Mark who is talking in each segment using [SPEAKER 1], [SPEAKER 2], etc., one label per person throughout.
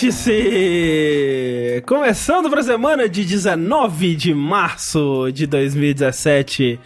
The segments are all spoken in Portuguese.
[SPEAKER 1] Vértice! Começando para a semana de 19 de março de 2017.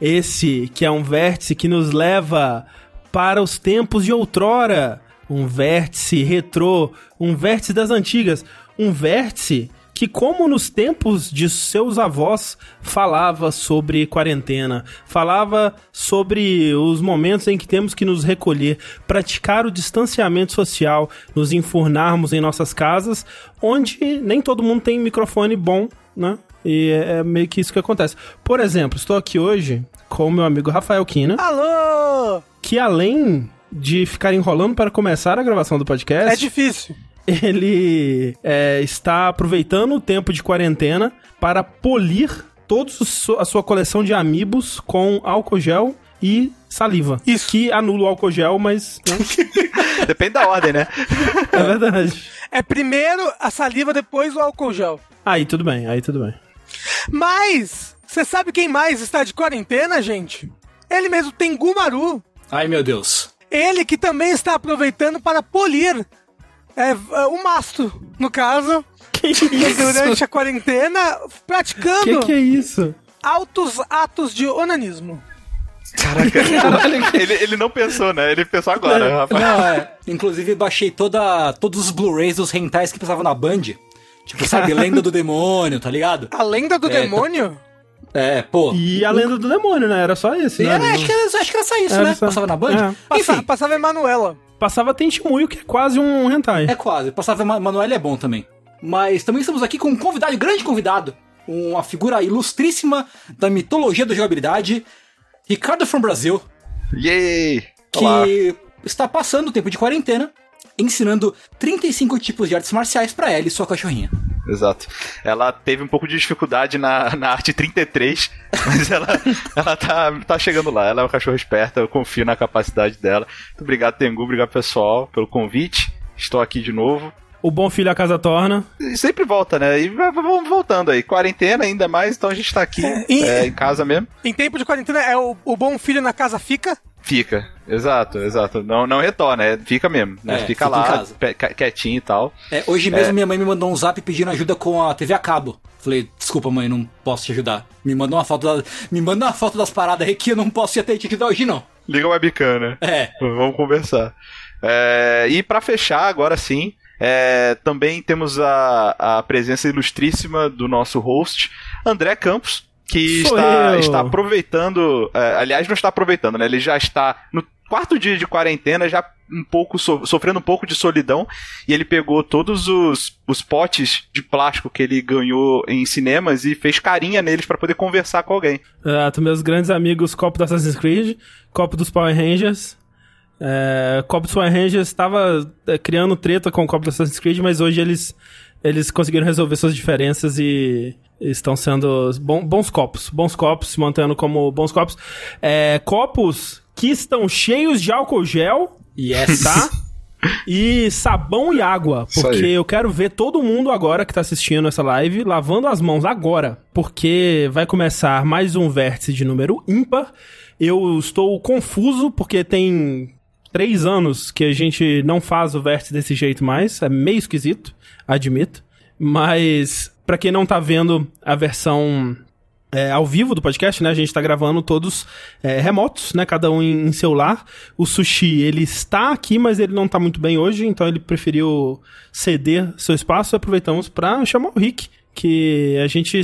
[SPEAKER 1] Esse que é um vértice que nos leva para os tempos de outrora. Um vértice retrô, um vértice das antigas, um vértice que, como nos tempos de seus avós, falava sobre quarentena, falava sobre os momentos em que temos que nos recolher, praticar o distanciamento social, nos enfurnarmos em nossas casas, onde nem todo mundo tem microfone bom, né? E é, é meio que isso que acontece. Por exemplo, estou aqui hoje com o meu amigo Rafael Kina.
[SPEAKER 2] Alô!
[SPEAKER 1] Que além de ficar enrolando para começar a gravação do podcast.
[SPEAKER 2] É difícil
[SPEAKER 1] ele é, está aproveitando o tempo de quarentena para polir toda a sua coleção de amigos com álcool gel e saliva.
[SPEAKER 2] Isso.
[SPEAKER 1] Que anula o álcool gel, mas. Né?
[SPEAKER 3] Depende da ordem, né?
[SPEAKER 1] É verdade.
[SPEAKER 2] É primeiro a saliva, depois o álcool gel.
[SPEAKER 1] Aí tudo bem, aí tudo bem.
[SPEAKER 2] Mas, você sabe quem mais está de quarentena, gente? Ele mesmo tem Gumaru.
[SPEAKER 4] Ai, meu Deus.
[SPEAKER 2] Ele que também está aproveitando para polir é, é, o mastro, no caso.
[SPEAKER 1] Que isso?
[SPEAKER 2] Durante a quarentena, praticando.
[SPEAKER 1] Que que é isso?
[SPEAKER 2] Altos atos de onanismo.
[SPEAKER 3] Caraca, ele, ele não pensou, né? Ele pensou agora, rapaz.
[SPEAKER 4] Não, é. Inclusive, baixei toda, todos os Blu-rays dos rentais que passavam na Band. Tipo, sabe, Lenda do Demônio, tá ligado?
[SPEAKER 2] A lenda do
[SPEAKER 4] É,
[SPEAKER 2] demônio?
[SPEAKER 4] É, pô.
[SPEAKER 1] E a lenda do demônio, né? Era só isso, né?
[SPEAKER 4] era, acho, que era, acho que era só isso,
[SPEAKER 1] Era
[SPEAKER 4] né?
[SPEAKER 1] só-
[SPEAKER 4] Passava na Band.
[SPEAKER 1] É.
[SPEAKER 2] Passa,
[SPEAKER 4] Enfim,
[SPEAKER 2] passava Emanuela.
[SPEAKER 1] Passava Tentimuyo, que é quase um hentai.
[SPEAKER 4] é quase. Passava Ma- Manoel é bom também. Mas também estamos aqui com um convidado, um grande convidado. Uma figura ilustríssima da mitologia da jogabilidade. Ricardo from Brasil.
[SPEAKER 3] Yay!
[SPEAKER 4] que
[SPEAKER 3] Olá.
[SPEAKER 4] está passando o tempo de quarentena, ensinando 35 tipos de artes marciais pra ela e sua cachorrinha.
[SPEAKER 3] Exato. Ela teve um pouco de dificuldade na, na arte 33, mas ela, ela tá, tá chegando lá. Ela é uma cachorra esperta, eu confio na capacidade dela. Muito obrigado, Tengu, obrigado pessoal pelo convite. Estou aqui de novo.
[SPEAKER 1] O bom filho a casa torna.
[SPEAKER 3] E sempre volta, né? E vamos voltando aí. Quarentena ainda mais, então a gente tá aqui
[SPEAKER 2] e-
[SPEAKER 3] é, em casa mesmo.
[SPEAKER 2] Em tempo de quarentena, é o, o bom filho na casa fica.
[SPEAKER 3] Fica, exato, exato. Não, não retorna, é, fica mesmo, né?
[SPEAKER 4] É,
[SPEAKER 3] fica,
[SPEAKER 4] fica
[SPEAKER 3] lá, quietinho e tal.
[SPEAKER 4] É, hoje mesmo minha mãe me mandou um zap pedindo ajuda com a TV a cabo. Falei, desculpa mãe, não posso te ajudar. Me manda uma foto, da, me manda uma foto das paradas aí que eu não posso até te ajudar hoje não.
[SPEAKER 3] Liga o webcam, né?
[SPEAKER 4] É,
[SPEAKER 3] Vamos conversar. É, e pra fechar, agora sim, é, também temos a, a presença ilustríssima do nosso host, André Campos, que
[SPEAKER 1] Sou
[SPEAKER 3] está,
[SPEAKER 1] eu.
[SPEAKER 3] está aproveitando. é, aliás, não está aproveitando, né? Ele já está no quarto dia de quarentena, já um pouco so- sofrendo um pouco de solidão, e ele pegou todos os, os potes de plástico que ele ganhou em cinemas e fez carinha neles para poder conversar com alguém.
[SPEAKER 1] Exato, meus grandes amigos, copo do Assassin's Creed, copo dos Power Rangers. É, copo dos Power Rangers estava é, criando treta com o copo do Assassin's Creed, mas hoje eles, eles conseguiram resolver suas diferenças e estão sendo bons copos. Bons copos, se mantendo como bons copos. É, copos que estão cheios de álcool gel,
[SPEAKER 4] yes.
[SPEAKER 1] tá? E sabão e água, porque eu quero ver todo mundo agora que tá assistindo essa live lavando as mãos agora, porque vai começar mais um vértice de número ímpar. Eu estou confuso porque tem três anos que a gente não faz o vértice desse jeito mais, é meio esquisito, admito. Mas pra quem não tá vendo a versão é, ao vivo do podcast, né? A gente tá gravando todos é, remotos, né? Cada um em, em seu lar. O Sushi, ele está aqui, mas ele não tá muito bem hoje, então ele preferiu ceder seu espaço. Aproveitamos pra chamar o Rick, que a gente,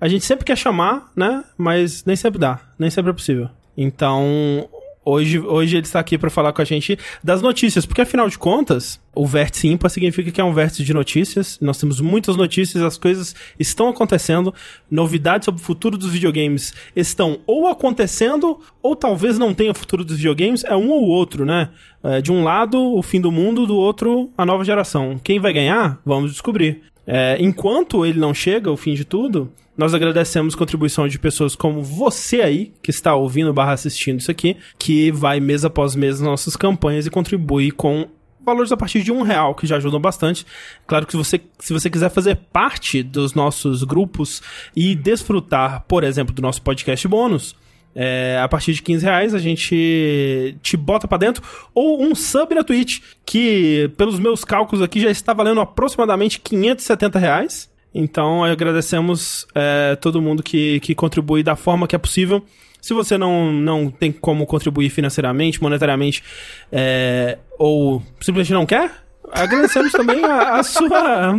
[SPEAKER 1] a gente sempre quer chamar, né? Mas nem sempre dá, nem sempre é possível. Então, Hoje, hoje ele está aqui para falar com a gente das notícias, porque afinal de contas, o vértice ímpar significa que é um vértice de notícias. Nós temos muitas notícias, as coisas estão acontecendo, novidades sobre o futuro dos videogames estão ou acontecendo, ou talvez não tenha futuro dos videogames, é um ou outro, né? É, de um lado, o fim do mundo, do outro, a nova geração. Quem vai ganhar? Vamos descobrir. É, enquanto ele não chega, o fim de tudo, nós agradecemos a contribuição de pessoas como você aí, que está ouvindo barra assistindo isso aqui, que vai mês após mês nas nossas campanhas e contribui com valores a partir de um real, que já ajudam bastante. Claro que se você, se você quiser fazer parte dos nossos grupos e desfrutar, por exemplo, do nosso podcast bônus, É, a partir de 15 reais a gente te bota pra dentro. Ou um sub na Twitch, que pelos meus cálculos aqui já está valendo aproximadamente 570 reais. Então agradecemos é, todo mundo que, que contribui da forma que é possível. Se você não, não tem como contribuir financeiramente, monetariamente, é, ou simplesmente não quer, agradecemos também a, a sua.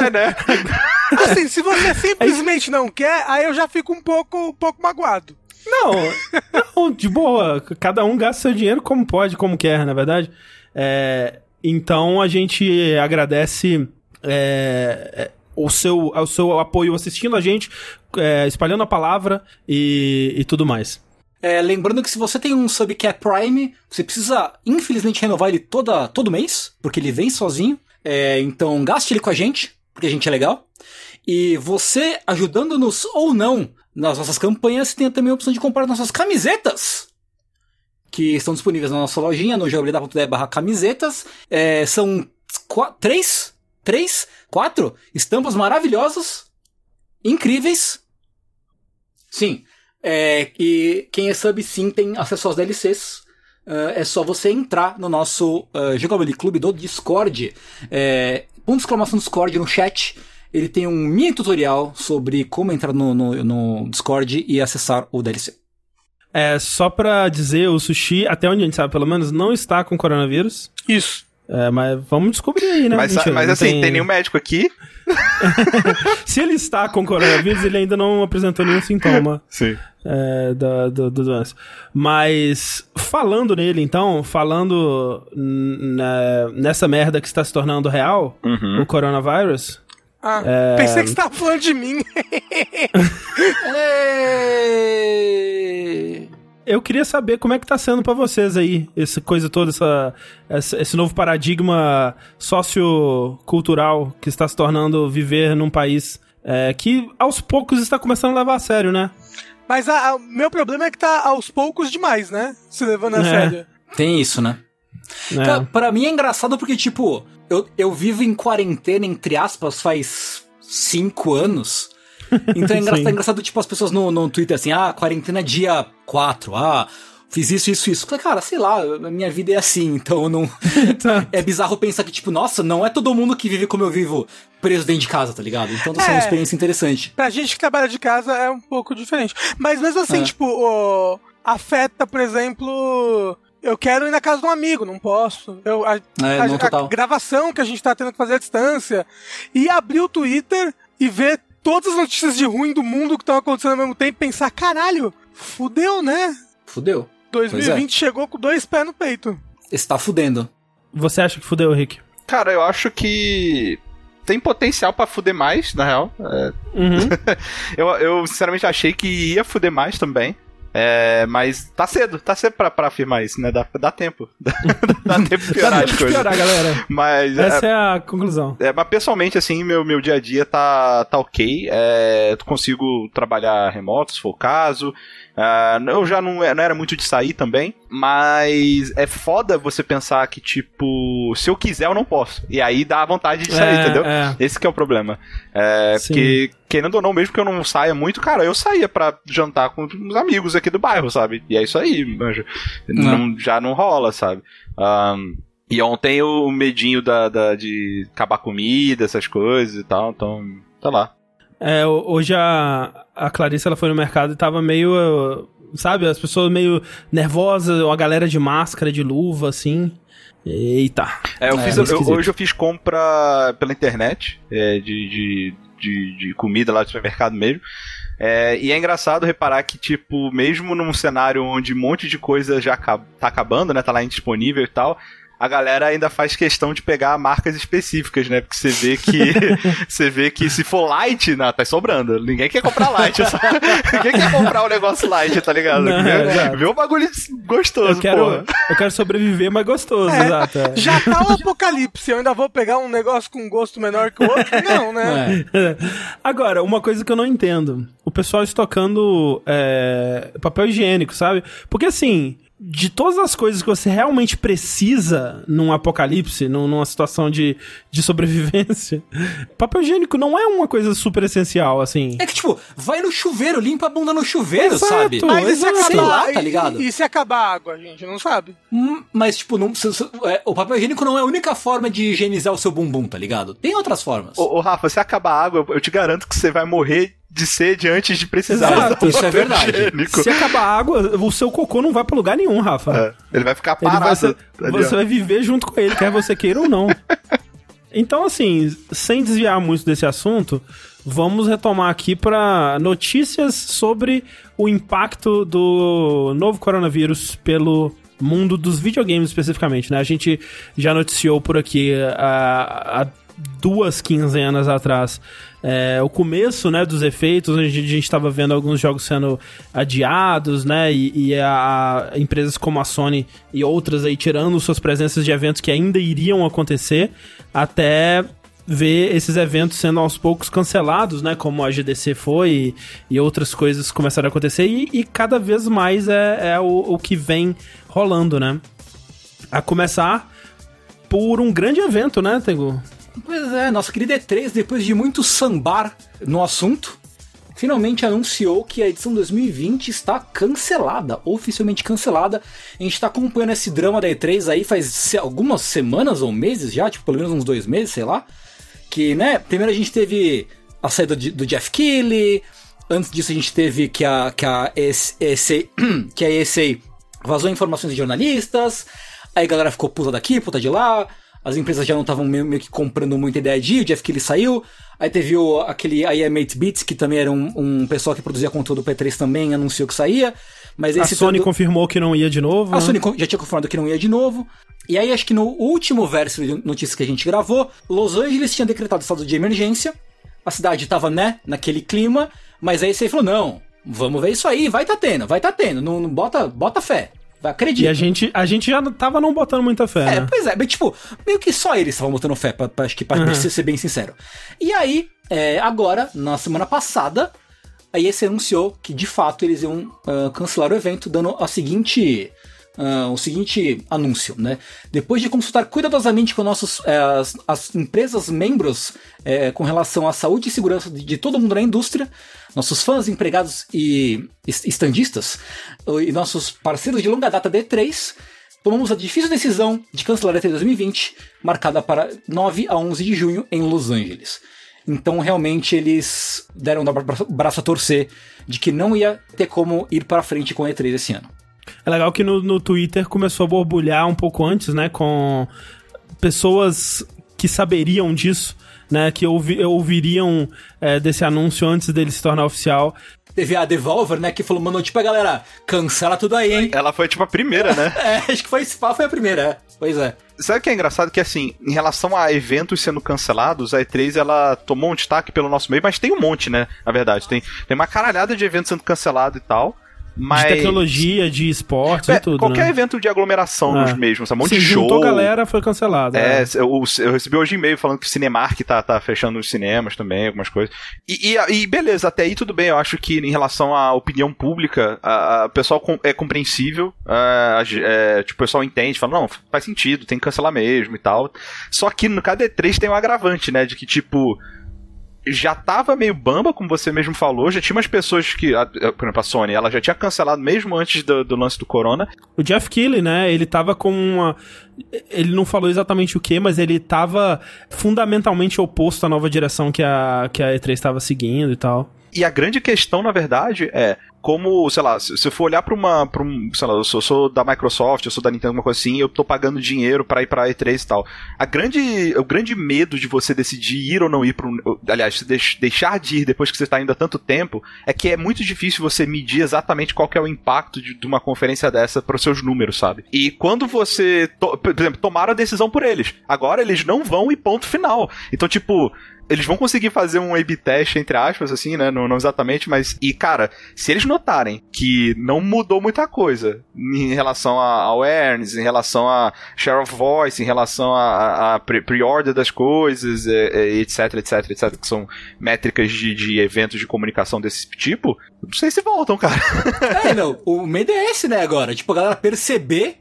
[SPEAKER 3] É, né?
[SPEAKER 2] Assim, se você simplesmente não quer, aí eu já fico um pouco, um pouco magoado.
[SPEAKER 1] Não, não, de boa. Cada um gasta seu dinheiro como pode, como quer, na verdade. É, então a gente agradece é, é, o, seu, o seu apoio assistindo a gente, é, espalhando a palavra e, e tudo mais.
[SPEAKER 4] É, lembrando que se você tem um sub que é Prime, você precisa, infelizmente, renovar ele toda, todo mês, porque ele vem sozinho. É, então gaste ele com a gente, porque a gente é legal. E você ajudando-nos ou não nas nossas campanhas, tem também a opção de comprar nossas camisetas. Que estão disponíveis na nossa lojinha, no jogabilidade.de barra camisetas. É, são três? Três? Quatro? Estampas maravilhosas. Incríveis. Sim. É, e quem é sub sim tem acesso aos DLCs. Uh, é só você entrar no nosso uh, Jogabilidade Clube do Discord. É, ponto exclamação Discord no chat ele tem um mini tutorial sobre como entrar no, no, no Discord e acessar o DLC.
[SPEAKER 1] É, só pra dizer, o Sushi, até onde a gente sabe, pelo menos, não está com coronavírus.
[SPEAKER 2] Isso.
[SPEAKER 1] É, mas vamos descobrir aí, né?
[SPEAKER 3] Mas,
[SPEAKER 1] Mentira,
[SPEAKER 3] mas
[SPEAKER 1] não
[SPEAKER 3] assim, tem... tem nenhum médico aqui.
[SPEAKER 1] Se ele está com coronavírus, ele ainda não apresentou nenhum sintoma
[SPEAKER 3] Sim.
[SPEAKER 1] é, da, da, da doença. Mas, falando nele, então, falando na, nessa merda que está se tornando real,
[SPEAKER 3] Uhum.
[SPEAKER 1] o coronavírus,
[SPEAKER 2] Ah,
[SPEAKER 1] É.
[SPEAKER 2] pensei que você tava falando de mim.
[SPEAKER 1] Eu queria saber como é que tá sendo pra vocês aí, essa coisa toda, essa, essa- esse novo paradigma sociocultural que está se tornando viver num país é, que aos poucos está começando a levar a sério, né?
[SPEAKER 2] Mas o meu problema é que tá aos poucos demais, né? Se levando a
[SPEAKER 1] É.
[SPEAKER 2] sério.
[SPEAKER 4] Tem isso, né?
[SPEAKER 1] É.
[SPEAKER 4] Cara, pra mim é engraçado porque, tipo, eu, eu vivo em quarentena, entre aspas, faz cinco anos. Então é engraçado, é engraçado tipo, as pessoas no, no Twitter assim, ah, quarentena dia 4, ah, fiz isso, isso, isso. Cara, sei lá, a minha vida é assim, então eu não.
[SPEAKER 1] Tá.
[SPEAKER 4] é bizarro pensar que, tipo, nossa, não é todo mundo que vive como eu vivo, preso dentro de casa, tá ligado? Então tá sendo uma
[SPEAKER 2] É.
[SPEAKER 4] experiência interessante.
[SPEAKER 2] Pra gente que trabalha de casa é um pouco diferente. Mas mesmo assim,
[SPEAKER 4] É.
[SPEAKER 2] tipo, o- afeta, por exemplo. Eu quero ir na casa de um amigo, não posso. Eu, a,
[SPEAKER 4] É,
[SPEAKER 2] a-
[SPEAKER 4] não,
[SPEAKER 2] a gravação que a gente tá tendo que fazer à distância. E abrir o Twitter e ver todas as notícias de ruim do mundo que estão acontecendo ao mesmo tempo e pensar, caralho, fudeu, né?
[SPEAKER 4] Fudeu.
[SPEAKER 2] 2020 chegou com dois pés no peito.
[SPEAKER 4] Esse tá fudendo.
[SPEAKER 1] Você acha que fudeu, Rick?
[SPEAKER 3] Cara, eu acho que tem potencial pra fuder mais, na real. É,
[SPEAKER 1] Uhum.
[SPEAKER 3] eu, eu sinceramente achei que ia fuder mais também. É, mas tá cedo, tá cedo pra, pra afirmar isso, né? Dá, dá tempo. Dá, tempo de piorar
[SPEAKER 1] Dá
[SPEAKER 3] as coisas.
[SPEAKER 1] piorar, galera.
[SPEAKER 3] Mas, é,
[SPEAKER 1] Essa é a conclusão.
[SPEAKER 3] é, mas pessoalmente, assim, meu, meu dia a dia tá, tá ok. É, consigo trabalhar remoto, se for o caso. Ah, eu já não, não era muito de sair também. Mas é foda você pensar que, tipo, se eu quiser, eu não posso. E aí dá vontade de sair,
[SPEAKER 1] É,
[SPEAKER 3] entendeu?
[SPEAKER 1] é.
[SPEAKER 3] Esse que é o problema. É,
[SPEAKER 1] Sim.
[SPEAKER 3] porque, querendo ou não, mesmo que eu não saia muito, cara, eu saía pra jantar com os amigos aqui do bairro, sabe? E é isso aí, manjo. Não- já não rola, sabe? Ahn, e ontem o medinho da, da- de acabar comida, essas coisas e tal, então, tá lá.
[SPEAKER 1] É, ho- hoje a, a Clarice ela foi no mercado e tava meio. Sabe, as pessoas meio nervosas, uma galera de máscara, de luva, assim. Eita.
[SPEAKER 3] É, eu
[SPEAKER 4] É,
[SPEAKER 3] fiz, eu- hoje eu fiz compra pela internet é, de, de, de, de comida lá do supermercado mesmo. É, e é engraçado reparar que, tipo, mesmo num cenário onde um monte de coisa já tá acabando, né? Tá lá indisponível e tal. A galera ainda faz questão de pegar marcas específicas, né? Porque você vê que. você vê que se for light, não, tá sobrando. Ninguém quer comprar light. só- Ninguém quer comprar o negócio light, tá ligado?
[SPEAKER 1] Não,
[SPEAKER 3] vê, vê um bagulho gostoso,
[SPEAKER 1] Eu quero,
[SPEAKER 3] porra.
[SPEAKER 1] eu quero sobreviver, mas gostoso,
[SPEAKER 2] É,
[SPEAKER 1] exato. é.
[SPEAKER 2] Já tá o apocalipse, eu ainda vou pegar um negócio com gosto menor que o outro? Não, né?
[SPEAKER 4] É.
[SPEAKER 1] Agora, uma coisa que eu não entendo: o pessoal estocando é, papel higiênico, sabe? Porque assim. De todas as coisas que você realmente precisa num apocalipse, num- numa situação de, de sobrevivência, papel higiênico não é uma coisa super essencial, assim.
[SPEAKER 4] É que, tipo, vai no chuveiro, limpa a bunda no chuveiro,
[SPEAKER 1] Exato.
[SPEAKER 4] sabe?
[SPEAKER 2] Mas e se
[SPEAKER 1] exato.
[SPEAKER 4] Sei lá,
[SPEAKER 2] acabar,
[SPEAKER 4] tá ligado?
[SPEAKER 2] e, e se acabar a água, a gente não sabe.
[SPEAKER 4] Hum, Mas, tipo, não, se- se- é, o papel higiênico não é a única forma de higienizar o seu bumbum, tá ligado? Tem outras formas.
[SPEAKER 3] Ô, ô, Rafa, se acabar a água, eu te garanto que você vai morrer de sede antes de precisar.
[SPEAKER 1] Exato,
[SPEAKER 3] usar
[SPEAKER 4] isso é
[SPEAKER 3] papel
[SPEAKER 4] verdade.
[SPEAKER 3] higiênico.
[SPEAKER 1] Se acabar a água, o seu cocô não vai pra lugar nenhum, Rafa.
[SPEAKER 3] É, ele vai ficar parado.
[SPEAKER 1] vai ser- você vai viver junto com ele, quer você queira ou não. Então, assim, sem desviar muito desse assunto, vamos retomar aqui para notícias sobre o impacto do novo coronavírus pelo mundo dos videogames especificamente, né? A gente já noticiou por aqui há, há duas quinzenas atrás é, o começo, né, dos efeitos, a gente estava vendo alguns jogos sendo adiados, né, e, e a, a empresas como a Sony e outras aí tirando suas presenças de eventos que ainda iriam acontecer, até ver esses eventos sendo aos poucos cancelados, né, como a GDC foi e, e outras coisas começaram a acontecer, e, e cada vez mais é, é o, o que vem rolando, né. A começar por um grande evento, né, Tengu?
[SPEAKER 4] Pois é, nossa querida E3, depois de muito sambar no assunto, finalmente anunciou que a edição 2020 está cancelada, oficialmente cancelada. A gente está acompanhando esse drama da E3 aí faz algumas semanas ou meses já, tipo, pelo menos uns dois meses, sei lá. Que, né, primeiro a gente teve a saída de- do Jeff Keighley, antes disso a gente teve que a, que a ESA, que a ESA vazou informações de jornalistas, aí a galera ficou puta daqui, puta de lá, as empresas já não estavam meio, meio que comprando muita ideia de o Jeff Keighley saiu, aí teve o, aquele IM8 Bits, que também era um, um pessoal que produzia conteúdo P3 também, anunciou que saía, mas
[SPEAKER 1] A Sony
[SPEAKER 4] todo-
[SPEAKER 1] confirmou que não ia de novo.
[SPEAKER 4] a
[SPEAKER 1] né?
[SPEAKER 4] Sony já tinha confirmado que não ia de novo. E aí, acho que no último verso de notícias que a gente gravou, Los Angeles tinha decretado estado de emergência. A cidade tava, né, naquele clima. Mas aí você falou: não, vamos ver isso aí, vai tá tendo, vai tá tendo. Não, não bota, bota fé. Vai,
[SPEAKER 1] E a gente, a gente já tava não botando muita fé,
[SPEAKER 4] É,
[SPEAKER 1] né?
[SPEAKER 4] pois é, bem, tipo, meio que só eles estavam botando fé, pra, pra- acho que pra
[SPEAKER 1] Uhum.
[SPEAKER 4] ser, bem sincero. E aí, é, agora, na semana passada, a ESA anunciou que de fato eles iam ah, cancelar o evento, dando a seguinte. ah, o seguinte anúncio, né? Depois de consultar cuidadosamente com nossos, eh, as, as empresas membros eh, com relação à saúde e segurança de, de todo mundo na indústria, nossos fãs, empregados e es- estandistas, e nossos parceiros de longa data D3, tomamos a difícil decisão de cancelar a E3 2020, marcada para 9 a 11 de junho em Los Angeles. Então, realmente, eles deram o bra- braço a torcer de que não ia ter como ir para frente com a E3 esse ano.
[SPEAKER 1] É legal que no, no Twitter começou a borbulhar um pouco antes, né? Com pessoas que saberiam disso, né? Que ouvi, ouviriam é, desse anúncio antes dele se tornar oficial.
[SPEAKER 4] Teve a Devolver, né, que falou, mandou, tipo, a galera, cancela tudo aí, hein?
[SPEAKER 3] Ela foi tipo a primeira, né?
[SPEAKER 4] É, acho que foi foi a primeira, é. Pois é.
[SPEAKER 3] Sabe o que é engraçado? Que assim, em relação a eventos sendo cancelados, a E3 ela tomou um destaque pelo nosso meio, mas tem um monte, né? Na verdade, tem, tem uma caralhada de eventos sendo cancelados e tal. Mas.
[SPEAKER 1] De tecnologia, de esportes
[SPEAKER 3] É,
[SPEAKER 1] e tudo,
[SPEAKER 3] qualquer
[SPEAKER 1] né?
[SPEAKER 3] evento de aglomeração
[SPEAKER 1] É.
[SPEAKER 3] nos mesmos, um monte
[SPEAKER 1] Se
[SPEAKER 3] de show.
[SPEAKER 1] juntou galera, foi cancelado.
[SPEAKER 3] É, eu, eu recebi hoje e-mail falando que o Cinemark tá, tá fechando os cinemas também, algumas coisas. E, e, e beleza, até aí tudo bem. Eu acho que em relação à opinião pública, o pessoal com- é compreensível. a- a- é, tipo, o pessoal entende, fala, não, faz sentido, tem que cancelar mesmo e tal. Só que no KD3 tem um agravante, né? De que, tipo. Já tava meio bamba, como você mesmo falou. Já tinha umas pessoas que. a- Por exemplo, a Sony, ela já tinha cancelado mesmo antes do, do lance do Corona.
[SPEAKER 1] O Jeff Keighley, né, ele tava com uma... Ele não falou exatamente o que, mas ele tava fundamentalmente oposto à nova direção que a, que a E3 estava seguindo e tal.
[SPEAKER 3] E a grande questão, na verdade, é como, sei lá, se eu for olhar pra uma. Pra um, sei lá, eu sou, sou da Microsoft, eu sou da Nintendo, alguma coisa assim, eu tô pagando dinheiro pra ir pra E3 e tal. A grande, o grande medo de você decidir ir ou não ir um. Aliás, deixar de ir depois que você tá indo há tanto tempo, é que é muito difícil você medir exatamente qual que é o impacto de, de uma conferência dessa pros seus números, sabe? E quando você, to- por exemplo, tomaram a decisão por eles. Agora eles não vão e ponto final. Então, tipo, eles vão conseguir fazer um A-B test, entre aspas, assim, né? Não, não, exatamente, mas. E, cara, se eles notarem que não mudou muita coisa em relação a awareness, em relação a share of voice, em relação a, a pre-order das coisas, etc, etc, etc, que são métricas de, de eventos de comunicação desse tipo, não sei se voltam, cara.
[SPEAKER 4] É, não. O é esse, né, agora? Tipo, a galera perceber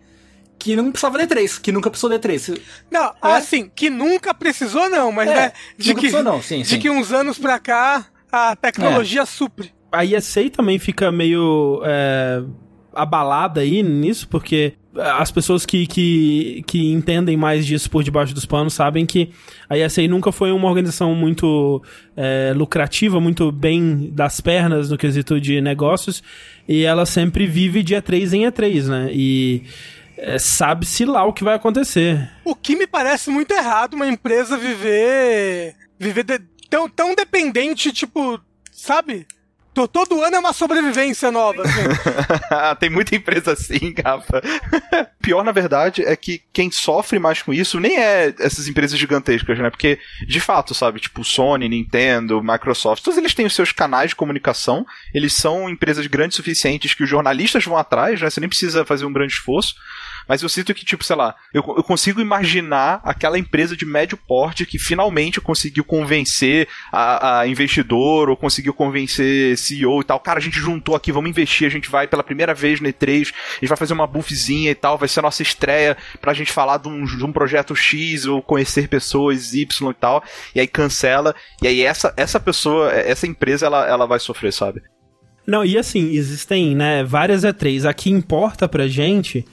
[SPEAKER 4] que não precisava de 3, que nunca precisou de 3.
[SPEAKER 2] Não, é. assim, que nunca precisou não, mas é, né, de que, precisou, não. Sim, de sim. que uns anos pra cá a tecnologia é. supre.
[SPEAKER 1] A ESA também fica meio é, abalada aí nisso, porque as pessoas que, que, que entendem mais disso por debaixo dos panos sabem que a ESA nunca foi uma organização muito é, lucrativa, muito bem das pernas no quesito de negócios, e ela sempre vive de E3 em E3, né? E é, sabe-se lá o que vai acontecer.
[SPEAKER 2] O que me parece muito errado uma empresa viver. viver de, tão, tão dependente, tipo, sabe? Todo ano é uma sobrevivência nova. Assim.
[SPEAKER 3] Tem muita empresa assim, Rafa. Pior, na verdade, é que quem sofre mais com isso nem é essas empresas gigantescas, né? Porque, de fato, sabe, tipo Sony, Nintendo, Microsoft, todos eles têm os seus canais de comunicação, eles são empresas grandes suficientes que os jornalistas vão atrás, né? Você nem precisa fazer um grande esforço. Mas eu sinto que, tipo, sei lá, eu, eu consigo imaginar aquela empresa de médio porte que finalmente conseguiu convencer a, a investidor ou conseguiu convencer CEO e tal. Cara, a gente juntou aqui, vamos investir, a gente vai pela primeira vez no E3, a gente vai fazer uma buffzinha e tal, vai ser a nossa estreia pra gente falar de um, de um projeto X ou conhecer pessoas Y e tal. E aí cancela. E aí essa, essa pessoa, essa empresa, ela, ela vai sofrer, sabe?
[SPEAKER 1] Não, e assim, existem, né, várias E3. Aqui importa pra gente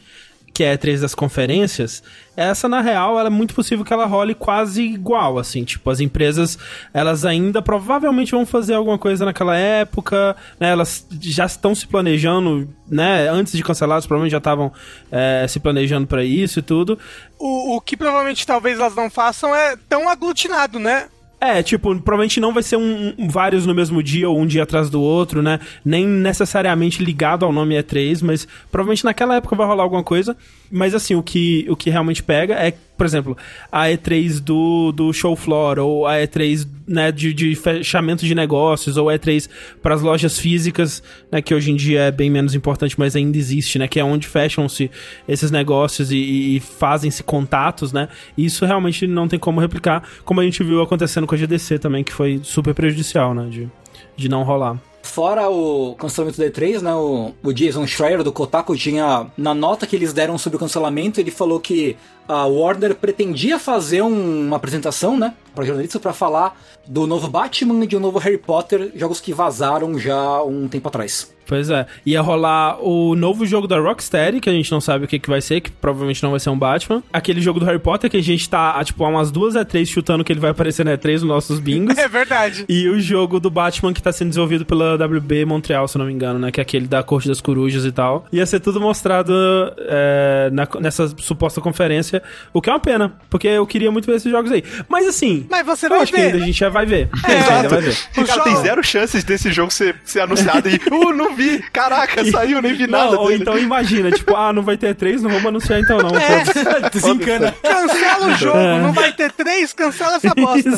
[SPEAKER 1] que é a E3 das conferências, essa na real é muito possível que ela role quase igual, assim, tipo, as empresas, elas ainda provavelmente vão fazer alguma coisa naquela época, né, elas já estão se planejando, né, antes de cancelar, provavelmente já estavam é, se planejando para isso e tudo.
[SPEAKER 2] O, o que provavelmente talvez elas não façam é tão aglutinado, né,
[SPEAKER 1] é, tipo, provavelmente não vai ser um, um, vários no mesmo dia ou um dia atrás do outro, né? Nem necessariamente ligado ao nome E3, mas provavelmente naquela época vai rolar alguma coisa. Mas assim, o que, o que realmente pega é por exemplo, a E3 do, do show floor, ou a E3 né, de, de fechamento de negócios, ou a E3 para as lojas físicas, né, que hoje em dia é bem menos importante, mas ainda existe, né, que é onde fecham-se esses negócios e, e fazem-se contatos, né, isso realmente não tem como replicar, como a gente viu acontecendo com a GDC também, que foi super prejudicial, né, de, de não rolar.
[SPEAKER 4] Fora o cancelamento da E3, né, o, o Jason Schreier do Kotaku tinha, na nota que eles deram sobre o cancelamento, ele falou que a Warner pretendia fazer um, uma apresentação, né, para jornalistas para falar do novo Batman e de um novo Harry Potter, jogos que vazaram já um tempo atrás.
[SPEAKER 1] Pois é. Ia rolar o novo jogo da Rocksteady, que a gente não sabe o que, que vai ser, que provavelmente não vai ser um Batman. Aquele jogo do Harry Potter, que a gente tá, tipo, há umas duas E3 chutando que ele vai aparecer na E3 nos nossos bingos.
[SPEAKER 2] É verdade.
[SPEAKER 1] E o jogo do Batman que tá sendo desenvolvido pela WB Montreal, se não me engano, né? Que é aquele da Corte das Corujas e tal. Ia ser tudo mostrado é, na, nessa suposta conferência, o que é uma pena, porque eu queria muito ver esses jogos aí. Mas assim.
[SPEAKER 2] Mas você vai
[SPEAKER 1] acho
[SPEAKER 2] ver.
[SPEAKER 1] que ainda a gente já vai ver. É, a gente ainda vai ver.
[SPEAKER 3] O cara, tem zero chances desse jogo ser, ser anunciado e. Uh, não vi! Caraca, saiu, nem vi nada.
[SPEAKER 1] Não, ou então imagina, tipo, ah, não vai ter três, não vamos anunciar então não.
[SPEAKER 2] É, desencana. Cancela o jogo, é. não vai ter três, cancela essa bosta.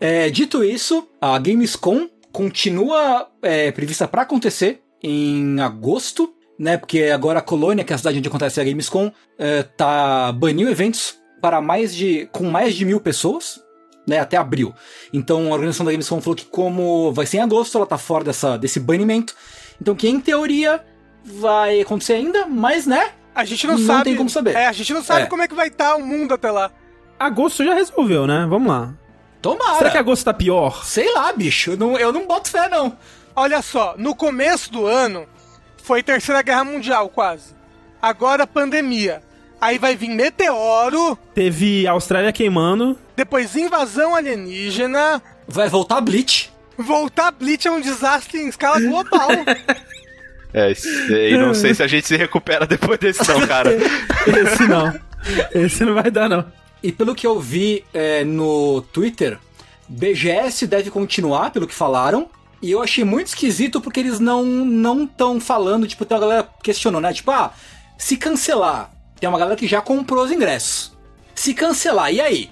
[SPEAKER 4] É, dito isso, a Gamescom continua é, prevista para acontecer em agosto, né? Porque agora a Colônia, que é a cidade onde acontece a Gamescom, é, tá baniu eventos para mais de com mais de mil pessoas, né, até abril. Então a organização da Gamescom falou que como vai ser em agosto, ela tá fora dessa, desse banimento. Então que em teoria vai acontecer ainda, mas né?
[SPEAKER 2] A gente não,
[SPEAKER 4] não
[SPEAKER 2] sabe. Não
[SPEAKER 4] tem como saber.
[SPEAKER 2] É, a gente não sabe é. como é que vai estar tá o mundo até lá.
[SPEAKER 1] Agosto já resolveu, né? Vamos lá.
[SPEAKER 4] Tomara.
[SPEAKER 1] Será que agosto tá pior?
[SPEAKER 4] Sei lá, bicho. Eu não, eu não boto fé, não.
[SPEAKER 2] Olha só, no começo do ano foi Terceira Guerra Mundial, quase. Agora pandemia. Aí vai vir meteoro.
[SPEAKER 1] Teve Austrália queimando.
[SPEAKER 2] Depois invasão alienígena.
[SPEAKER 4] Vai voltar Bleach.
[SPEAKER 2] Voltar Bleach é um desastre em escala global.
[SPEAKER 3] É, sei, não sei se a gente se recupera depois desse não, cara.
[SPEAKER 1] Esse não. Esse não vai dar, não.
[SPEAKER 4] E pelo que eu vi é, no Twitter, BGS deve continuar, pelo que falaram. E eu achei muito esquisito porque eles não não estão falando, tipo, tem uma galera questionou, né? Tipo, ah, se cancelar, tem uma galera que já comprou os ingressos. Se cancelar, e aí?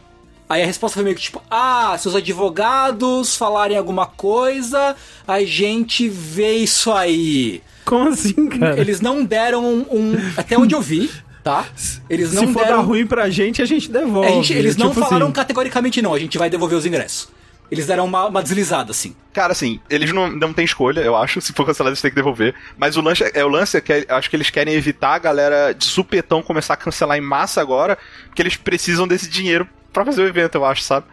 [SPEAKER 4] Aí a resposta foi meio que tipo, ah, se os advogados falarem alguma coisa, a gente vê isso aí.
[SPEAKER 1] Como assim, cara?
[SPEAKER 4] Eles não deram um, um- até onde eu vi, tá? Eles não
[SPEAKER 1] Se for dar
[SPEAKER 4] deram
[SPEAKER 1] ruim pra gente, a gente devolve.
[SPEAKER 4] a gente- eles não
[SPEAKER 1] Tipo
[SPEAKER 4] falaram
[SPEAKER 1] assim.
[SPEAKER 4] categoricamente não, a gente vai devolver os ingressos. Eles deram uma, uma deslizada, assim.
[SPEAKER 3] Cara, assim, eles não, não têm escolha, eu acho. Se for cancelado, eles têm que devolver. Mas o lance é, o lance é que eu acho que eles querem evitar a galera de supetão começar a cancelar em massa agora, porque eles precisam desse dinheiro pra fazer o evento, eu acho, sabe?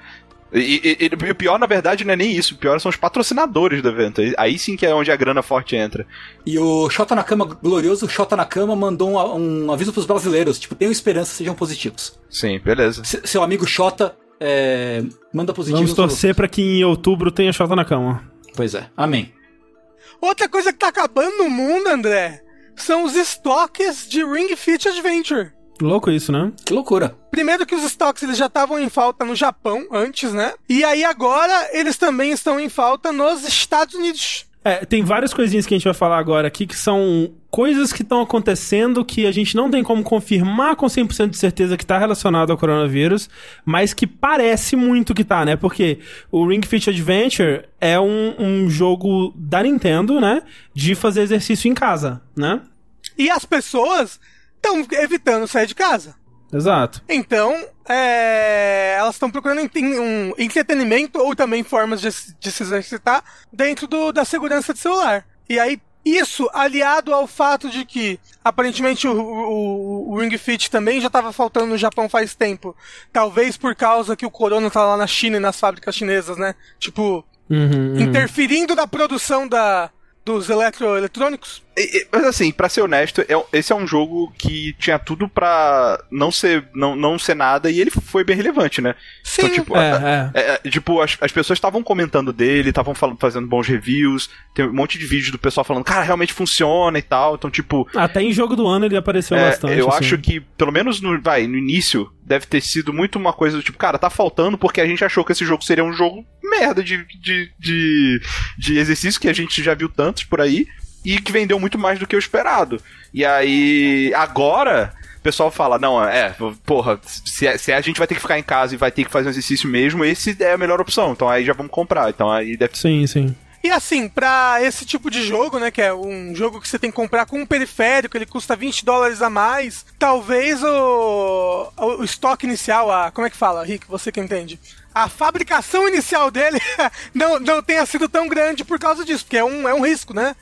[SPEAKER 3] E, e- e o pior, na verdade, não é nem isso. O pior são os patrocinadores do evento. Aí- Aí sim que é onde a grana forte entra.
[SPEAKER 4] E o Xota na Cama, glorioso Xota na Cama, mandou um, um aviso pros brasileiros, tipo, tenham esperança, sejam positivos.
[SPEAKER 3] Sim, beleza.
[SPEAKER 4] Se- seu amigo Xota, é, manda positivos.
[SPEAKER 1] Vamos torcer pra que em outubro tenha Xota na cama.
[SPEAKER 4] Pois é, amém.
[SPEAKER 2] Outra coisa que tá acabando no mundo, André, são os estoques de Ring Fit Adventure.
[SPEAKER 1] Louco isso, né?
[SPEAKER 4] Que loucura.
[SPEAKER 2] Primeiro que os estoques eles já estavam em falta no Japão antes, né? E aí agora eles também estão em falta nos Estados Unidos.
[SPEAKER 1] É, tem várias coisinhas que a gente vai falar agora aqui que são coisas que estão acontecendo que a gente não tem como confirmar com 100% de certeza que tá relacionado ao coronavírus, mas que parece muito que tá, né? Porque o Ring Fit Adventure é um, um jogo da Nintendo, né? De fazer exercício em casa, né?
[SPEAKER 2] E as pessoas estão evitando sair de casa.
[SPEAKER 1] Exato.
[SPEAKER 2] Então, é, elas estão procurando um entretenimento ou também formas de, se- de se exercitar dentro do- da segurança de celular. E aí, isso aliado ao fato de que aparentemente o, o- o Ring Fit também já estava faltando no Japão faz tempo. Talvez por causa que o corona tá lá na China e nas fábricas chinesas, né? Tipo,
[SPEAKER 1] Uhum, uhum.
[SPEAKER 2] interferindo na produção da, dos eletroeletrônicos.
[SPEAKER 3] E- e- Mas assim, pra ser honesto, é- esse é um jogo que tinha tudo pra não ser, não, não ser nada e ele foi bem relevante, né?
[SPEAKER 2] Sim.
[SPEAKER 3] Então, tipo,
[SPEAKER 1] É,
[SPEAKER 3] a-
[SPEAKER 1] é.
[SPEAKER 3] É, é, tipo, as, as pessoas estavam comentando dele, estavam fazendo bons reviews, tem um monte de vídeo do pessoal falando, cara, realmente funciona e tal. Então, tipo,
[SPEAKER 1] Até em jogo do ano ele apareceu
[SPEAKER 3] é,
[SPEAKER 1] bastante.
[SPEAKER 3] eu
[SPEAKER 1] assim.
[SPEAKER 3] acho que, pelo menos no, vai, no início, deve ter sido muito uma coisa do tipo, cara, tá faltando porque a gente achou que esse jogo seria um jogo merda de, de, de, de exercício, que a gente já viu tantos por aí, e que vendeu muito mais do que o esperado. E aí, agora. O pessoal fala, não, é, porra, se, se a gente vai ter que ficar em casa e vai ter que fazer um exercício mesmo, esse é a melhor opção. Então aí já vamos comprar. Então aí deve
[SPEAKER 1] Sim, sim.
[SPEAKER 2] E assim, pra esse tipo de jogo, né, que é um jogo que você tem que comprar com um periférico, ele custa 20 dólares a mais, talvez o, o, o estoque inicial, a, como é que fala, Rick, você que entende? A fabricação inicial dele não, não tenha sido tão grande por causa disso, porque é um, é um risco, né?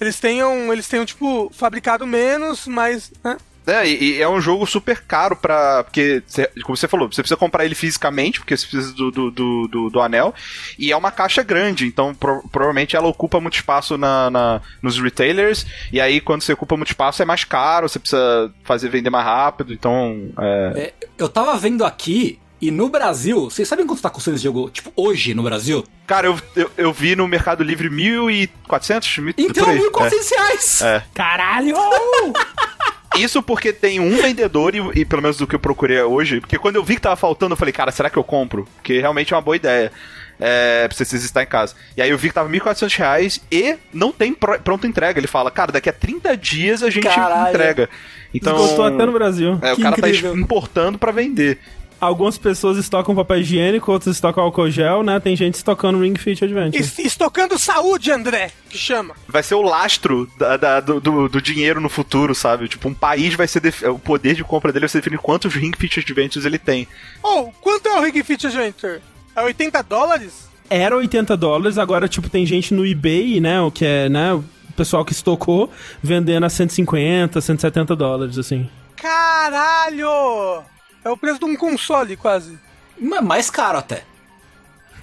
[SPEAKER 2] Eles tenham, eles tenham, tipo, fabricado menos, mas, né?
[SPEAKER 3] É, e, e é um jogo super caro pra. Porque, cê- como você falou, você precisa comprar ele fisicamente, porque você precisa do, do, do, do- do anel. E é uma caixa grande, então pro- provavelmente ela ocupa muito espaço na, na- nos retailers. E aí, quando você ocupa muito espaço, é mais caro, você precisa fazer vender mais rápido. Então. É,
[SPEAKER 4] É, eu tava vendo aqui, e no Brasil, vocês sabem quanto tá custando esse jogo, tipo, hoje no Brasil?
[SPEAKER 3] Cara, eu, eu, eu vi no Mercado Livre 1.400? mil-
[SPEAKER 4] Então,
[SPEAKER 3] por aí.
[SPEAKER 4] 1.400 reais!
[SPEAKER 3] É.
[SPEAKER 1] Caralho!
[SPEAKER 3] Isso porque tem um vendedor, e, e pelo menos do que eu procurei hoje, porque quando eu vi que tava faltando, eu falei, cara, será que eu compro? Porque realmente é uma boa ideia. É, pra você estar em casa. E aí eu vi que tava 1.400 reais e não tem pro- pronta entrega. Ele fala, cara, daqui a 30 dias a gente
[SPEAKER 4] Caralho.
[SPEAKER 3] entrega. Então.
[SPEAKER 1] Esgotou até no Brasil.
[SPEAKER 3] É, o
[SPEAKER 4] Que
[SPEAKER 3] cara
[SPEAKER 4] incrível.
[SPEAKER 3] tá importando pra vender.
[SPEAKER 1] Algumas pessoas estocam papel higiênico, outras estocam álcool gel, né? Tem gente estocando Ring Fit Adventure.
[SPEAKER 2] Es- Estocando saúde, André, que chama.
[SPEAKER 3] Vai ser o lastro da- da- do, do- do dinheiro no futuro, sabe? Tipo, um país vai ser. def- O poder de compra dele vai ser definir quantos Ring Fit Adventures ele tem.
[SPEAKER 2] Oh, quanto é o Ring Fit Adventure? É 80 dólares?
[SPEAKER 1] Era 80 dólares, agora, tipo, tem gente no eBay, né? O que é, né? O pessoal que estocou, vendendo a 150, 170 dólares, assim.
[SPEAKER 2] Caralho! É o preço de um console, quase.
[SPEAKER 4] Mas mais caro até.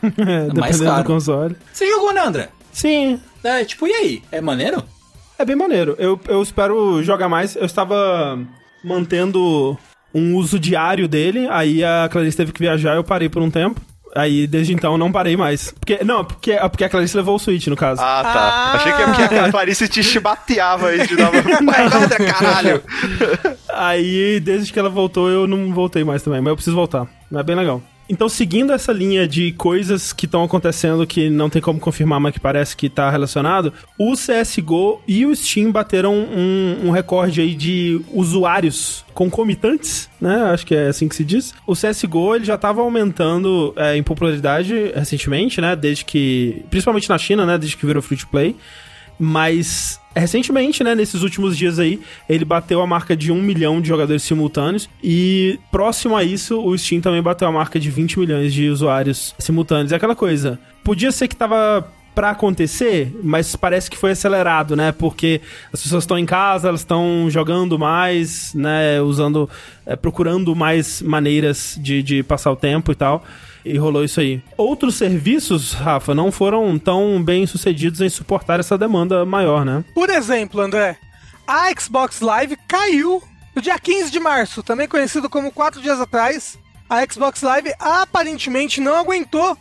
[SPEAKER 1] É,
[SPEAKER 4] mais caro.
[SPEAKER 1] do console.
[SPEAKER 4] Você jogou, né, André?
[SPEAKER 1] Sim,
[SPEAKER 4] É, tipo, e aí? É maneiro?
[SPEAKER 1] é bem maneiro. Eu, eu espero jogar mais. Eu estava mantendo um uso diário dele, aí a Clarice teve que viajar, eu parei por um tempo. Aí, desde então, não parei mais. Porque, não, porque, é porque a Clarice levou o Switch, no caso.
[SPEAKER 3] Ah, tá.
[SPEAKER 2] Ah.
[SPEAKER 3] Achei que é porque a Clarice te chibateava aí de novo. Vai, caralho!
[SPEAKER 1] Aí, desde que ela voltou, eu não voltei mais também. Mas eu preciso voltar. É bem legal. Então, seguindo essa linha de coisas que estão acontecendo que não tem como confirmar, mas que parece que tá relacionado, o CSGO e o Steam bateram um, um recorde aí de usuários concomitantes, né? Acho que é assim que se diz. O CSGO ele já estava aumentando é, em popularidade recentemente, né? Desde que. Principalmente na China, né? Desde que virou free to play. Mas recentemente, né, nesses últimos dias aí, ele bateu a marca de 1 milhão de jogadores simultâneos e próximo a isso, o Steam também bateu a marca de 20 milhões de usuários simultâneos. É aquela coisa, podia ser que tava para acontecer, mas parece que foi acelerado, né? Porque as pessoas estão em casa, elas estão jogando mais, né? Usando, é, procurando mais maneiras de, de passar o tempo e tal. E rolou isso aí. Outros serviços, Rafa, não foram tão bem sucedidos em suportar essa demanda maior, né?
[SPEAKER 2] Por exemplo, André, a Xbox Live caiu no dia 15 de março, também conhecido como quatro dias atrás. A Xbox Live aparentemente não aguentou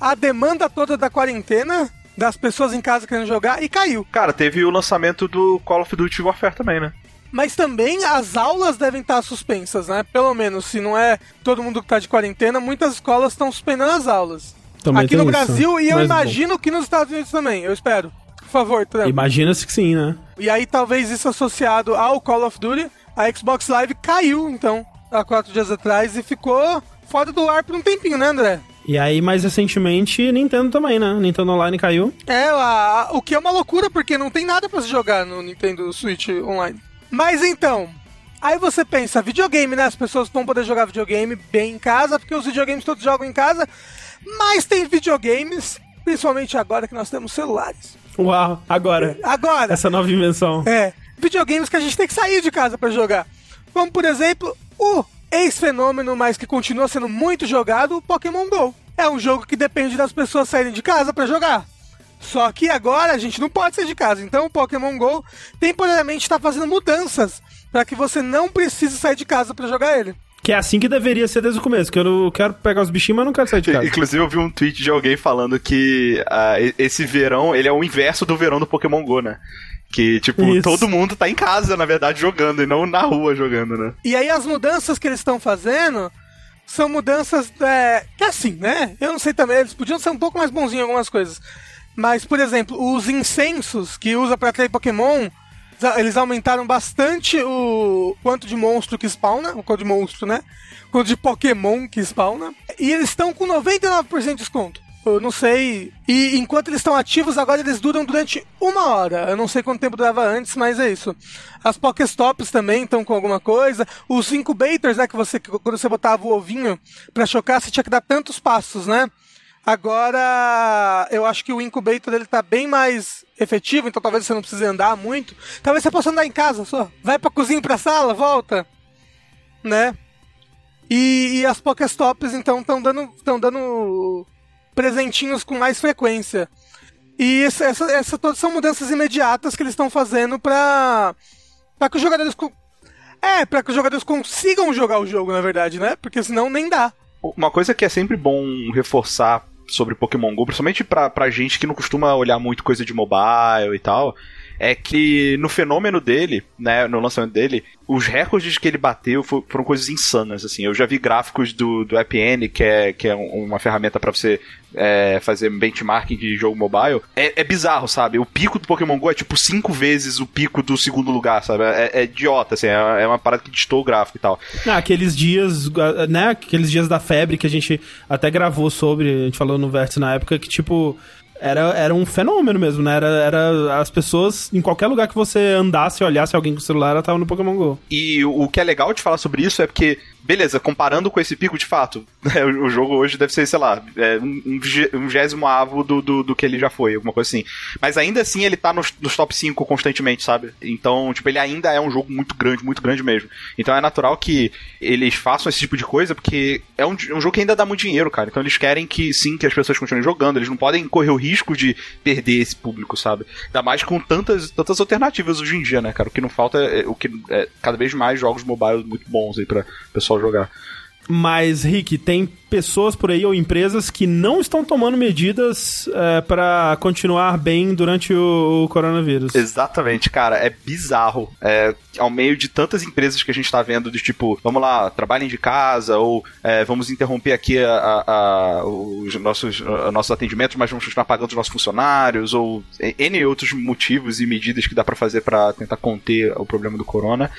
[SPEAKER 2] a demanda toda da quarentena, das pessoas em casa querendo jogar, e caiu.
[SPEAKER 3] Cara, teve o lançamento do Call of Duty Warfare também, né?
[SPEAKER 2] Mas também as aulas devem estar suspensas, né? Pelo menos, se não é todo mundo que está de quarentena, muitas escolas estão suspendendo as aulas.
[SPEAKER 1] Também
[SPEAKER 2] Aqui no Brasil
[SPEAKER 1] isso.
[SPEAKER 2] e eu
[SPEAKER 1] Mas,
[SPEAKER 2] imagino que nos Estados Unidos também, eu espero. Por favor, Trump.
[SPEAKER 1] Imagina-se que sim, né?
[SPEAKER 2] E aí talvez isso associado ao Call of Duty, a Xbox Live caiu, então, há quatro dias atrás e ficou fora do ar por um tempinho, né, André?
[SPEAKER 1] E aí, mais recentemente, Nintendo também, né? Nintendo Online caiu.
[SPEAKER 2] É, a- a- o que é uma loucura, porque não tem nada pra se jogar no Nintendo Switch Online. Mas então, aí você pensa, videogame, né? As pessoas vão poder jogar videogame bem em casa, porque os videogames todos jogam em casa, mas tem videogames, principalmente agora que nós temos celulares.
[SPEAKER 1] Uau, agora.
[SPEAKER 2] Agora,
[SPEAKER 1] Essa nova invenção.
[SPEAKER 2] é, videogames que a gente tem que sair de casa pra jogar. Como, por exemplo, o ex-fenômeno, mas que continua sendo muito jogado, o Pokémon GO. É um jogo que depende das pessoas saírem de casa pra jogar. Só que agora a gente não pode sair de casa, então o Pokémon GO temporariamente está fazendo mudanças para que você não precise sair de casa pra jogar ele.
[SPEAKER 1] Que é assim que deveria ser desde o começo. Que eu não quero pegar os bichinhos, mas não quero sair de casa.
[SPEAKER 3] Inclusive, eu vi um tweet de alguém falando que e- esse verão, ele é o inverso do verão do Pokémon GO, né? Que, tipo,
[SPEAKER 1] Isso.
[SPEAKER 3] todo mundo tá em casa, na verdade, jogando, e não na rua jogando, né?
[SPEAKER 2] E aí as mudanças que eles estão fazendo são mudanças é, que assim, né? Eu não sei também, eles podiam ser um pouco mais bonzinhos em algumas coisas. Mas, por exemplo, os incensos que usa pra atrair Pokémon, eles aumentaram bastante o quanto de monstro que spawna, o quanto de monstro, né? O quanto de Pokémon que spawna. E eles estão com 99% de desconto. Eu não sei. E enquanto eles estão ativos, agora eles duram durante uma hora. Eu não sei quanto tempo durava antes, mas é isso. As Pokéstops também estão com alguma coisa. Os incubators, né? Que você, quando você botava o ovinho pra chocar, você tinha que dar tantos passos, né? Agora, eu acho que o incubator ele tá bem mais efetivo, então talvez você não precise andar muito. Talvez você possa andar em casa só. Vai pra cozinha pra sala, volta. Né? E, e as Pokéstops, então, estão dando, tão dando presentinhos com mais frequência. E essa, essa, essa todas são mudanças imediatas que eles estão fazendo pra, pra que os jogadores. É, pra que os jogadores consigam jogar o jogo, na verdade, né? Porque senão nem dá.
[SPEAKER 3] Uma coisa que é sempre bom reforçar sobre Pokémon GO, principalmente pra, pra gente que não costuma olhar muito coisa de mobile e tal, é que no fenômeno dele, né, no lançamento dele, os recordes que ele bateu fo- foram coisas insanas, assim. Eu já vi gráficos do, do AppN, que é, que é um- uma ferramenta pra você é, fazer benchmarking de jogo mobile. É, é bizarro, sabe? O pico do Pokémon GO é tipo cinco vezes o pico do segundo lugar, sabe? É, é idiota, assim, é, é uma parada que distou o gráfico e tal.
[SPEAKER 1] Ah, aqueles dias, né? Aqueles dias da febre que a gente até gravou sobre, a gente falou no Vértice na época, que tipo. Era, era um fenômeno mesmo, né? Era, era as pessoas, em qualquer lugar que você andasse, olhasse alguém com o celular, ela tava no Pokémon GO.
[SPEAKER 3] E o que é legal de falar sobre isso é porque, beleza, comparando com esse pico, de fato, né, o jogo hoje deve ser, sei lá, é, um um vigé- um vigésimo avo do, do, do que ele já foi, alguma coisa assim. Mas ainda assim ele tá nos, nos top 5 constantemente, sabe? Então, tipo, ele ainda é um jogo muito grande, muito grande mesmo. Então é natural que eles façam esse tipo de coisa, porque é um, um jogo que ainda dá muito dinheiro, cara. Então eles querem que sim, que as pessoas continuem jogando, eles não podem correr o risco de perder esse público, sabe? Ainda mais com tantas, tantas alternativas hoje em dia, né, cara? O que não falta é o que é cada vez mais jogos mobile muito bons aí pra pessoal jogar.
[SPEAKER 1] Mas, Rick, tem pessoas por aí ou empresas que não estão tomando medidas é, para continuar bem durante o, o, coronavírus.
[SPEAKER 3] Exatamente, cara. É bizarro. É, ao meio de tantas empresas que a gente está vendo, de tipo, vamos lá, trabalhem de casa, ou é, vamos interromper aqui a, a, a, os nossos, nossos atendimentos, mas vamos continuar pagando os nossos funcionários, ou N outros motivos e medidas que dá para fazer para tentar conter o problema do corona.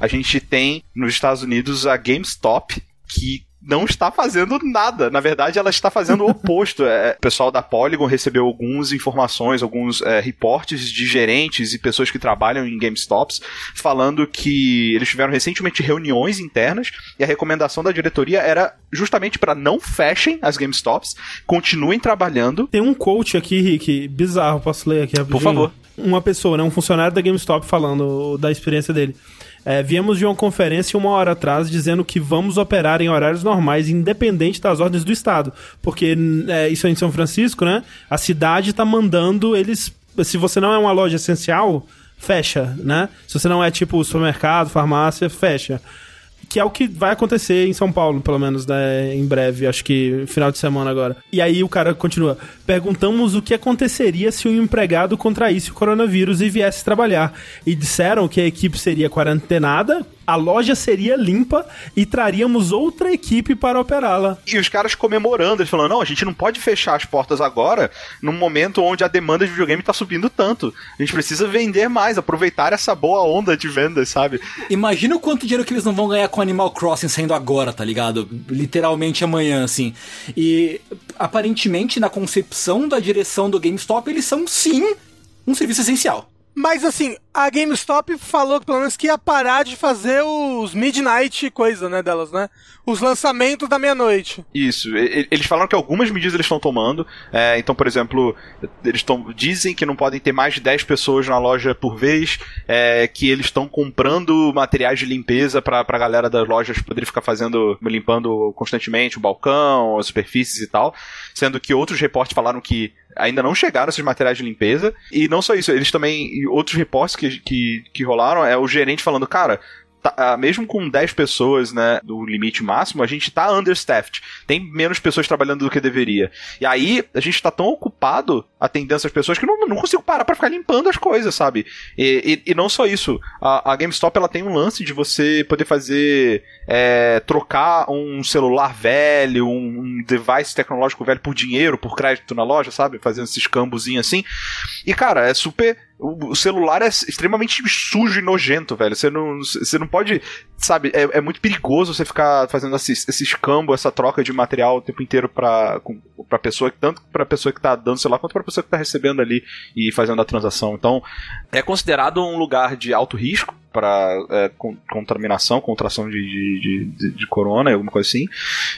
[SPEAKER 3] A gente tem nos Estados Unidos a GameStop, que não está fazendo nada. Na verdade, ela está fazendo o oposto. É, o pessoal da Polygon recebeu algumas informações, alguns é, reportes de gerentes e pessoas que trabalham em GameStops falando que eles tiveram recentemente reuniões internas e a recomendação da diretoria era justamente para não fechem as GameStops, continuem trabalhando.
[SPEAKER 1] Tem um coach aqui, Rick, bizarro, posso ler aqui rapidinho?
[SPEAKER 3] Por favor.
[SPEAKER 1] Uma pessoa, né, um funcionário da GameStop falando da experiência dele. É, viemos de uma conferência uma hora atrás dizendo que vamos operar em horários normais, independente das ordens do Estado. Porque é, isso é em São Francisco, né? A cidade está mandando eles. Se você não é uma loja essencial, fecha, né? Se você não é tipo supermercado, farmácia, fecha que é o que vai acontecer em São Paulo, pelo menos, né, em breve, acho que final de semana agora. E aí o cara continua: perguntamos o que aconteceria se um empregado contraísse o coronavírus e viesse trabalhar. E disseram que a equipe seria quarentenada, a loja seria limpa e traríamos outra equipe para operá-la.
[SPEAKER 3] E os caras comemorando, eles falando: não, a gente não pode fechar as portas agora, num momento onde a demanda de videogame está subindo tanto. A gente precisa vender mais, aproveitar essa boa onda de vendas, sabe?
[SPEAKER 4] Imagina o quanto dinheiro que eles não vão ganhar com Animal Crossing saindo agora, tá ligado? Literalmente amanhã, assim. E aparentemente, na concepção da direção do GameStop, eles são sim um serviço essencial.
[SPEAKER 2] Mas assim, a GameStop falou pelo menos que ia parar de fazer os midnight coisa, né, delas, né? Os lançamentos da meia-noite.
[SPEAKER 3] Isso. Eles falaram que algumas medidas eles estão tomando. É, então, por exemplo, eles tão, dizem que não podem ter mais de 10 pessoas na loja por vez, é, que eles estão comprando materiais de limpeza para a galera das lojas poder ficar fazendo, limpando constantemente o balcão, as superfícies e tal. Sendo que outros reportes falaram que ainda não chegaram esses materiais de limpeza. E não só isso, eles também. Outros reportes que, que, que rolaram é o gerente falando, cara, Tá, ah, mesmo com 10 pessoas, né, do limite máximo, a gente tá understaffed. Tem menos pessoas trabalhando do que deveria. E aí, a gente tá tão ocupado atendendo essas pessoas que não, não consigo parar para ficar limpando as coisas, sabe? E, e, e, não só isso, a, a GameStop ela tem um lance de você poder fazer é, trocar um celular velho, um, um, device tecnológico velho por dinheiro, por crédito na loja, sabe? Fazendo esses cambozinhos assim. E cara, é super o celular é extremamente sujo e nojento, velho. Você não, você não pode, sabe, é, é muito perigoso você ficar fazendo esse, esse escambo, essa troca de material o tempo inteiro pra, com, pra pessoa, tanto pra pessoa que tá dando celular, quanto pra pessoa que tá recebendo ali e fazendo a transação. Então, é considerado um lugar de alto risco para é, contaminação, contração de, de, de, de, corona, alguma coisa assim,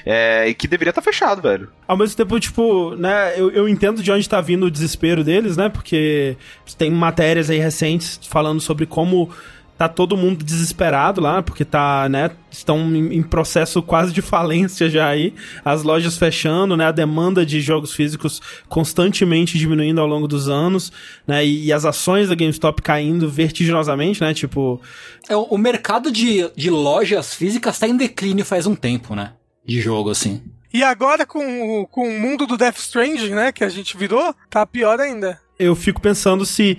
[SPEAKER 3] é, e que deveria estar tá fechado, velho.
[SPEAKER 1] Ao mesmo tempo, tipo, né, eu, eu entendo de onde tá vindo o desespero deles, né, porque tem matérias aí recentes falando sobre como tá todo mundo desesperado lá, porque tá, né, estão em, processo quase de falência já aí, as lojas fechando, né, a demanda de jogos físicos constantemente diminuindo ao longo dos anos, né, e, e as ações da GameStop caindo vertiginosamente, né, tipo...
[SPEAKER 4] É, o mercado de, de lojas físicas tá em declínio faz um tempo, né, de jogo, assim.
[SPEAKER 2] E agora com, com o mundo do Death Stranding, né, que a gente virou, tá pior ainda.
[SPEAKER 1] Eu fico pensando se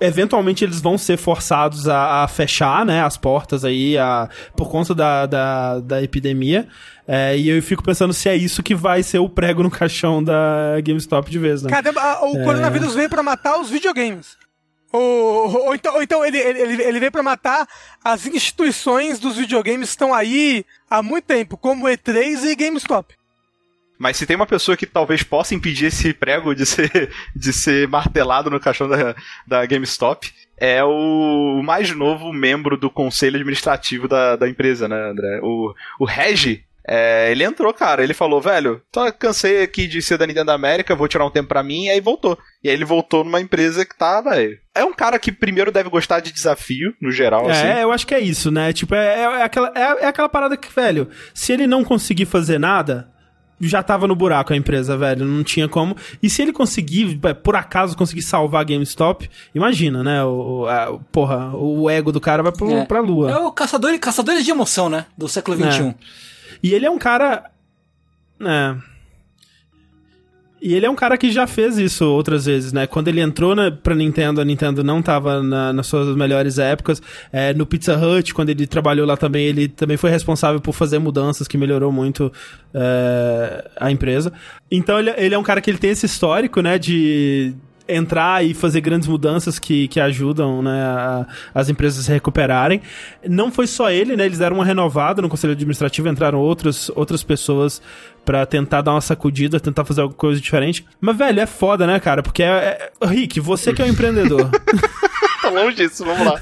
[SPEAKER 1] eventualmente eles vão ser forçados a, a, fechar, né, as portas aí, a, por conta da, da, da epidemia. É, e eu fico pensando se é isso que vai ser o prego no caixão da GameStop de vez, né?
[SPEAKER 2] Caramba, o é... coronavírus veio para matar os videogames. Ou, ou, então, ou então ele, ele, ele veio para matar as instituições dos videogames que estão aí há muito tempo, como E3 e GameStop.
[SPEAKER 3] Mas se tem uma pessoa que talvez possa impedir esse prego de ser, de ser martelado no caixão da, da GameStop, é o mais novo membro do conselho administrativo da, da empresa, né, André? O, o Regi, é, ele entrou, cara. Ele falou, velho, tô cansei aqui de ser da Nintendo América, vou tirar um tempo pra mim, e aí voltou. E aí ele voltou numa empresa que tá, velho. É um cara que primeiro deve gostar de desafio, no geral,
[SPEAKER 1] é,
[SPEAKER 3] assim.
[SPEAKER 1] É, eu acho que é isso, né? Tipo, é, é, aquela, é, é aquela parada que, velho, se ele não conseguir fazer nada, já tava no buraco a empresa, velho. Não tinha como. E se ele conseguir, é, por acaso, conseguir salvar a GameStop, imagina, né? O, a, porra, o ego do cara vai pro,
[SPEAKER 4] É.
[SPEAKER 1] pra lua.
[SPEAKER 4] É o caçador, caçadores de emoção, né? Do século XXI.
[SPEAKER 1] É. E ele é um cara. É. E ele é um cara que já fez isso outras vezes, né? Quando ele entrou na, pra Nintendo, a Nintendo não tava na- nas suas melhores épocas. É, no Pizza Hut, quando ele trabalhou lá também, ele também foi responsável por fazer mudanças que melhorou muito é, a empresa. Então ele, ele é um cara que ele tem esse histórico, né? De entrar e fazer grandes mudanças que, que ajudam né, a- as empresas a se recuperarem. Não foi só ele, né? Eles deram uma renovada no conselho administrativo, entraram outras, outras pessoas pra tentar dar uma sacudida, tentar fazer alguma coisa diferente. Mas, velho, é foda, né, cara? Porque é, é... Rick, você que é um empreendedor,
[SPEAKER 3] Tá longe disso, vamos lá.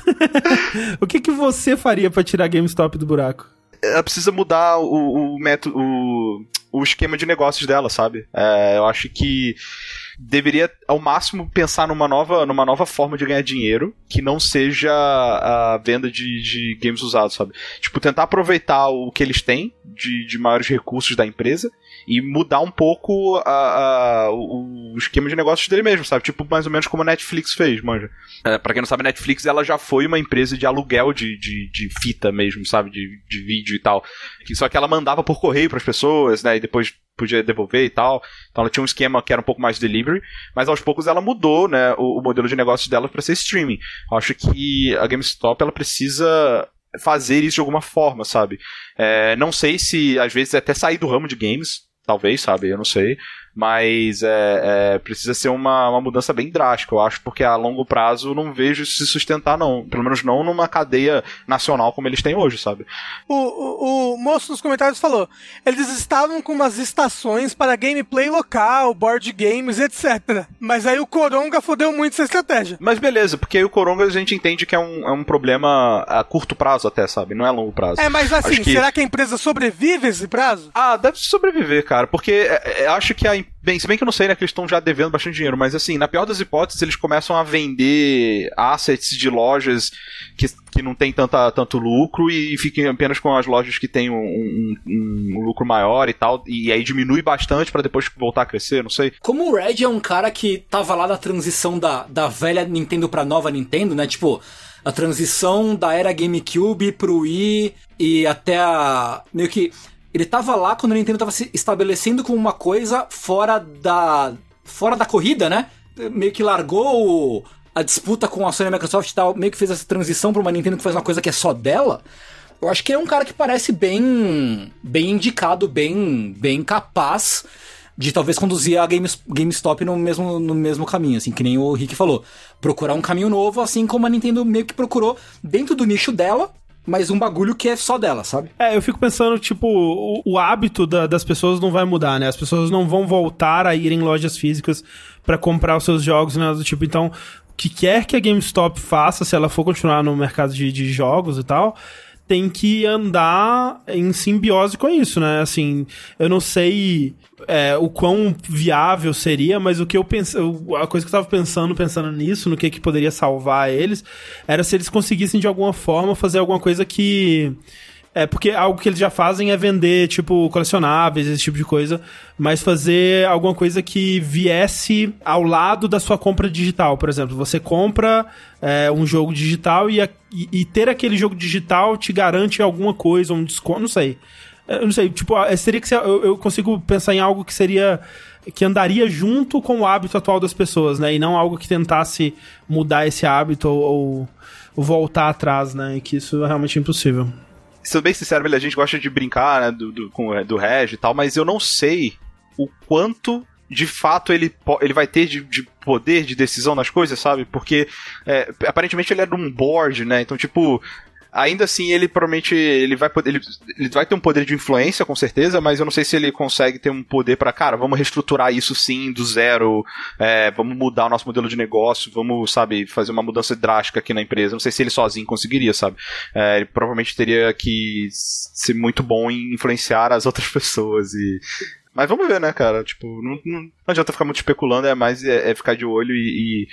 [SPEAKER 1] o que, que você faria pra tirar a GameStop do buraco?
[SPEAKER 3] ela precisa mudar o, o método, o, o esquema de negócios dela, sabe? É, eu acho que deveria, ao máximo, pensar numa nova, numa nova forma de ganhar dinheiro que não seja a venda de, de games usados, sabe? Tipo, tentar aproveitar o que eles têm de, de maiores recursos da empresa e mudar um pouco a, a- o, esquema de negócios dele mesmo, sabe? Tipo, mais ou menos como a Netflix fez, manja. É, pra quem não sabe, a Netflix ela já foi uma empresa de aluguel de, de, de fita mesmo, sabe? De, de vídeo e tal. Só que ela mandava por correio pras pessoas, né? E depois podia devolver e tal. Então ela tinha um esquema que era um pouco mais delivery, mas aos poucos ela mudou, né? O, o modelo de negócio dela para ser streaming. Eu acho que a GameStop ela precisa fazer isso de alguma forma, sabe? É, não sei se às vezes até sair do ramo de games, talvez, sabe? Eu não sei. Mas é, é, precisa ser uma, uma mudança bem drástica, eu acho, porque a longo prazo não vejo isso se sustentar, não. Pelo menos não numa cadeia nacional como eles têm hoje, sabe?
[SPEAKER 2] O, o, o moço nos comentários falou: eles estavam com umas estações para gameplay local, board games, etc. Mas aí o Coronga fodeu muito essa estratégia.
[SPEAKER 3] Mas beleza, porque aí o Coronga a gente entende que é um, é um problema a curto prazo até, sabe? Não é a longo prazo.
[SPEAKER 2] É, mas assim,
[SPEAKER 3] que-
[SPEAKER 2] será que a empresa sobrevive a esse prazo?
[SPEAKER 3] Ah, deve sobreviver, cara, porque é, é, acho que a. em- Bem, se bem que eu não sei, né, que eles estão já devendo bastante dinheiro, mas assim, na pior das hipóteses, eles começam a vender assets de lojas que, que não tem tanta, tanto lucro e fiquem apenas com as lojas que têm um, um- um lucro maior e tal, e aí diminui bastante pra depois voltar a crescer, não sei.
[SPEAKER 4] Como o Red é um cara que tava lá na transição da, da velha Nintendo pra nova Nintendo, né? Tipo, a transição da era GameCube pro Wii e até a. meio que. Ele tava lá quando a Nintendo tava se estabelecendo como uma coisa fora da. fora da corrida, né? Meio que largou a disputa com a Sony e a Microsoft e tal, meio que fez essa transição pra uma Nintendo que faz uma coisa que é só dela. Eu acho que é um cara que parece bem. bem indicado, bem. bem capaz de talvez conduzir a Games, GameStop no mesmo, no mesmo caminho, assim, que nem o Rick falou. Procurar um caminho novo, assim como a Nintendo meio que procurou dentro do nicho dela, mas um bagulho que é só dela, sabe?
[SPEAKER 1] É, eu fico pensando, tipo, o, o hábito da- das pessoas não vai mudar, né? As pessoas não vão voltar a ir em lojas físicas pra comprar os seus jogos, né? Do tipo, então, o que quer que a GameStop faça, se ela for continuar no mercado de, de jogos e tal, tem que andar em simbiose com isso, né? Assim, eu não sei é, o quão viável seria, mas o que eu pensei, a coisa que eu tava pensando, pensando nisso, no que que poderia salvar eles, era se eles conseguissem de alguma forma fazer alguma coisa que é, porque algo que eles já fazem é vender, tipo, colecionáveis, esse tipo de coisa, mas fazer alguma coisa que viesse ao lado da sua compra digital, por exemplo. Você compra é, um jogo digital e, a- e- e ter aquele jogo digital te garante alguma coisa, um desconto, não sei. Eu não sei, tipo, ah, seria que eu, eu consigo pensar em algo que seria que andaria junto com o hábito atual das pessoas, né? E não algo que tentasse mudar esse hábito ou- ou voltar atrás, né? E que isso é realmente impossível.
[SPEAKER 3] Sendo bem sincero, a gente gosta de brincar, né, do, do, com, do Reg e tal, mas eu não sei o quanto de fato ele, ele vai ter de, de poder de decisão nas coisas, sabe? Porque é, aparentemente ele é um board, né? Então, tipo, ainda assim ele provavelmente ele vai poder ele, ele vai ter um poder de influência com certeza, mas eu não sei se ele consegue ter um poder pra, cara, vamos reestruturar isso sim do zero, é, vamos mudar o nosso modelo de negócio, vamos, sabe, fazer uma mudança drástica aqui na empresa. Não sei se ele sozinho conseguiria, sabe? É, ele provavelmente teria que ser muito bom em influenciar as outras pessoas e mas vamos ver, né, cara? Tipo, não, não, não adianta ficar muito especulando, é mais é, é ficar de olho e, e-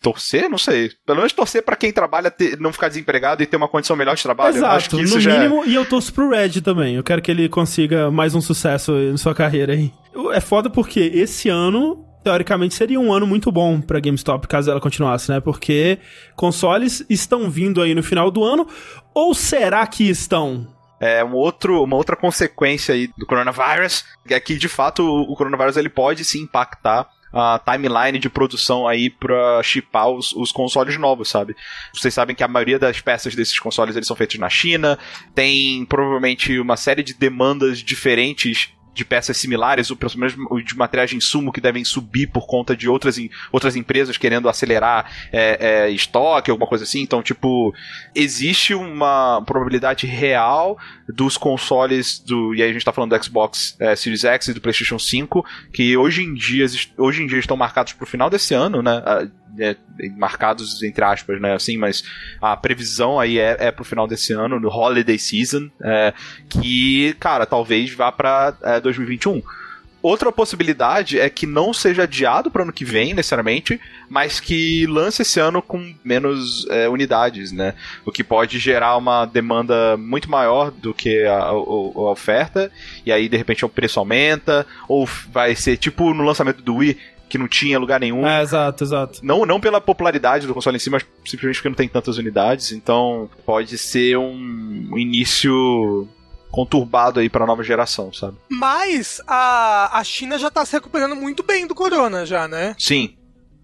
[SPEAKER 3] torcer, não sei. Pelo menos torcer para quem trabalha ter, não ficar desempregado e ter uma condição melhor de trabalho.
[SPEAKER 1] Exato, no
[SPEAKER 3] é-
[SPEAKER 1] mínimo, e eu torço pro Red também. Eu quero que ele consiga mais um sucesso em sua carreira aí. É foda porque esse ano, teoricamente, seria um ano muito bom pra GameStop, caso ela continuasse, né? Porque consoles estão vindo aí no final do ano, ou será que estão?
[SPEAKER 3] é um outro, uma outra consequência aí do coronavírus, que é que de fato o, o coronavírus ele pode se impactar a timeline de produção aí pra chipar os, os consoles novos, sabe? Vocês sabem que a maioria das peças desses consoles eles são feitos na China, tem provavelmente uma série de demandas diferentes de peças similares, ou pelo menos de materiais de insumo que devem subir por conta de outras, outras empresas querendo acelerar é, é, estoque, alguma coisa assim. Então, tipo, existe uma probabilidade real dos consoles do. E aí a gente tá falando do Xbox é, Series X e do PlayStation 5, que hoje em dia, hoje em dia estão marcados pro final desse ano, né? É, marcados entre aspas, né? Assim, mas a previsão aí é, é pro final desse ano, no Holiday Season, é, que, cara, talvez vá pra é, 2021. Outra possibilidade é que não seja adiado para ano que vem, necessariamente, mas que lance esse ano com menos é, unidades, né? O que pode gerar uma demanda muito maior do que a, a- a oferta, e aí de repente o preço aumenta, ou vai ser tipo no lançamento do Wii, que não tinha lugar nenhum.
[SPEAKER 1] É, exato, exato.
[SPEAKER 3] Não, não pela popularidade do console em si, mas simplesmente porque não tem tantas unidades. Então pode ser um início conturbado aí pra nova geração, sabe?
[SPEAKER 2] Mas a, a China já tá se recuperando muito bem do corona, já, né?
[SPEAKER 3] Sim,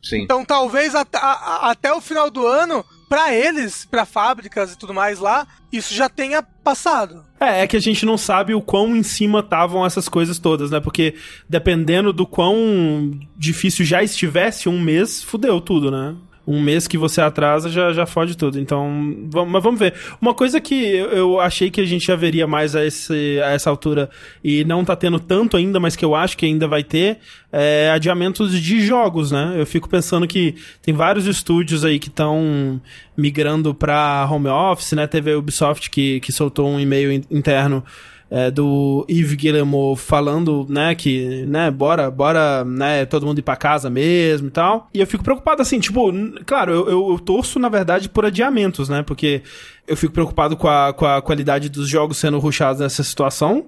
[SPEAKER 3] sim.
[SPEAKER 2] Então talvez at- a- a- até o final do ano, pra eles, pra fábricas e tudo mais lá, isso já tenha passado.
[SPEAKER 1] É, é que a gente não sabe o quão em cima estavam essas coisas todas, né? Porque dependendo do quão difícil já estivesse, um mês fudeu tudo, né? Um mês que você atrasa já, já fode tudo. Então, vamos, mas vamos ver. Uma coisa que eu, achei que a gente já veria mais a, esse, a essa altura e não tá tendo tanto ainda, mas que eu acho que ainda vai ter, é adiamentos de jogos, né? Eu fico pensando que tem vários estúdios aí que estão migrando pra home office, né? Teve a Ubisoft que, que soltou um e-mail in- interno é, do Yves Guillemot falando, né, que, né, bora, bora, né, todo mundo ir pra casa mesmo e tal. E eu fico preocupado, assim, tipo, claro, eu, eu, eu torço, na verdade, por adiamentos, né, porque eu fico preocupado com a, com a qualidade dos jogos sendo rushados nessa situação.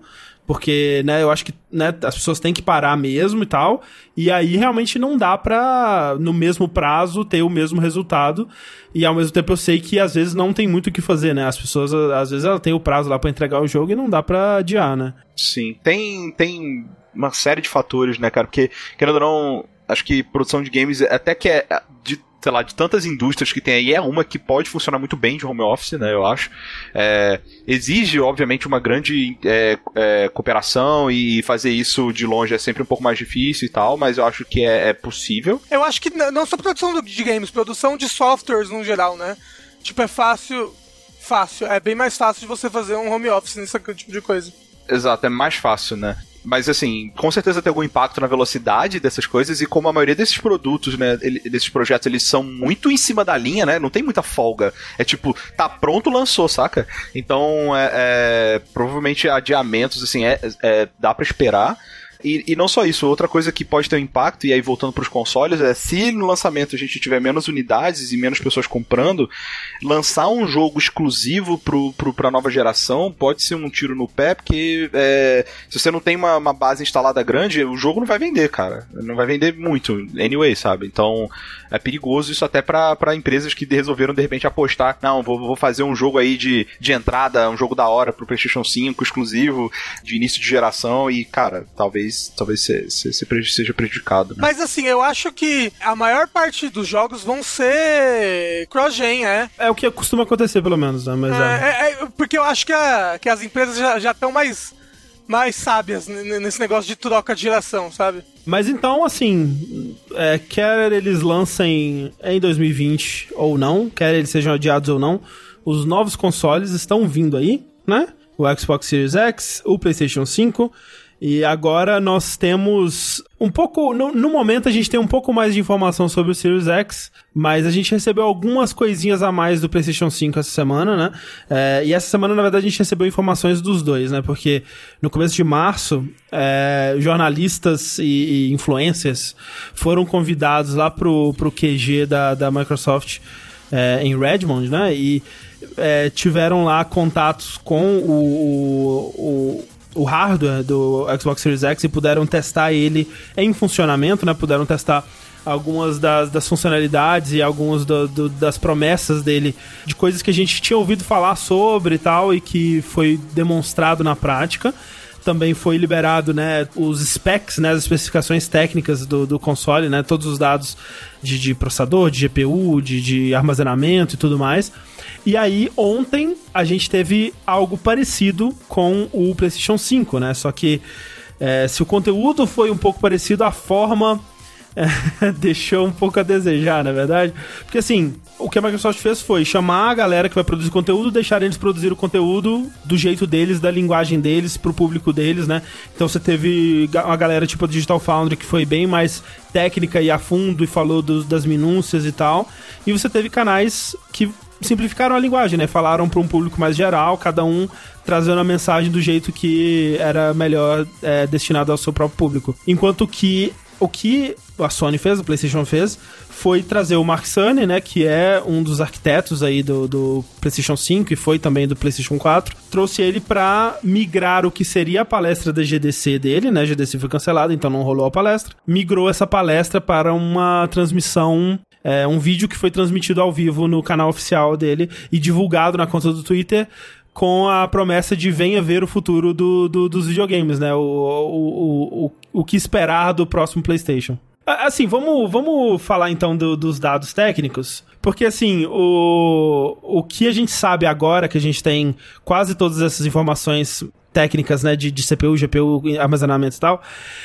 [SPEAKER 1] Porque, né, eu acho que né, as pessoas têm que parar mesmo e tal. E aí realmente não dá pra, no mesmo prazo, ter o mesmo resultado. E ao mesmo tempo eu sei que às vezes não tem muito o que fazer, né? As pessoas, às vezes, elas têm o prazo lá pra entregar o jogo e não dá pra adiar, né?
[SPEAKER 3] Sim. Tem, tem uma série de fatores, né, cara? Porque, querendo ou não, acho que produção de games, até que é de, sei lá, de tantas indústrias que tem aí, é uma que pode funcionar muito bem de home office, né, eu acho. É, exige, obviamente, uma grande é, é, cooperação e fazer isso de longe é sempre um pouco mais difícil e tal, mas eu acho que é, é possível.
[SPEAKER 2] Eu acho que não só produção de games, produção de softwares no geral, né? Tipo, é fácil. Fácil. É bem mais fácil de você fazer um home office nesse tipo de coisa.
[SPEAKER 3] Exato, é mais fácil, né? Mas assim, com certeza tem algum impacto na velocidade dessas coisas e como a maioria desses produtos, né, ele- desses projetos, eles são muito em cima da linha, né? Não tem muita folga. É tipo, tá pronto, lançou, saca? Então, é, é, provavelmente adiamentos, assim, é, é- dá pra esperar. E, e não só isso, outra coisa que pode ter um impacto, e aí voltando para os consoles, é se no lançamento a gente tiver menos unidades e menos pessoas comprando, lançar um jogo exclusivo pro, pra nova geração pode ser um tiro no pé, porque é, se você não tem uma, uma base instalada grande, o jogo não vai vender, cara. Não vai vender muito, anyway, sabe? Então é perigoso isso até pra empresas que resolveram de repente apostar, não, vou, vou fazer um jogo aí de, de entrada, um jogo da hora pro PlayStation 5, exclusivo, de início de geração, e cara, talvez talvez se- se- se preju- seja prejudicado, né?
[SPEAKER 2] Mas assim, eu acho que a maior parte dos jogos vão ser cross-gen, é.
[SPEAKER 1] É o que costuma acontecer, pelo menos, né? Mas é.
[SPEAKER 2] É, é, é, porque eu acho que, a- que as empresas já estão mais, mais sábias nesse negócio de troca de geração, sabe?
[SPEAKER 1] Mas então, assim, é, quer eles lancem em 2020 ou não, quer eles sejam adiados ou não, os novos consoles estão vindo aí, né? O Xbox Series X, o PlayStation 5 E agora nós temos um pouco. No, no, momento a gente tem um pouco mais de informação sobre o Series X, mas a gente recebeu algumas coisinhas a mais do PlayStation 5 essa semana, né? É, e essa semana, na verdade, a gente recebeu informações dos dois, né? Porque no começo de março, é, jornalistas e, e, influencers foram convidados lá pro, pro QG da, da Microsoft é, em Redmond, né? E é, tiveram lá contatos com o, o, o hardware do Xbox Series X e puderam testar ele em funcionamento, né? Puderam testar algumas das, das funcionalidades e algumas do, do, das promessas dele, de coisas que a gente tinha ouvido falar sobre e tal, e que foi demonstrado na prática. Também foi liberado, né, os specs, né, as especificações técnicas do, do console, né, todos os dados de, de processador, de GPU, de, de armazenamento e tudo mais. E aí, ontem, a gente teve algo parecido com o PlayStation 5, né? Só que é, se o conteúdo foi um pouco parecido, a forma deixou um pouco a desejar, na é verdade. Porque assim, o que a Microsoft fez foi chamar a galera que vai produzir conteúdo, deixar eles produzir o conteúdo do jeito deles, da linguagem deles, pro público deles, né? Então você teve uma galera tipo a Digital Foundry que foi bem mais técnica e a fundo e falou dos, das minúcias e tal. E você teve canais que simplificaram a linguagem, né? Falaram para um público mais geral, cada um trazendo a mensagem do jeito que era melhor é, destinado ao seu próprio público. Enquanto que o que a Sony fez, a PlayStation fez, foi trazer o Mark Cerny, né, que é um dos arquitetos aí do, do PlayStation 5 e foi também do PlayStation 4, trouxe ele para migrar o que seria a palestra da GDC dele, né, a GDC foi cancelada, então não rolou a palestra, migrou essa palestra para uma transmissão é, um vídeo que foi transmitido ao vivo no canal oficial dele e divulgado na conta do Twitter com a promessa de venha ver o futuro do, do dos videogames, né? O, o, o, o que esperar do próximo PlayStation. Assim, vamos, vamos falar então do, dos dados técnicos. Porque, assim, o, o que a gente sabe agora, que a gente tem quase todas essas informações técnicas, né, de, de CPU, GPU, armazenamento e tal,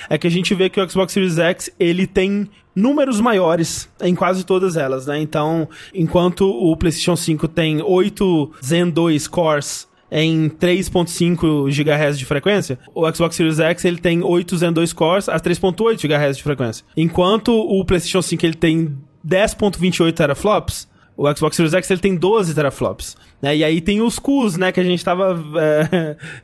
[SPEAKER 1] é que a gente vê que o Xbox Series X, ele tem números maiores em quase todas elas, né? Então, enquanto o PlayStation 5 tem 8 Zen 2 cores em 3.5 GHz de frequência, o Xbox Series X ele tem 8 Zen 2 cores a 3.8 GHz de frequência. Enquanto o PlayStation 5 ele tem 10.28 teraflops, o Xbox Series X ele tem 12 teraflops. Né? E aí tem os CUs, né? Que a gente tava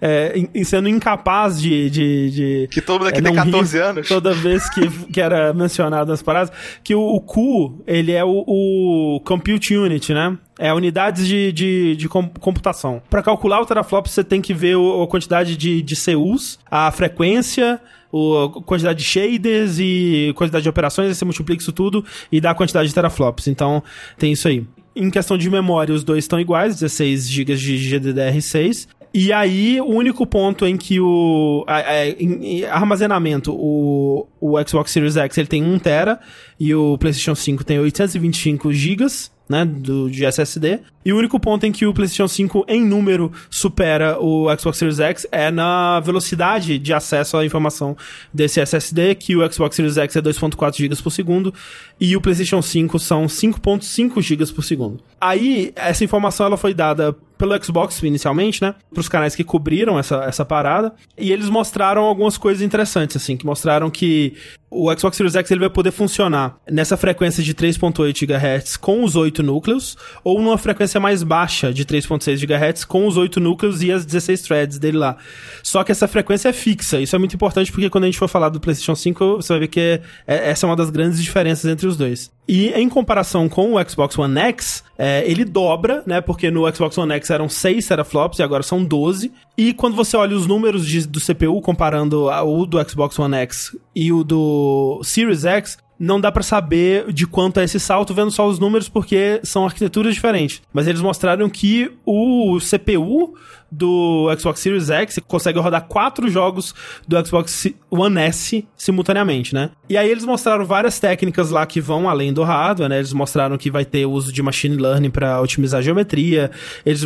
[SPEAKER 1] é, é, sendo incapaz de, de, de
[SPEAKER 3] Que todo mundo aqui é, tem 14 anos.
[SPEAKER 1] Toda vez que, que era mencionado nas paradas. Que o, o CU, ele é o, o Compute Unit, né? É unidades de, de, de computação. Para calcular o teraflop, você tem que ver o, a quantidade de, de CUs, a frequência o, quantidade de shaders e quantidade de operações, você multiplica isso tudo e dá a quantidade de teraflops. Então, tem isso aí. Em questão de memória, os dois estão iguais, 16 GB de GDDR6. E aí, o único ponto em que o a, a, em, armazenamento, o, o Xbox Series X ele tem 1 TB e o PlayStation 5 tem 825 GB né, do, de SSD. E o único ponto em que o PlayStation 5 em número supera o Xbox Series X é na velocidade de acesso à informação desse SSD, que o Xbox Series X é 2.4 GB por segundo e o PlayStation 5 são 5.5 GB por segundo. Aí essa informação ela foi dada pelo Xbox inicialmente, né? Para os canais que cobriram essa, essa parada. E eles mostraram algumas coisas interessantes, assim, que mostraram que o Xbox Series X ele vai poder funcionar nessa frequência de 3.8 GHz com os 8 núcleos, ou numa frequência mais baixa de 3.6 GHz com os 8 núcleos e as 16 threads dele lá. Só que essa frequência é fixa. Isso é muito importante porque quando a gente for falar do PlayStation 5, você vai ver que é, é, essa é uma das grandes diferenças entre os dois. E em comparação com o Xbox One X, é, ele dobra, né? Porque no Xbox One X eram 6 teraflops e agora são 12. E quando você olha os números de, do CPU comparando o do Xbox One X e o do Series X, não dá para saber de quanto é esse salto vendo só os números porque são arquiteturas diferentes. Mas eles mostraram que o CPU do Xbox Series X consegue rodar quatro jogos do Xbox One S simultaneamente, né? E aí eles mostraram várias técnicas lá que vão além do hardware, né? Eles mostraram que vai ter uso de machine learning para otimizar a geometria. Eles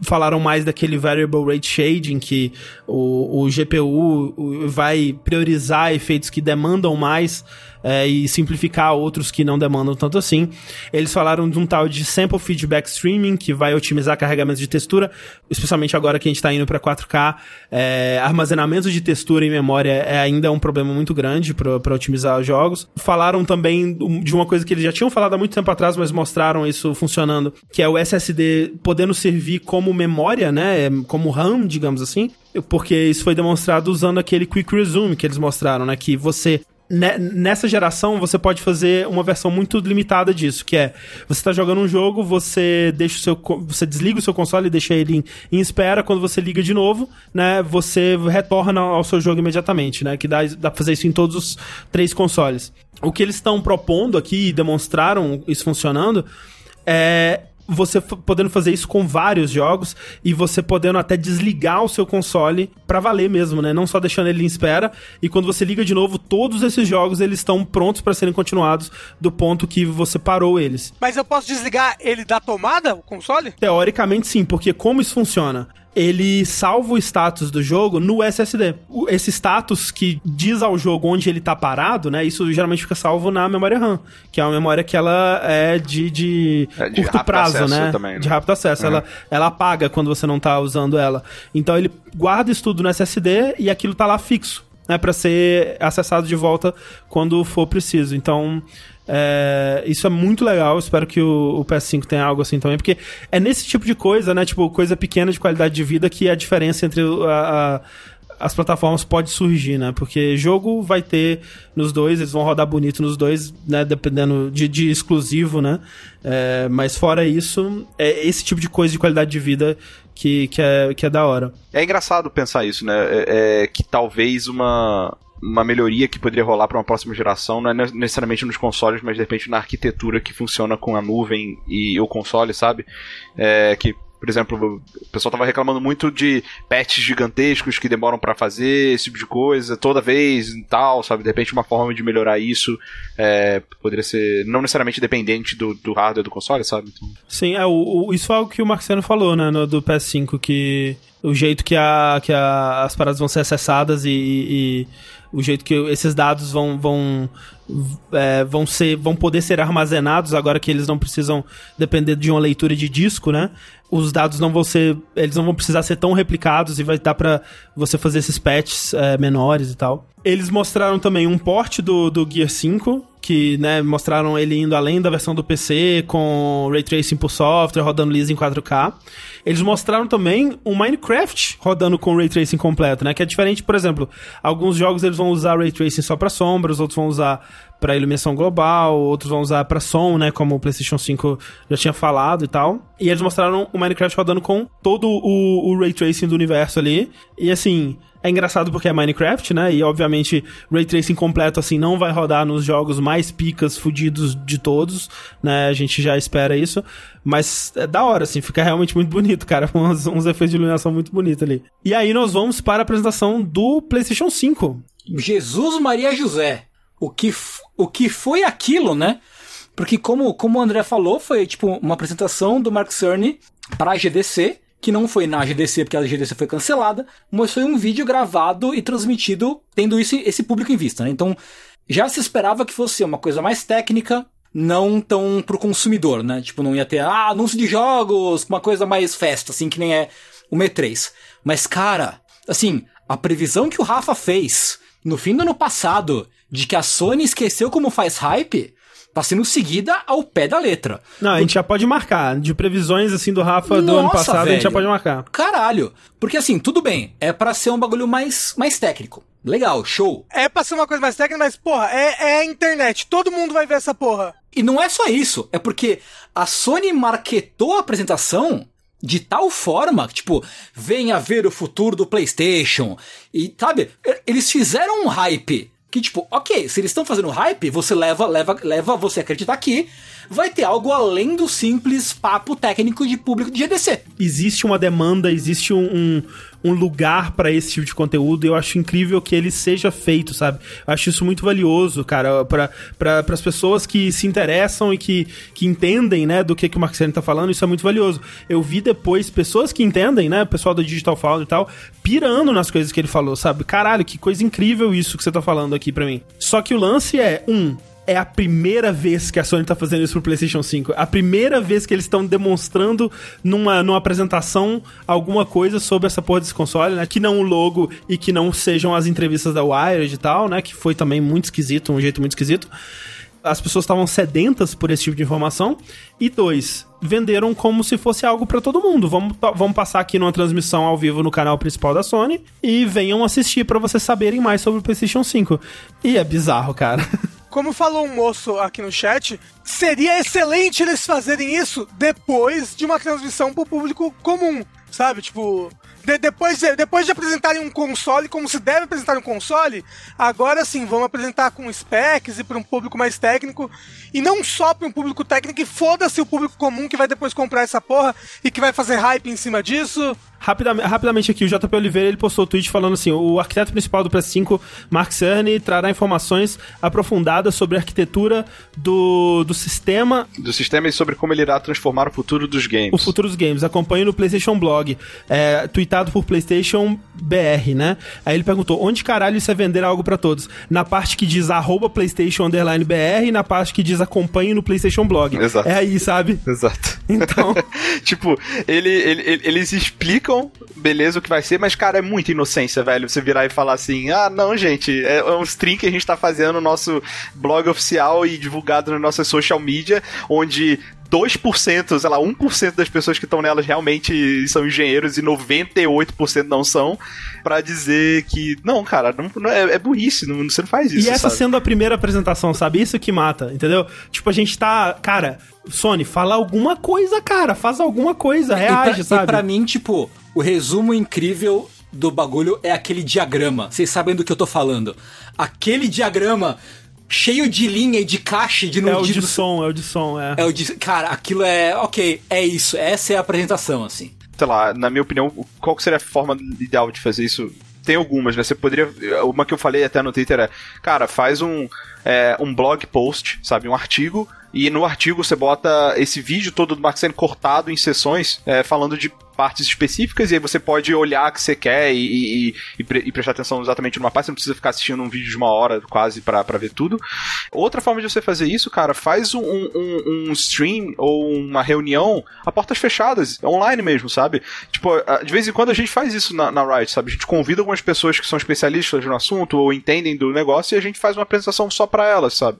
[SPEAKER 1] falaram mais daquele variable rate shading que o, o GPU vai priorizar efeitos que demandam mais é, e simplificar outros que não demandam tanto assim. Eles falaram de um tal de Sample Feedback Streaming, que vai otimizar carregamento de textura, especialmente agora que a gente está indo para 4K. É, armazenamento de textura em memória é ainda um problema muito grande para otimizar os jogos. Falaram também de uma coisa que eles já tinham falado há muito tempo atrás, mas mostraram isso funcionando, que é o SSD podendo servir como memória, né, como RAM, digamos assim, porque isso foi demonstrado usando aquele Quick Resume que eles mostraram, né, que você nessa geração você pode fazer uma versão muito limitada disso, que é você está jogando um jogo, você deixa o seu você desliga o seu console e deixa ele em, em, espera, quando você liga de novo, né, você retorna ao seu jogo imediatamente, né, que dá dá pra fazer isso em todos os três consoles. O que eles estão propondo aqui e demonstraram isso funcionando é você podendo fazer isso com vários jogos e você podendo até desligar o seu console para valer mesmo, né? Não só deixando ele em espera e quando você liga de novo, todos esses jogos eles estão prontos para serem continuados do ponto que você parou eles.
[SPEAKER 2] Mas eu posso desligar ele da tomada, o console?
[SPEAKER 1] Teoricamente sim, porque como isso funciona? Ele salva o status do jogo no SSD. Esse status que diz ao jogo onde ele tá parado, né? Isso geralmente fica salvo na memória RAM, que é uma memória que ela é de, de, é de curto prazo, né? Também, né? De rápido acesso. Uhum. Ela, ela apaga quando você não tá usando ela. Então ele guarda isso tudo no SSD e aquilo tá lá fixo. Né, para ser acessado de volta quando for preciso. Então, é, isso é muito legal, espero que o, o, PS5 tenha algo assim também, porque é nesse tipo de coisa, né? Tipo, coisa pequena de qualidade de vida que a diferença entre a, a as plataformas pode surgir, né? Porque jogo vai ter nos dois, eles vão rodar bonito nos dois, né? Dependendo de, de exclusivo, né? É, mas fora isso, é esse tipo de coisa de qualidade de vida que, que, é, que é da hora.
[SPEAKER 3] É engraçado pensar isso, né? É, é que talvez uma, uma melhoria que poderia rolar para uma próxima geração, não é necessariamente nos consoles, mas de repente na arquitetura que funciona com a nuvem e o console, sabe? É, que por exemplo, o pessoal tava reclamando muito de patches gigantescos que demoram para fazer, esse tipo de coisa, toda vez e tal, sabe? De repente, uma forma de melhorar isso é, poderia ser não necessariamente dependente do, do hardware do console, sabe? Então...
[SPEAKER 1] Sim, é, o, o, isso é o que o Marciano falou, né, no, do PS5, que o jeito que, a, que a, as paradas vão ser acessadas e, e o jeito que esses dados vão vão é, vão ser vão poder ser armazenados agora que eles não precisam depender de uma leitura de disco, né? Os dados não vão ser eles não vão precisar ser tão replicados e vai dar para você fazer esses patches é, menores e tal. Eles mostraram também um port do, do Gear 5 que né, mostraram ele indo além da versão do PC com ray tracing por software rodando liso em 4K. Eles mostraram também um Minecraft rodando com Ray Tracing completo, né? Que é diferente, por exemplo, alguns jogos eles vão usar Ray Tracing só para sombras, outros vão usar para iluminação global, outros vão usar para som, né, como o PlayStation 5 já tinha falado e tal. E eles mostraram o Minecraft rodando com todo o, o ray tracing do universo ali. E assim, é engraçado porque é Minecraft, né? E obviamente Ray Tracing completo assim não vai rodar nos jogos mais picas fudidos de todos, né? A gente já espera isso, mas é da hora assim, fica realmente muito bonito, cara, uns, uns efeitos de iluminação muito bonitos ali. E aí nós vamos para a apresentação do PlayStation 5.
[SPEAKER 4] Jesus Maria José. O que o que foi aquilo, né? Porque como como o André falou, foi tipo uma apresentação do Mark Cerny para a GDC que não foi na GDC porque a GDC foi cancelada, mas foi um vídeo gravado e transmitido tendo isso, esse público em vista, né? Então, já se esperava que fosse uma coisa mais técnica, não tão pro consumidor, né? Tipo, não ia ter, ah, anúncio de jogos, uma coisa mais festa, assim, que nem é o M3. Mas, cara, assim, a previsão que o Rafa fez no fim do ano passado de que a Sony esqueceu como faz hype, tá sendo seguida ao pé da letra.
[SPEAKER 1] Não, a gente já pode marcar. De previsões, assim, do Rafa Nossa, do ano passado, velho. a gente já pode marcar.
[SPEAKER 4] Caralho. Porque, assim, tudo bem. É para ser um bagulho mais, mais técnico. Legal, show.
[SPEAKER 2] É pra ser uma coisa mais técnica, mas, porra, é, é a internet. Todo mundo vai ver essa porra.
[SPEAKER 4] E não é só isso. É porque a Sony marketou a apresentação de tal forma, tipo, venha ver o futuro do PlayStation. E, sabe, eles fizeram um hype que, tipo, ok, se eles estão fazendo hype, você leva, leva, leva você a acreditar que vai ter algo além do simples papo técnico de público de GDC.
[SPEAKER 1] Existe uma demanda, existe um, um, um lugar para esse tipo de conteúdo e eu acho incrível que ele seja feito, sabe? Eu acho isso muito valioso, cara, para as pessoas que se interessam e que, que entendem, né, do que, que o Marcelo tá falando, isso é muito valioso. Eu vi depois pessoas que entendem, né, o pessoal da Digital Foundry e tal, pirando nas coisas que ele falou, sabe? Caralho, que coisa incrível isso que você tá falando aqui para mim. Só que o lance é, um, é a primeira vez que a Sony tá fazendo isso pro PlayStation 5. A primeira vez que eles estão demonstrando numa, numa apresentação alguma coisa sobre essa porra desse console, né? Que não o logo e que não sejam as entrevistas da Wired e tal, né? Que foi também muito esquisito, um jeito muito esquisito. As pessoas estavam sedentas por esse tipo de informação. E dois, venderam como se fosse algo para todo mundo. Vamos, vamos passar aqui numa transmissão ao vivo no canal principal da Sony e venham assistir para vocês saberem mais sobre o PlayStation 5. E é bizarro, cara.
[SPEAKER 2] Como falou um moço aqui no chat, seria excelente eles fazerem isso depois de uma transmissão pro público comum, sabe? Tipo, de, depois, de, depois de apresentarem um console como se deve apresentar um console, agora sim, vamos apresentar com specs e para um público mais técnico. E não só para um público técnico, e foda-se o público comum que vai depois comprar essa porra e que vai fazer hype em cima disso.
[SPEAKER 1] Rapidamente, rapidamente aqui, o JP Oliveira ele postou o um tweet falando assim: o arquiteto principal do PS5, Mark Cerny, trará informações aprofundadas sobre a arquitetura do, do sistema.
[SPEAKER 3] Do sistema e sobre como ele irá transformar o futuro dos games.
[SPEAKER 1] O futuro dos games. Acompanhe no PlayStation Blog, é, tweetado por PlayStation BR, né? Aí ele perguntou: onde caralho isso é vender algo para todos? Na parte que diz arroba PlayStation Underline BR e na parte que diz acompanhe no PlayStation Blog.
[SPEAKER 3] Exato.
[SPEAKER 1] É aí, sabe?
[SPEAKER 3] Exato.
[SPEAKER 1] Então.
[SPEAKER 3] tipo, ele, ele, eles explicam beleza, o que vai ser, mas, cara, é muita inocência, velho. Você virar e falar assim: ah, não, gente, é um stream que a gente tá fazendo no nosso blog oficial e divulgado nas nossas social media, onde 2%, sei lá, 1% das pessoas que estão nelas realmente são engenheiros e 98% não são, para dizer que, não, cara, não, não é, é, burrice, não, você não faz isso.
[SPEAKER 1] E essa
[SPEAKER 3] sabe?
[SPEAKER 1] sendo a primeira apresentação, sabe? Isso que mata, entendeu? Tipo, a gente tá. Cara, Sony, fala alguma coisa, cara, faz alguma coisa, reage,
[SPEAKER 4] e pra,
[SPEAKER 1] sabe?
[SPEAKER 4] E pra mim, tipo, o resumo incrível do bagulho é aquele diagrama. Vocês sabem do que eu tô falando. Aquele diagrama cheio de linha e de caixa de
[SPEAKER 1] É o de som, é o de som, é.
[SPEAKER 4] É o de. Cara, aquilo é. Ok, é isso. Essa é a apresentação, assim.
[SPEAKER 3] Sei lá, na minha opinião, qual seria a forma ideal de fazer isso? Tem algumas, né? Você poderia. Uma que eu falei até no Twitter é. Cara, faz um, é, um blog post, sabe? Um artigo e no artigo você bota esse vídeo todo do Mark Cerny cortado em sessões, é, falando de partes específicas, e aí você pode olhar o que você quer e, e, e, pre e, prestar atenção exatamente numa parte, você não precisa ficar assistindo um vídeo de uma hora quase para ver tudo. Outra forma de você fazer isso, cara, faz um, um, um, stream ou uma reunião a portas fechadas, online mesmo, sabe? Tipo, de vez em quando a gente faz isso na, na Riot, sabe? A gente convida algumas pessoas que são especialistas no assunto ou entendem do negócio e a gente faz uma apresentação só para elas, sabe?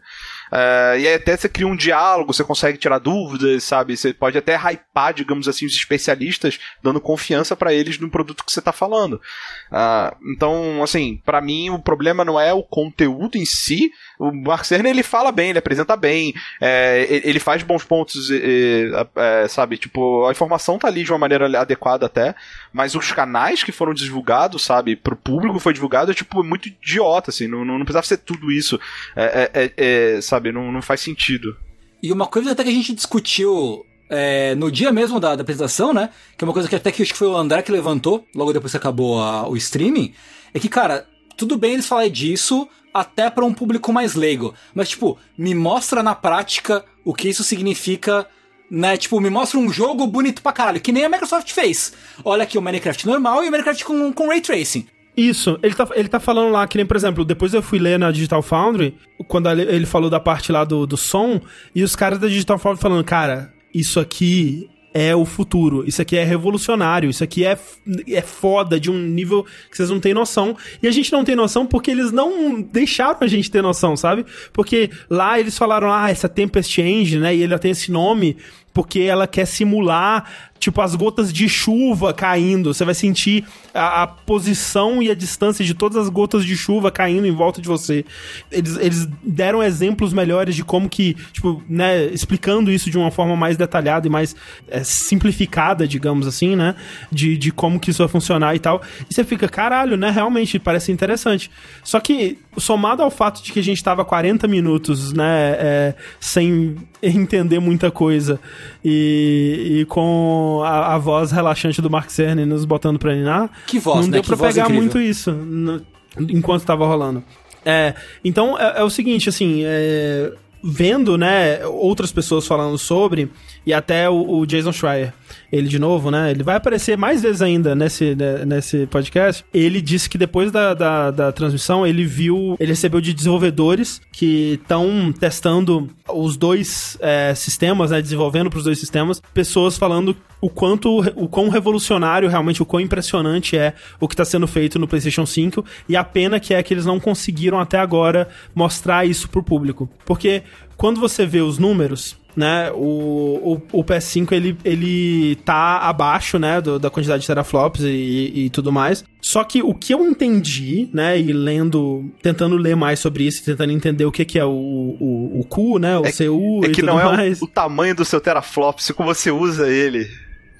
[SPEAKER 3] Uh, e aí até você cria um diálogo, você consegue tirar dúvidas, sabe? Você pode até hypar, digamos assim, os especialistas, dando confiança para eles no produto que você está falando. Uh, então, assim, para mim o problema não é o conteúdo em si. O Mark Cerner, ele fala bem, ele apresenta bem, é, ele faz bons pontos, é, é, sabe? Tipo, a informação tá ali de uma maneira adequada até, mas os canais que foram divulgados, sabe, pro público foi divulgado, tipo, muito idiota, assim, não, não precisava ser tudo isso, é, é, é, sabe? Não, não faz sentido.
[SPEAKER 4] E uma coisa até que a gente discutiu é, no dia mesmo da, da, apresentação, né? Que é uma coisa que até que acho que foi o André que levantou, logo depois que acabou a, o streaming, é que, cara, tudo bem eles falarem disso até para um público mais leigo, mas, tipo, me mostra na prática o que isso significa né? Tipo, me mostra um jogo bonito pra caralho, que nem a Microsoft fez. Olha aqui o Minecraft normal e o Minecraft com, com Ray Tracing.
[SPEAKER 1] Isso, ele tá, ele tá falando lá, que nem, por exemplo, depois eu fui ler na Digital Foundry, quando ele falou da parte lá do, do som, e os caras da Digital Foundry falando, cara, isso aqui é o futuro. Isso aqui é revolucionário. Isso aqui é, é foda de um nível que vocês não têm noção. E a gente não tem noção porque eles não deixaram a gente ter noção, sabe? Porque lá eles falaram, ah, essa Tempest Engine, né? E ele tem esse nome porque ela quer simular tipo as gotas de chuva caindo. Você vai sentir a, a, posição e a distância de todas as gotas de chuva caindo em volta de você. Eles, eles deram exemplos melhores de como que, tipo, né, explicando isso de uma forma mais detalhada e mais é, simplificada, digamos assim, né, de, de como que isso vai funcionar e tal. E você fica, caralho, né, realmente parece interessante. Só que, somado ao fato de que a gente tava 40 minutos, né, é, sem entender muita coisa e, e com a, a, voz relaxante do Mark Cerny nos botando pra ninar.
[SPEAKER 4] Que voz,
[SPEAKER 1] Não
[SPEAKER 4] né?
[SPEAKER 1] deu
[SPEAKER 4] que
[SPEAKER 1] pra
[SPEAKER 4] voz
[SPEAKER 1] pegar muito isso no, enquanto tava rolando. É, então é, é o seguinte, assim, é, vendo, né, outras pessoas falando sobre, e até o, o, Jason Schreier, ele de novo, né, ele vai aparecer mais vezes ainda nesse, né, nesse podcast. Ele disse que depois da, da, da transmissão, ele viu, ele recebeu de desenvolvedores que estão testando os dois é, sistemas, né, desenvolvendo para os dois sistemas, pessoas falando o quanto, o quão revolucionário, realmente, o quão impressionante é o que está sendo feito no PlayStation 5 e a pena que é que eles não conseguiram até agora mostrar isso pro público. Porque quando você vê os números, né, o, o, o, PS5 ele, ele tá abaixo, né, do, da quantidade de teraflops e, e, tudo mais. Só que o que eu entendi, né, e lendo, tentando ler mais sobre isso, tentando entender o que, que é o, o, o Q, né, o
[SPEAKER 3] é,
[SPEAKER 1] CU
[SPEAKER 3] é
[SPEAKER 1] e
[SPEAKER 3] que
[SPEAKER 1] tudo
[SPEAKER 3] não
[SPEAKER 1] mais.
[SPEAKER 3] é o, o tamanho do seu teraflops, como você usa ele.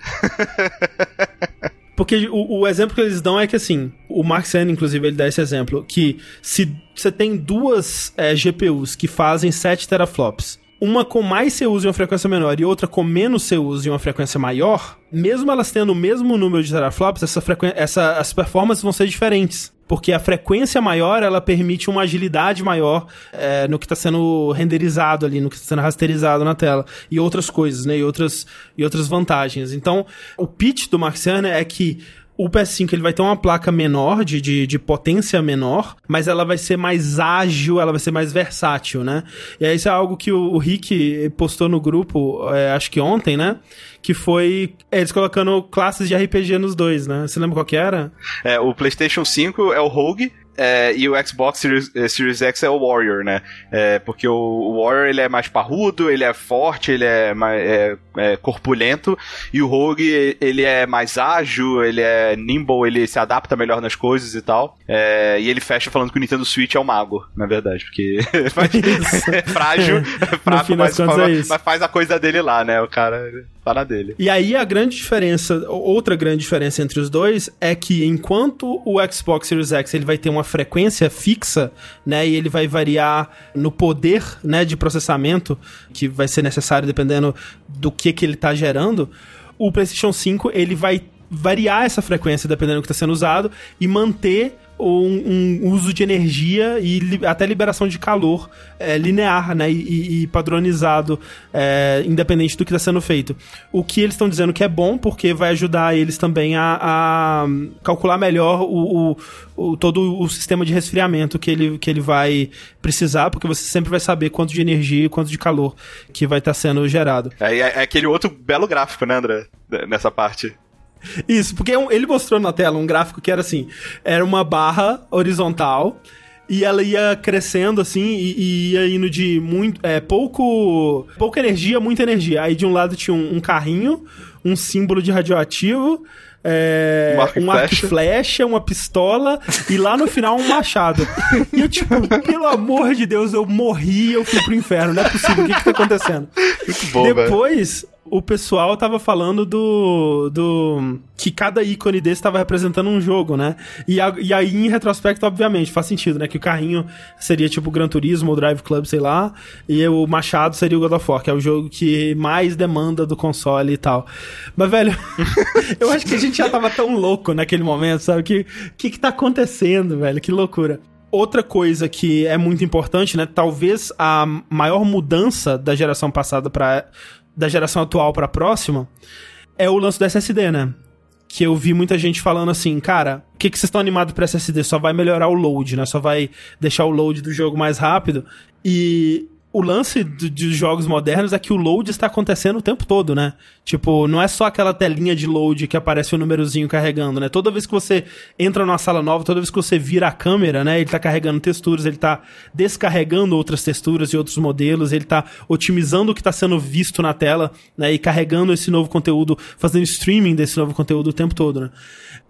[SPEAKER 1] Porque o, o, exemplo que eles dão é que, assim, o Mark Sen, inclusive, ele dá esse exemplo, que se você tem duas é, GPUs que fazem 7 teraflops, uma com mais CUs e uma frequência menor e outra com menos CUs e uma frequência maior, mesmo elas tendo o mesmo número de teraflops, essa frequ... essa, as performances vão ser diferentes. Porque a frequência maior, ela permite uma agilidade maior é, no que está sendo renderizado ali, no que está sendo rasterizado na tela. E outras coisas, né? E outras, e outras vantagens. Então, o pitch do Mark Cerner é que o PS5 ele vai ter uma placa menor, de, de, de, potência menor, mas ela vai ser mais ágil, ela vai ser mais versátil, né? E aí isso é algo que o, o Rick postou no grupo, é, acho que ontem, né? Que foi eles colocando classes de RPG nos dois, né? Você lembra qual que era?
[SPEAKER 3] É, o PlayStation 5 é o Rogue, é, e o Xbox Series, Series, X é o Warrior, né? É, porque o, Warrior ele é mais parrudo, ele é forte, ele é mais é, é corpulento, e o Rogue ele é mais ágil, ele é nimble, ele se adapta melhor nas coisas e tal. É, e ele fecha falando que o Nintendo Switch é o mago, na verdade, porque é frágil, é fraco, mas,
[SPEAKER 1] é
[SPEAKER 3] mas, faz a coisa dele lá, né? O cara na dele.
[SPEAKER 1] E aí a grande diferença, outra grande diferença entre os dois é que enquanto o Xbox Series X ele vai ter uma frequência fixa, né, e ele vai variar no poder, né, de processamento que vai ser necessário dependendo do que que ele tá gerando, o PlayStation 5 ele vai variar essa frequência dependendo do que está sendo usado e manter um, um, uso de energia e li, até liberação de calor é, linear, né? E, e padronizado, é, independente do que está sendo feito. O que eles estão dizendo que é bom, porque vai ajudar eles também a, a calcular melhor o, o, o, todo o sistema de resfriamento que ele, que ele vai precisar, porque você sempre vai saber quanto de energia e quanto de calor que vai estar tá sendo gerado.
[SPEAKER 3] É, é aquele outro belo gráfico, né, André? Nessa parte.
[SPEAKER 1] Isso, porque ele mostrou na tela um gráfico que era assim: era uma barra horizontal e ela ia crescendo assim e, e ia indo de muito é, pouco pouca energia, muita energia. Aí de um lado tinha um, um carrinho, um símbolo de radioativo. É, um, arco, e flecha, uma pistola e lá no final um machado. E eu, tipo, pelo amor de Deus, eu morri eu fui pro inferno. Não é possível. O que que tá acontecendo?
[SPEAKER 3] Bom,
[SPEAKER 1] Depois, o pessoal tava falando do. do que cada ícone desse tava representando um jogo, né? E, a, e aí, em retrospecto, obviamente, faz sentido, né? Que o carrinho seria tipo o Gran Turismo ou Drive Club, sei lá. E o Machado seria o God of War, que é o jogo que mais demanda do console e tal. Mas, velho, eu acho que a gente já tava tão louco naquele momento, sabe? Que que, que tá acontecendo, velho? Que loucura. Outra coisa que é muito importante, né? Talvez a maior mudança da geração passada para da geração atual para a próxima é o lance do SSD, né? Que eu vi muita gente falando assim, cara, o que, que vocês estão animados para SSD? Só vai melhorar o load, né? Só vai deixar o load do jogo mais rápido. E o lance dos jogos modernos é que o load está acontecendo o tempo todo, né? Tipo, não é só aquela telinha de load que aparece o um númerozinho carregando, né? Toda vez que você entra numa sala nova, toda vez que você vira a câmera, né? Ele tá carregando texturas, ele tá descarregando outras texturas e outros modelos, ele tá otimizando o que tá sendo visto na tela, né? E carregando esse novo conteúdo, fazendo streaming desse novo conteúdo o tempo todo, né?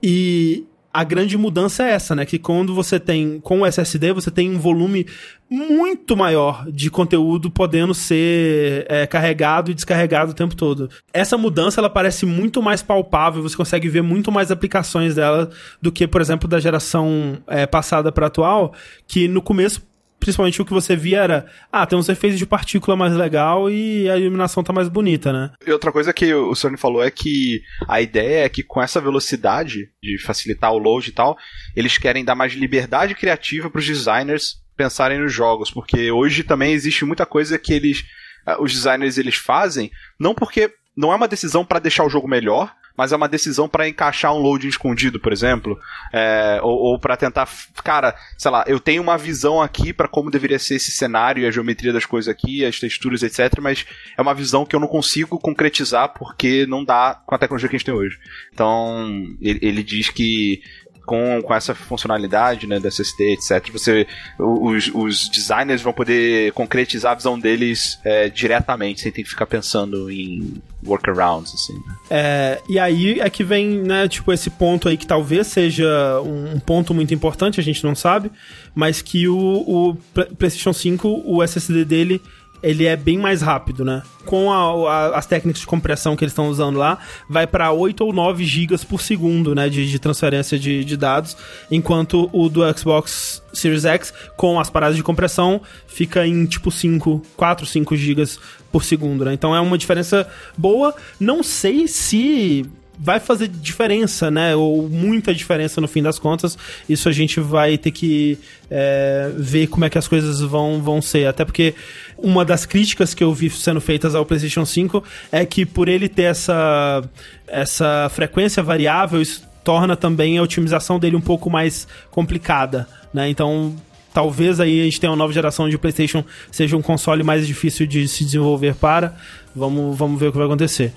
[SPEAKER 1] E a grande mudança é essa, né? Que quando você tem, com o SSD, você tem um volume muito maior de conteúdo podendo ser é, carregado e descarregado o tempo todo. Essa mudança, ela parece muito mais palpável, você consegue ver muito mais aplicações dela do que, por exemplo, da geração é, passada para atual, que no começo principalmente o que você via era, ah, tem uns efeitos de partícula mais legal e a iluminação tá mais bonita, né?
[SPEAKER 3] E outra coisa que o Sony falou é que a ideia é que com essa velocidade de facilitar o load e tal, eles querem dar mais liberdade criativa para os designers pensarem nos jogos, porque hoje também existe muita coisa que eles ah, os designers eles fazem, não porque não é uma decisão para deixar o jogo melhor, mas é uma decisão para encaixar um loading escondido, por exemplo, é, ou, ou para tentar, cara, sei lá, eu tenho uma visão aqui para como deveria ser esse cenário e a geometria das coisas aqui, as texturas, etc, mas é uma visão que eu não consigo concretizar porque não dá com a tecnologia que a gente tem hoje. Então, ele, ele diz que com, com essa funcionalidade, né, da SSD, etc., você, os, os designers vão poder concretizar a visão deles é, diretamente, sem ter que ficar pensando em workarounds, assim. Né?
[SPEAKER 1] É, e aí é que vem, né, tipo, esse ponto aí que talvez seja um, um ponto muito importante, a gente não sabe, mas que o, o PlayStation 5, o SSD dele ele é bem mais rápido, né? Com a, a, as técnicas de compressão que eles estão usando lá, vai para 8 ou 9 gigas por segundo, né? De, de transferência de, de, dados, enquanto o do Xbox Series X, com as paradas de compressão, fica em tipo 5, 4, 5 gigas por segundo, né? Então é uma diferença boa. Não sei se vai fazer diferença, né? Ou muita diferença no fim das contas. Isso a gente vai ter que é, ver como é que as coisas vão, vão ser. Até porque uma das críticas que eu vi sendo feitas ao PlayStation 5 é que por ele ter essa, essa frequência variável, isso torna também a otimização dele um pouco mais complicada, né? Então, talvez aí a gente tenha uma nova geração de PlayStation seja um console mais difícil de se desenvolver para. Vamos, vamos ver o que vai acontecer.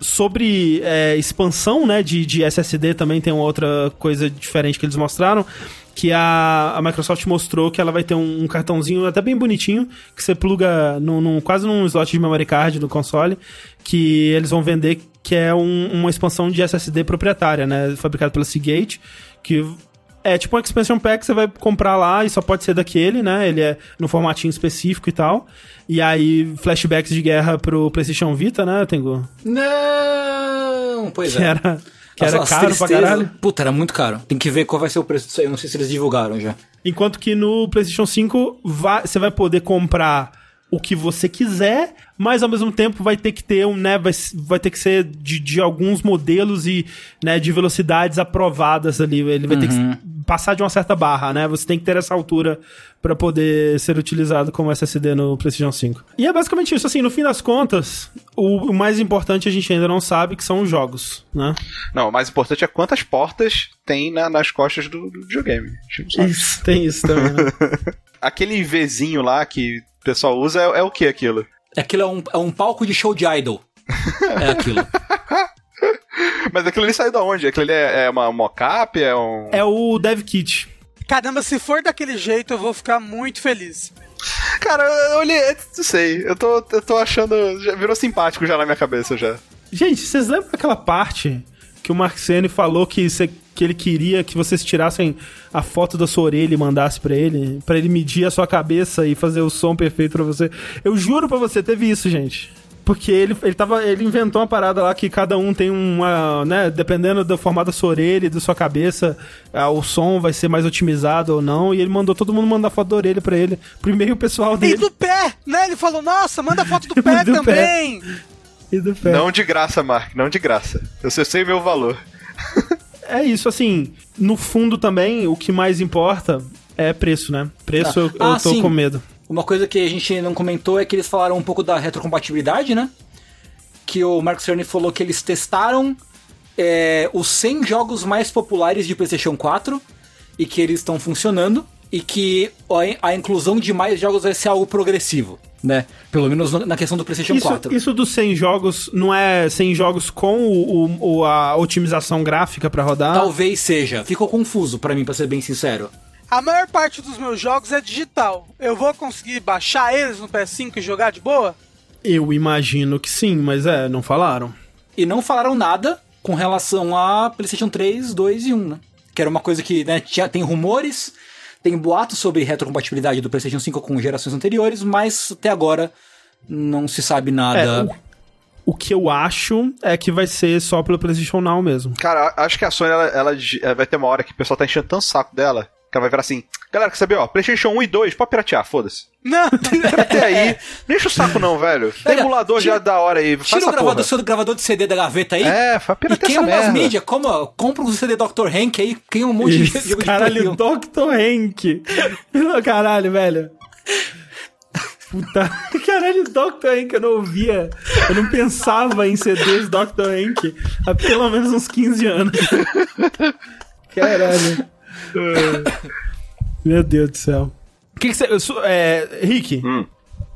[SPEAKER 1] Sobre é, expansão né, de, de SSD também tem uma outra coisa diferente que eles mostraram que a, a Microsoft mostrou que ela vai ter um, um, cartãozinho até bem bonitinho, que você pluga num, num, quase num slot de memory card no console, que eles vão vender, que é um, uma expansão de SSD proprietária, né? Fabricada pela Seagate, que é tipo um expansion pack, você vai comprar lá e só pode ser daquele, né? Ele é no formatinho específico e tal. E aí, flashbacks de guerra pro PlayStation Vita, né, Tengu?
[SPEAKER 4] Não! Pois
[SPEAKER 1] que
[SPEAKER 4] é.
[SPEAKER 1] Era, que era caro pra caralho.
[SPEAKER 4] Puta, era muito caro. Tem que ver qual vai ser o preço disso aí. Eu não sei se eles divulgaram já.
[SPEAKER 1] Enquanto que no PlayStation 5 vai, você vai poder comprar o que você quiser, mas ao mesmo tempo vai ter que ter um, né, vai, vai ter que ser de, de alguns modelos e, né, de velocidades aprovadas ali. Ele vai uhum. ter que uhum. passar de uma certa barra, né? Você tem que ter essa altura para poder ser utilizado como SSD no PlayStation 5. E é basicamente isso, assim, no fim das contas, o, o mais importante a gente ainda não sabe, que são os jogos, né?
[SPEAKER 3] Não, o mais importante é quantas portas tem na, nas costas do, do videogame.
[SPEAKER 1] Isso, tem isso também, né?
[SPEAKER 3] Aquele Vzinho lá que o pessoal usa é, é o que aquilo?
[SPEAKER 4] Aquilo é um, é um palco de show de idol. é aquilo.
[SPEAKER 3] Mas aquilo ali saiu da onde? Aquilo ali é, é uma mocap? É um.
[SPEAKER 1] É o Dev Kit.
[SPEAKER 2] Caramba, se for daquele jeito, eu vou ficar muito feliz.
[SPEAKER 3] Cara, eu olhei, não sei, eu tô, eu tô achando. Já virou simpático já na minha cabeça já.
[SPEAKER 1] Gente, vocês lembram daquela parte que o Marcene falou que você que ele queria que vocês tirassem a foto da sua orelha e mandasse para ele, para ele medir a sua cabeça e fazer o som perfeito para você. Eu juro para você, teve isso, gente. Porque ele, ele, tava, ele inventou uma parada lá que cada um tem uma, né, dependendo do formato da sua orelha e da sua cabeça, ah, o som vai ser mais otimizado ou não, e ele mandou todo mundo mandar foto da orelha pra ele, pro e-mail pessoal dele.
[SPEAKER 2] E do pé, né? Ele falou, nossa, manda foto do pé do também. Pé.
[SPEAKER 3] E do pé. Não de graça, Mark, não de graça. Eu sei o meu valor.
[SPEAKER 1] é isso, assim, no fundo também, o que mais importa é preço, né? Preço ah. eu, eu ah, tô sim. com medo.
[SPEAKER 4] Uma coisa que a gente não comentou é que eles falaram um pouco da retrocompatibilidade, né? Que o Mark Cerny falou que eles testaram é, os 100 jogos mais populares de PlayStation 4 e que eles estão funcionando e que a inclusão de mais jogos vai ser algo progressivo. Né? Pelo menos na questão do PlayStation
[SPEAKER 1] Isso,
[SPEAKER 4] 4.
[SPEAKER 1] isso dos 100 jogos não é 100 jogos com o, o- a otimização gráfica pra rodar?
[SPEAKER 4] Talvez seja. Ficou confuso pra mim, pra ser bem sincero.
[SPEAKER 2] A maior parte dos meus jogos é digital. Eu vou conseguir baixar eles no PS5 e jogar de boa?
[SPEAKER 1] Eu imagino que sim, mas é, não falaram.
[SPEAKER 4] E não falaram nada com relação a PlayStation 3, 2 e 1, né? Que era uma coisa que né, tinha, tem rumores, tem boatos sobre retrocompatibilidade do PlayStation 5 com gerações anteriores, mas até agora não se sabe
[SPEAKER 1] É,
[SPEAKER 4] nada.
[SPEAKER 1] o, o que eu acho é que vai ser só pelo PlayStation Now mesmo.
[SPEAKER 3] Cara, acho que a Sony ela, ela, ela vai ter uma hora que o pessoal tá enchendo tanto o saco dela que ela vai virar assim: galera, quer saber, ó, PlayStation 1 e 2, pode piratear, foda-se.
[SPEAKER 2] Não!
[SPEAKER 3] Até aí, não enche o saco não, velho. Tem
[SPEAKER 4] Olha,
[SPEAKER 3] emulador
[SPEAKER 4] tira-
[SPEAKER 3] já da hora aí, faz
[SPEAKER 4] Tira o gravador,
[SPEAKER 3] porra.
[SPEAKER 4] seu gravador de CD da gaveta aí.
[SPEAKER 3] É, faz
[SPEAKER 4] E
[SPEAKER 3] piratear essa
[SPEAKER 4] queima umas mídias, como, compra um CD Dr. Hank aí, queima um monte de
[SPEAKER 1] Isso,
[SPEAKER 4] jogo de
[SPEAKER 1] caralho,
[SPEAKER 4] Play 1.
[SPEAKER 1] Dr. Hank. caralho, velho. Puta, caralho, Dr. Hank, eu não ouvia. Eu não pensava em CDs Dr. Hank há pelo menos uns 15 anos. Caralho. Meu Deus do céu. O que, que você. É, Rick,
[SPEAKER 3] Hum.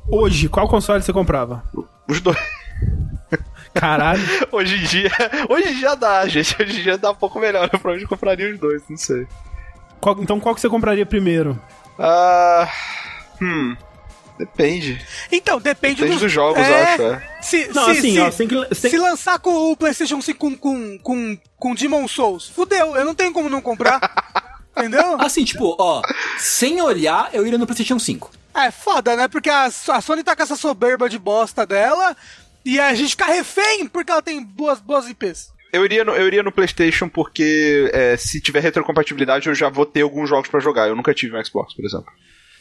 [SPEAKER 1] hoje, qual console você comprava?
[SPEAKER 3] Os dois.
[SPEAKER 1] Caralho.
[SPEAKER 3] Hoje em dia. Hoje em dia dá, gente. Hoje em dia dá um pouco melhor. Eu provavelmente compraria os dois, não sei.
[SPEAKER 1] Qual- então qual que você compraria primeiro?
[SPEAKER 3] Ah. Hum. Depende.
[SPEAKER 2] Então, depende,
[SPEAKER 3] Depende
[SPEAKER 2] dos,
[SPEAKER 3] dos jogos,
[SPEAKER 2] é,
[SPEAKER 3] eu acho, é.
[SPEAKER 2] Se,
[SPEAKER 1] Não,
[SPEAKER 2] se,
[SPEAKER 1] assim,
[SPEAKER 2] se,
[SPEAKER 1] ó, que.
[SPEAKER 2] se lançar com o PlayStation 5 com, com, com, com Demon Souls, fudeu, eu não tenho como não comprar. Entendeu?
[SPEAKER 4] Assim, tipo, ó, sem olhar, eu iria no PlayStation 5.
[SPEAKER 2] É foda, né? Porque a, a Sony tá com essa soberba de bosta dela e a gente fica refém porque ela tem boas, boas IPs.
[SPEAKER 3] Eu iria, no, eu iria no PlayStation porque é, se tiver retrocompatibilidade eu já vou ter alguns jogos pra jogar. Eu nunca tive um Xbox, por exemplo.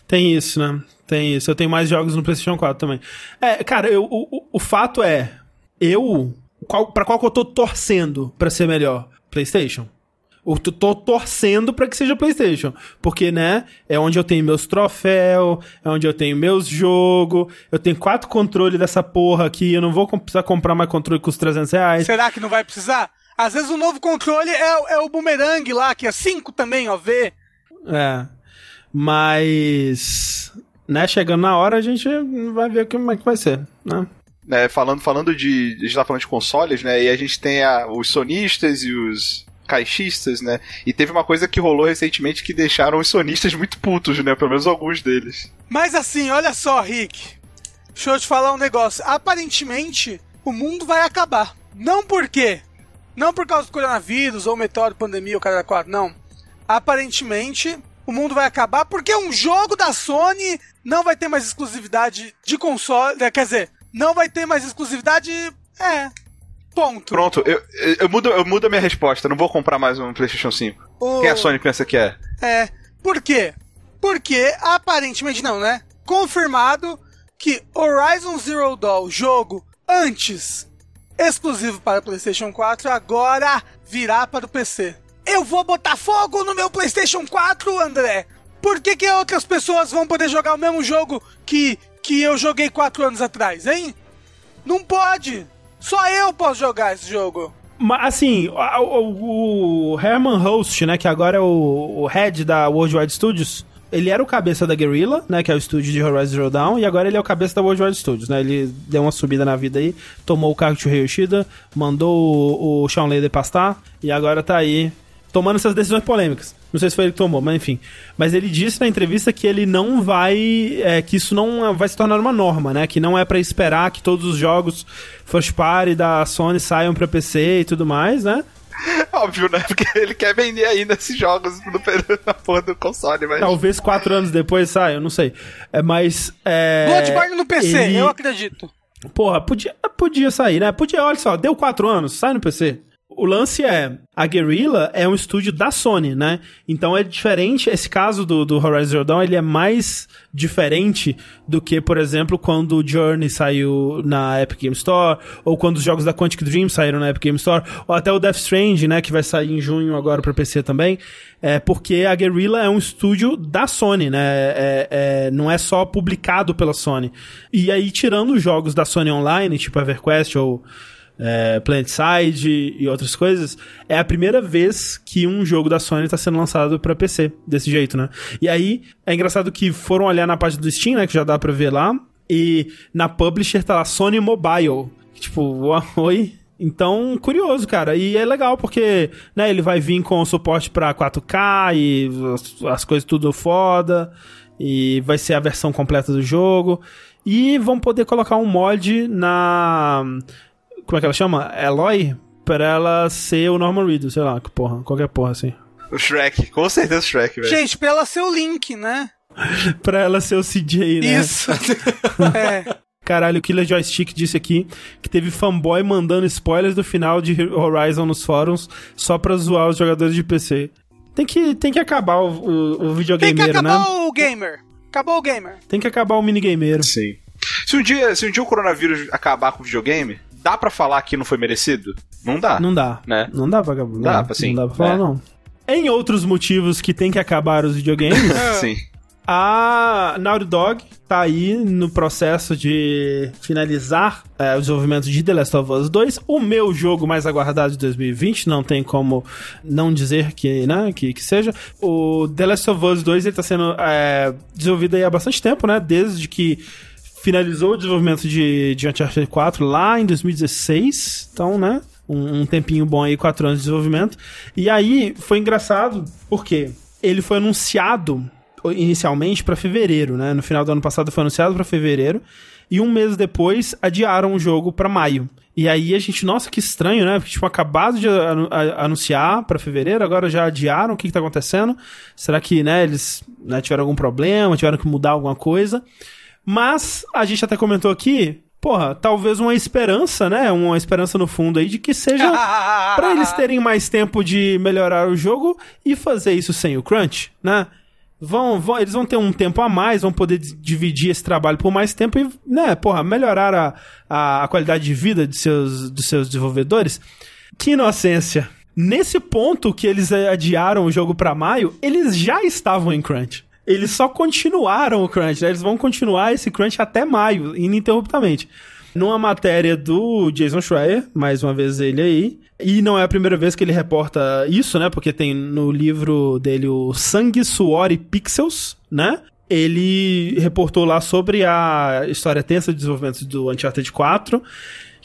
[SPEAKER 1] Tem isso, né? Tem isso. Eu tenho mais jogos no PlayStation 4 também. É, cara, eu, o, o- o fato é, eu. Qual, pra qual que eu tô torcendo pra ser melhor? PlayStation. Eu tô, tô torcendo pra que seja PlayStation. Porque, né? É onde eu tenho meus troféus, é onde eu tenho meus jogos. Eu tenho quatro controles dessa porra aqui. Eu não vou com- precisar comprar mais controle que custa 300 reais.
[SPEAKER 2] Será que não vai precisar? Às vezes o novo controle é, o- é o boomerang lá, que é 5 também, ó, V.
[SPEAKER 1] É. Mas. Né, chegando na hora, a gente vai ver como é que vai ser, né?
[SPEAKER 3] né, falando, falando de. A gente tá falando de consoles, né? E a gente tem a- os sonistas e os caixistas, né? E teve uma coisa que rolou recentemente que deixaram os sonistas muito putos, né? Pelo menos alguns deles.
[SPEAKER 2] Mas assim, olha só, Rick. Deixa eu te falar um negócio. Aparentemente, o mundo vai acabar. Não por quê? Não por causa do coronavírus ou meteoro, pandemia ou cara quatro, não. Aparentemente, o mundo vai acabar porque um jogo da Sony não vai ter mais exclusividade de console. eh, Quer dizer, não vai ter mais exclusividade. É. Ponto.
[SPEAKER 3] Pronto, eu, eu, eu mudo, eu mudo a minha resposta. Não vou comprar mais um PlayStation 5.
[SPEAKER 2] O-
[SPEAKER 3] Quem a Sony pensa que é?
[SPEAKER 2] É. Por quê? Porque aparentemente não, né? Confirmado que Horizon Zero Dawn, jogo antes exclusivo para PlayStation 4, agora virá para o PC. Eu vou botar fogo no meu PlayStation 4, André. Por que, que outras pessoas vão poder jogar o mesmo jogo que, que eu joguei 4 anos atrás, hein? Não pode. Só eu posso jogar esse jogo.
[SPEAKER 1] Mas, assim, o, o Herman Host, né, que agora é o, o head da Worldwide Studios, ele era o cabeça da Guerrilla, né, que é o estúdio de Horizon Zero Dawn, e agora ele é o cabeça da Worldwide Studios, né, ele deu uma subida na vida aí, tomou o cargo de Yoshida, mandou o, o Shawn Layder pastar, e agora tá aí tomando essas decisões polêmicas. Não sei se foi ele que tomou, mas enfim. Mas ele disse na entrevista que ele não vai. é, que isso não vai se tornar uma norma, né? Que não é pra esperar que todos os jogos first party da Sony saiam pra PC e tudo mais, né?
[SPEAKER 3] Óbvio, né? Porque ele quer vender ainda esses jogos no, na porra do console, mas.
[SPEAKER 1] Talvez quatro anos depois saia, eu não sei. É, mas. É,
[SPEAKER 2] Bloodborne no PC,
[SPEAKER 1] ele-
[SPEAKER 2] eu acredito.
[SPEAKER 1] Porra, podia, podia sair, né? Podia, olha só, deu quatro anos, sai no PC. O lance é, a Guerrilla é um estúdio da Sony, né? Então é diferente, esse caso do, do Horizon Zero Dawn, ele é mais diferente do que, por exemplo, quando o Journey saiu na Epic Game Store, ou quando os jogos da Quantic Dream saíram na Epic Game Store, ou até o Death Stranding, né, que vai sair em junho agora pra PC também, é porque a Guerrilla é um estúdio da Sony, né? É- é- não é só publicado pela Sony. E aí, tirando os jogos da Sony Online, tipo EverQuest ou é, PlanetSide e outras coisas, é a primeira vez que um jogo da Sony está sendo lançado para PC, desse jeito, né? E aí, é engraçado que foram olhar na página do Steam, né, que já dá pra ver lá, E na publisher tá lá Sony Mobile. Tipo, oi? Então, curioso, cara. E é legal porque, né, ele vai vir com suporte para 4K e as, coisas tudo foda. E vai ser a versão completa do jogo. E vão poder colocar um mod na. Como é que ela chama? Eloy? Pra ela ser o Norman Reedus, sei lá, que porra, qualquer porra assim.
[SPEAKER 3] O Shrek, com certeza o Shrek, velho.
[SPEAKER 2] Gente, pra ela ser o Link, né?
[SPEAKER 1] pra ela ser o CJ, né?
[SPEAKER 2] Isso. é.
[SPEAKER 1] Caralho, o Killer Joystick disse aqui que teve fanboy mandando spoilers do final de Horizon nos fóruns só pra zoar os jogadores de PC. Tem que, tem que acabar o, o, o videogameiro,
[SPEAKER 2] né? Tem que acabar
[SPEAKER 1] né?
[SPEAKER 2] o gamer. Acabou o gamer.
[SPEAKER 1] Tem que acabar o minigameiro.
[SPEAKER 3] Sim. Se um, dia, se um dia o coronavírus acabar com o videogame, dá para falar que não foi merecido? Não dá.
[SPEAKER 1] Não dá.
[SPEAKER 3] Né?
[SPEAKER 1] Não dá pra.
[SPEAKER 3] Não dá, assim,
[SPEAKER 1] não dá pra falar,
[SPEAKER 3] é.
[SPEAKER 1] não. Em outros motivos que tem que acabar os videogames,
[SPEAKER 3] Sim.
[SPEAKER 1] a Naughty Dog tá aí no processo de finalizar é, o desenvolvimento de The Last of Us 2, o meu jogo mais aguardado de 2020, não tem como não dizer que, né, que, que seja. O The Last of Us 2 ele tá sendo é, desenvolvido aí há bastante tempo, né, desde que finalizou o desenvolvimento de, de Uncharted 4 lá em 2016, então, né, um, um tempinho bom aí, quatro anos de desenvolvimento. E aí foi engraçado, porque ele foi anunciado inicialmente para fevereiro, né? No final do ano passado foi anunciado para fevereiro e um mês depois adiaram o jogo para maio. E aí a gente, nossa, que estranho, né? Porque tipo acabado de anu anunciar para fevereiro, agora já adiaram. O que, que tá acontecendo? Será que, né, eles né, tiveram algum problema, tiveram que mudar alguma coisa? Mas a gente até comentou aqui, porra, talvez uma esperança, né? Uma esperança no fundo aí de que seja para eles terem mais tempo de melhorar o jogo e fazer isso sem o crunch, né? Vão, vão, eles vão ter um tempo a mais, vão poder dividir esse trabalho por mais tempo e, né, porra, melhorar a, a, a qualidade de vida de seus, dos seus desenvolvedores. Que inocência. Nesse ponto que eles adiaram o jogo para maio, eles já estavam em crunch. Eles só continuaram o crunch, né? Eles vão continuar esse crunch até maio, ininterruptamente. Numa matéria do Jason Schreier, mais uma vez ele aí, e não é a primeira vez que ele reporta isso, né? Porque tem no livro dele o Sangue, Suor e Pixels, né? Ele reportou lá sobre a história tensa de desenvolvimento do Uncharted 4,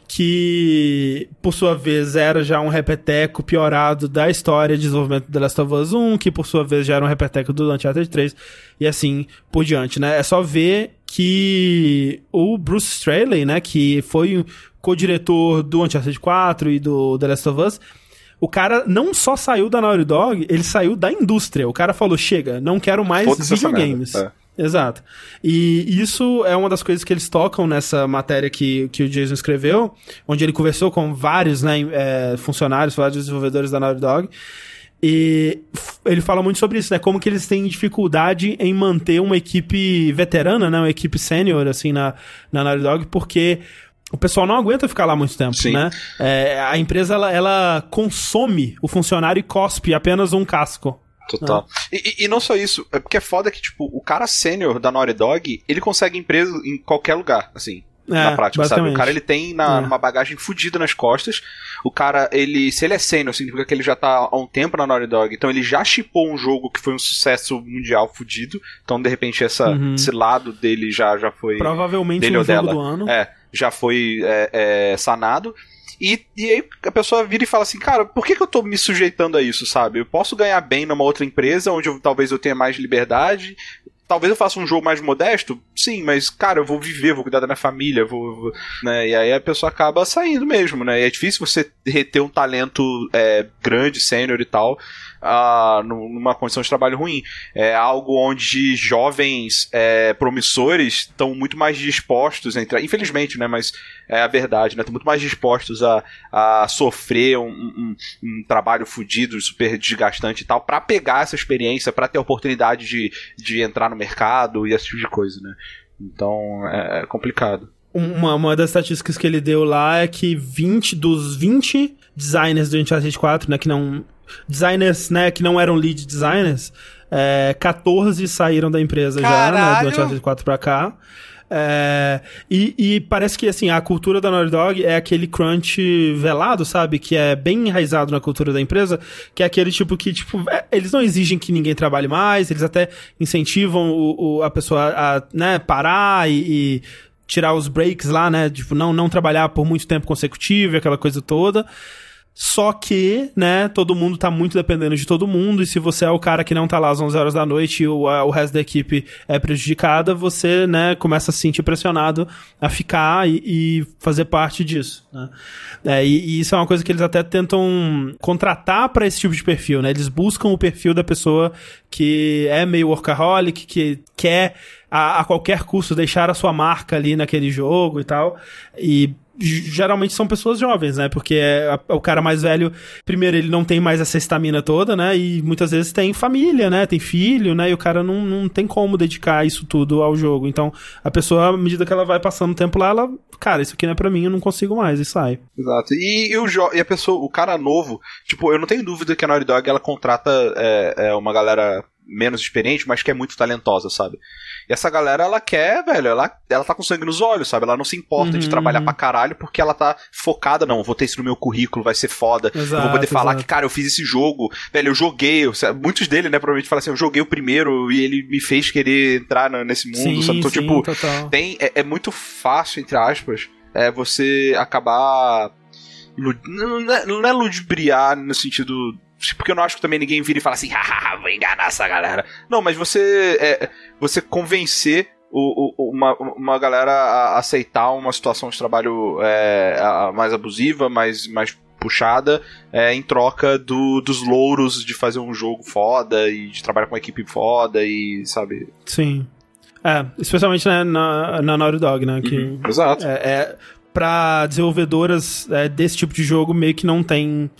[SPEAKER 1] que por sua vez era já um repeteco piorado da história de desenvolvimento do The Last of Us 1, que por sua vez já era um repeteco do Uncharted 3, e assim por diante, né? É só ver que o Bruce Straley, né, que foi co-diretor do Uncharted 4 e do The Last of Us, o cara não só saiu da Naughty Dog, ele saiu da indústria. O cara falou: chega, não quero mais videogames. É. Exato. E isso é uma das coisas que eles tocam nessa matéria que, que o Jason escreveu, onde ele conversou com vários né, é, funcionários, vários desenvolvedores da Naughty Dog. E ele fala muito sobre isso, né? Como que eles têm dificuldade em manter uma equipe veterana, né? Uma equipe sênior, assim, na, na Naughty Dog, porque o pessoal não aguenta ficar lá muito tempo,
[SPEAKER 3] Sim.
[SPEAKER 1] né? É, a empresa, ela, ela consome o funcionário e cospe apenas um casco.
[SPEAKER 3] Total. E, e, não só isso, é porque é foda que, tipo, o cara sênior da Naughty Dog, ele consegue emprego em qualquer lugar, assim.
[SPEAKER 1] É,
[SPEAKER 3] na prática, sabe? O cara ele tem na,
[SPEAKER 1] É.
[SPEAKER 3] uma bagagem fodida nas costas. O cara, ele, se ele é sênior, significa que ele já tá há um tempo na Naughty Dog. Então ele já chipou um jogo que foi um sucesso mundial fudido. Então, de repente, essa,
[SPEAKER 1] Uhum.
[SPEAKER 3] esse lado dele já, já foi.
[SPEAKER 1] Provavelmente
[SPEAKER 3] dele
[SPEAKER 1] no
[SPEAKER 3] ou
[SPEAKER 1] jogo
[SPEAKER 3] dela.
[SPEAKER 1] do ano.
[SPEAKER 3] É, já foi é, é, sanado. E, e aí a pessoa vira e fala assim, cara, por que, que eu tô me sujeitando a isso, sabe? Eu posso ganhar bem numa outra empresa, onde eu- talvez eu tenha mais liberdade. Talvez eu faça um jogo mais modesto, sim, mas, cara, eu vou viver, vou cuidar da minha família, vou, vou- né? E aí a pessoa acaba saindo mesmo, né? E é difícil você reter um talento é, grande, sênior e tal, nu- numa condição de trabalho ruim. É algo onde jovens é, promissores estão muito mais dispostos a entrar. Infelizmente, né? Mas é a verdade, né? Estão muito mais dispostos a, a sofrer um, um- um trabalho fudido, super desgastante e tal, pra pegar essa experiência, pra ter a oportunidade de, de entrar no mercado e esse tipo de coisa, né? Então é complicado.
[SPEAKER 1] Uma, uma das estatísticas que ele deu lá é que 20 dos 20 designers do Uncharted 4, né, que não designers, né, que não eram lead designers, é, 14 saíram da empresa já, né,
[SPEAKER 2] Caralho!
[SPEAKER 1] do Uncharted 4 pra cá. É, e, e parece que assim, a cultura da Naughty Dog é aquele crunch velado, sabe? Que é bem enraizado na cultura da empresa, que é aquele tipo que, tipo, é, eles não exigem que ninguém trabalhe mais, eles até incentivam o, o- a pessoa a né, parar e, e tirar os breaks lá, né? Tipo, não, não trabalhar por muito tempo consecutivo aquela coisa toda. Só que, né, todo mundo tá muito dependendo de todo mundo, e se você é o cara que não tá lá às 11 horas da noite e o, a, o resto da equipe é prejudicada, você, né, começa a se sentir pressionado a ficar e, e fazer parte disso, né. É, e, e, isso é uma coisa que eles até tentam contratar para esse tipo de perfil, né, eles buscam o perfil da pessoa que é meio workaholic, que quer a, a qualquer custo deixar a sua marca ali naquele jogo e tal, e geralmente são pessoas jovens, né? Porque é, é, o cara mais velho, primeiro, ele não tem mais essa estamina toda, né? E muitas vezes tem família, né? Tem filho, né? E o cara não, não tem como dedicar isso tudo ao jogo. Então, a pessoa, à medida que ela vai passando o tempo lá, ela, cara, isso aqui não é pra mim, eu não consigo mais, e sai.
[SPEAKER 3] Exato. E, e, o, e a pessoa, o cara novo, tipo, eu não tenho dúvida que a Naughty Dog, ela contrata é, é uma galera menos experiente, mas que é muito talentosa, sabe? E essa galera, ela quer, velho, ela, ela tá com sangue nos olhos, sabe? Ela não se importa uhum. de trabalhar pra caralho porque ela tá focada, não, vou ter isso no meu currículo, vai ser foda. Exato, vou poder falar exato. que, cara, eu fiz esse jogo, velho, eu joguei, eu, muitos dele, né, provavelmente falam assim, eu joguei o primeiro e ele me fez querer entrar nesse mundo, sim, sabe? Então, sim, tipo, total. tem, é, é muito fácil, entre aspas, é você acabar não é, não é ludibriar no sentido porque eu não acho que também ninguém vira e fala assim, haha, vou enganar essa galera. Não, mas você é, você convencer o, o, uma, uma galera a aceitar uma situação de trabalho é, mais abusiva, mais, mais puxada, é, em troca do, dos louros de fazer um jogo foda e de trabalhar com uma equipe foda e, sabe?
[SPEAKER 1] Sim. É, especialmente né, na, na Naughty Dog, né? Que
[SPEAKER 3] uhum, exato.
[SPEAKER 1] É, é, pra desenvolvedoras é, desse tipo de jogo meio que não tem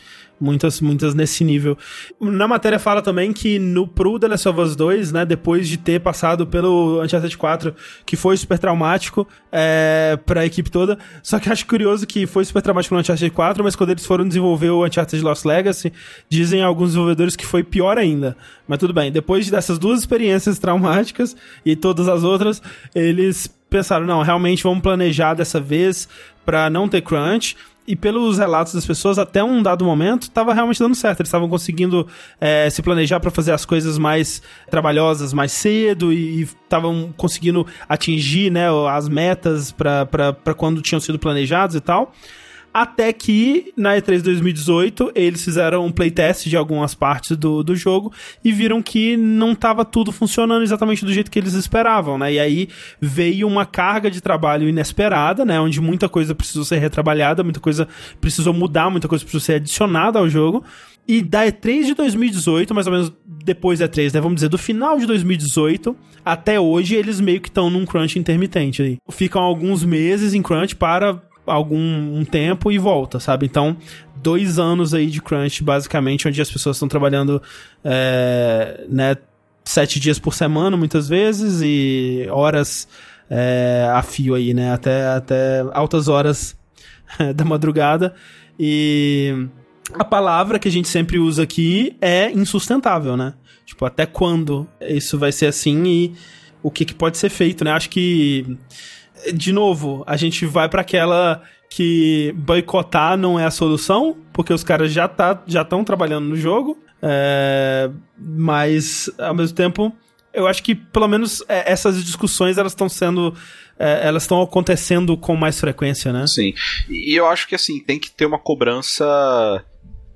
[SPEAKER 1] Muitas, muitas nesse nível. Na matéria fala também que no pro The Last of Us 2, né, depois de ter passado pelo Uncharted 4, que foi super traumático é, pra equipe toda, só que acho curioso que foi super traumático no Uncharted 4, mas quando eles foram desenvolver o Uncharted Lost Legacy, dizem alguns desenvolvedores que foi pior ainda. Mas tudo bem, depois dessas duas experiências traumáticas e todas as outras, eles pensaram, não, realmente vamos planejar dessa vez para não ter crunch e pelos relatos das pessoas, até um dado momento, estava realmente dando certo. Eles estavam conseguindo é, se planejar para fazer as coisas mais trabalhosas mais cedo e estavam conseguindo atingir né, as metas para quando tinham sido planejados e tal. Até que na E3 2018 eles fizeram um playtest de algumas partes do, do jogo e viram que não estava tudo funcionando exatamente do jeito que eles esperavam, né? E aí veio uma carga de trabalho inesperada, né? Onde muita coisa precisou ser retrabalhada, muita coisa precisou mudar, muita coisa precisou ser adicionada ao jogo. E da E3 de 2018, mais ou menos depois da E3, né? Vamos dizer, do final de 2018 até hoje, eles meio que estão num crunch intermitente aí. Ficam alguns meses em crunch para algum um tempo e volta, sabe? Então, dois anos aí de crunch, basicamente, onde as pessoas estão trabalhando, é, né, sete dias por semana, muitas vezes, e horas é, a fio aí, né? Até, até altas horas da madrugada. E a palavra que a gente sempre usa aqui é insustentável, né? Tipo, até quando isso vai ser assim e o que, que pode ser feito, né? Acho que de novo, a gente vai para aquela que boicotar não é a solução, porque os caras já tá, já estão trabalhando no jogo, é, mas ao mesmo tempo eu acho que pelo menos é, essas discussões elas estão sendo é, elas estão acontecendo com mais frequência, né?
[SPEAKER 3] Sim. E eu acho que assim, tem que ter uma cobrança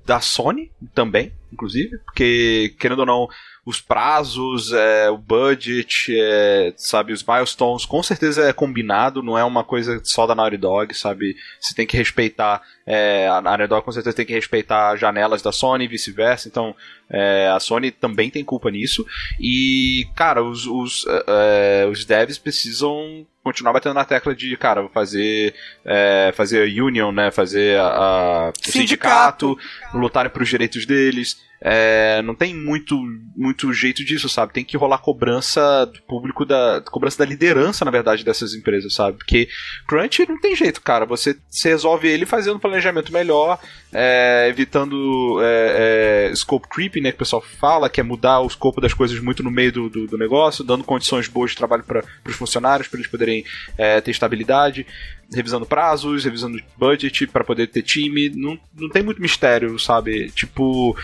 [SPEAKER 3] da Sony também, inclusive, porque querendo ou não, os prazos, é, o budget, é, sabe, os milestones, com certeza é combinado, não é uma coisa só da Naughty Dog, sabe? Você tem que respeitar, é, a Naughty com certeza tem que respeitar as janelas da Sony e vice-versa, então é, a Sony também tem culpa nisso. E, cara, os, os, é, é, os devs precisam continuar batendo na tecla de, cara, fazer é, fazer a union, né, fazer a, a sindicato, sindicato lutarem para os direitos deles. É, não tem muito, muito jeito disso, sabe? Tem que rolar cobrança do público, da cobrança da liderança, na verdade, dessas empresas, sabe? Porque Crunch não tem jeito, cara. Você, você resolve ele fazendo planejamento melhor, é, evitando é, é, scope creep, né? Que o pessoal fala, que é mudar o escopo das coisas muito no meio do, do, do negócio, dando condições boas de trabalho para os funcionários, para eles poderem é, ter estabilidade revisando prazos, revisando budget para poder ter time. Não, não tem muito mistério, sabe? Tipo,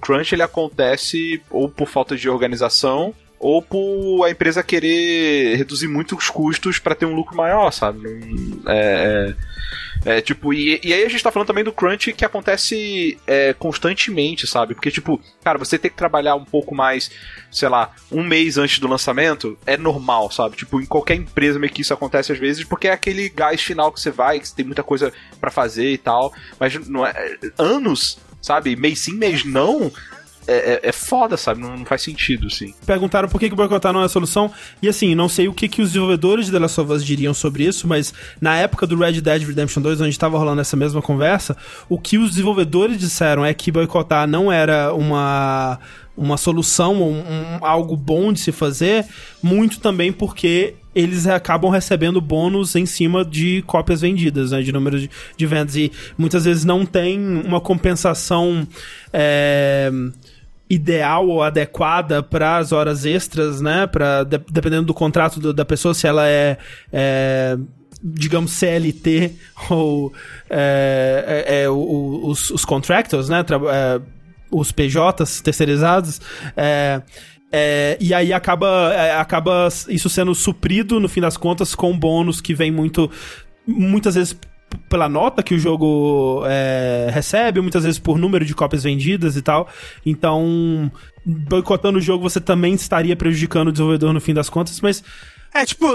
[SPEAKER 3] crunch ele acontece ou por falta de organização ou por a empresa querer reduzir muito os custos para ter um lucro maior, sabe? É, é, é tipo, e, e, aí a gente tá falando também do crunch que acontece é, constantemente, sabe? Porque, tipo, cara, você ter que trabalhar um pouco mais, sei lá, um mês antes do lançamento é normal, sabe? Tipo, em qualquer empresa meio que isso acontece às vezes, porque é aquele gás final que você vai, que você tem muita coisa para fazer e tal, mas não é, anos sabe? Mês sim, mês não, é, é, é, foda, sabe? Não, não, faz sentido, sim.
[SPEAKER 1] Perguntaram por que, que boicotar não é a solução. E assim, não sei o que, que os desenvolvedores de The Last of Us diriam sobre isso, mas na época do Red Dead Redemption 2, onde estava rolando essa mesma conversa, o que os desenvolvedores disseram é que boicotar não era uma uma solução, um, um, algo bom de se fazer, muito também porque eles acabam recebendo bônus em cima de cópias vendidas, né, de número de, de vendas, e muitas vezes não tem uma compensação é, ideal ou adequada para as horas extras, né? Para de, dependendo do contrato do, da pessoa, se ela é, é digamos CLT ou é, é, é os, os, contractors, né? É, os PJs terceirizados. É, é, e aí acaba, acaba isso sendo suprido, no fim das contas, com bônus que vem muito. Muitas vezes pela nota que o jogo é, recebe, muitas vezes por número de cópias vendidas e tal. Então, boicotando o jogo, você também estaria prejudicando o desenvolvedor no fim das contas, mas.
[SPEAKER 2] É, tipo,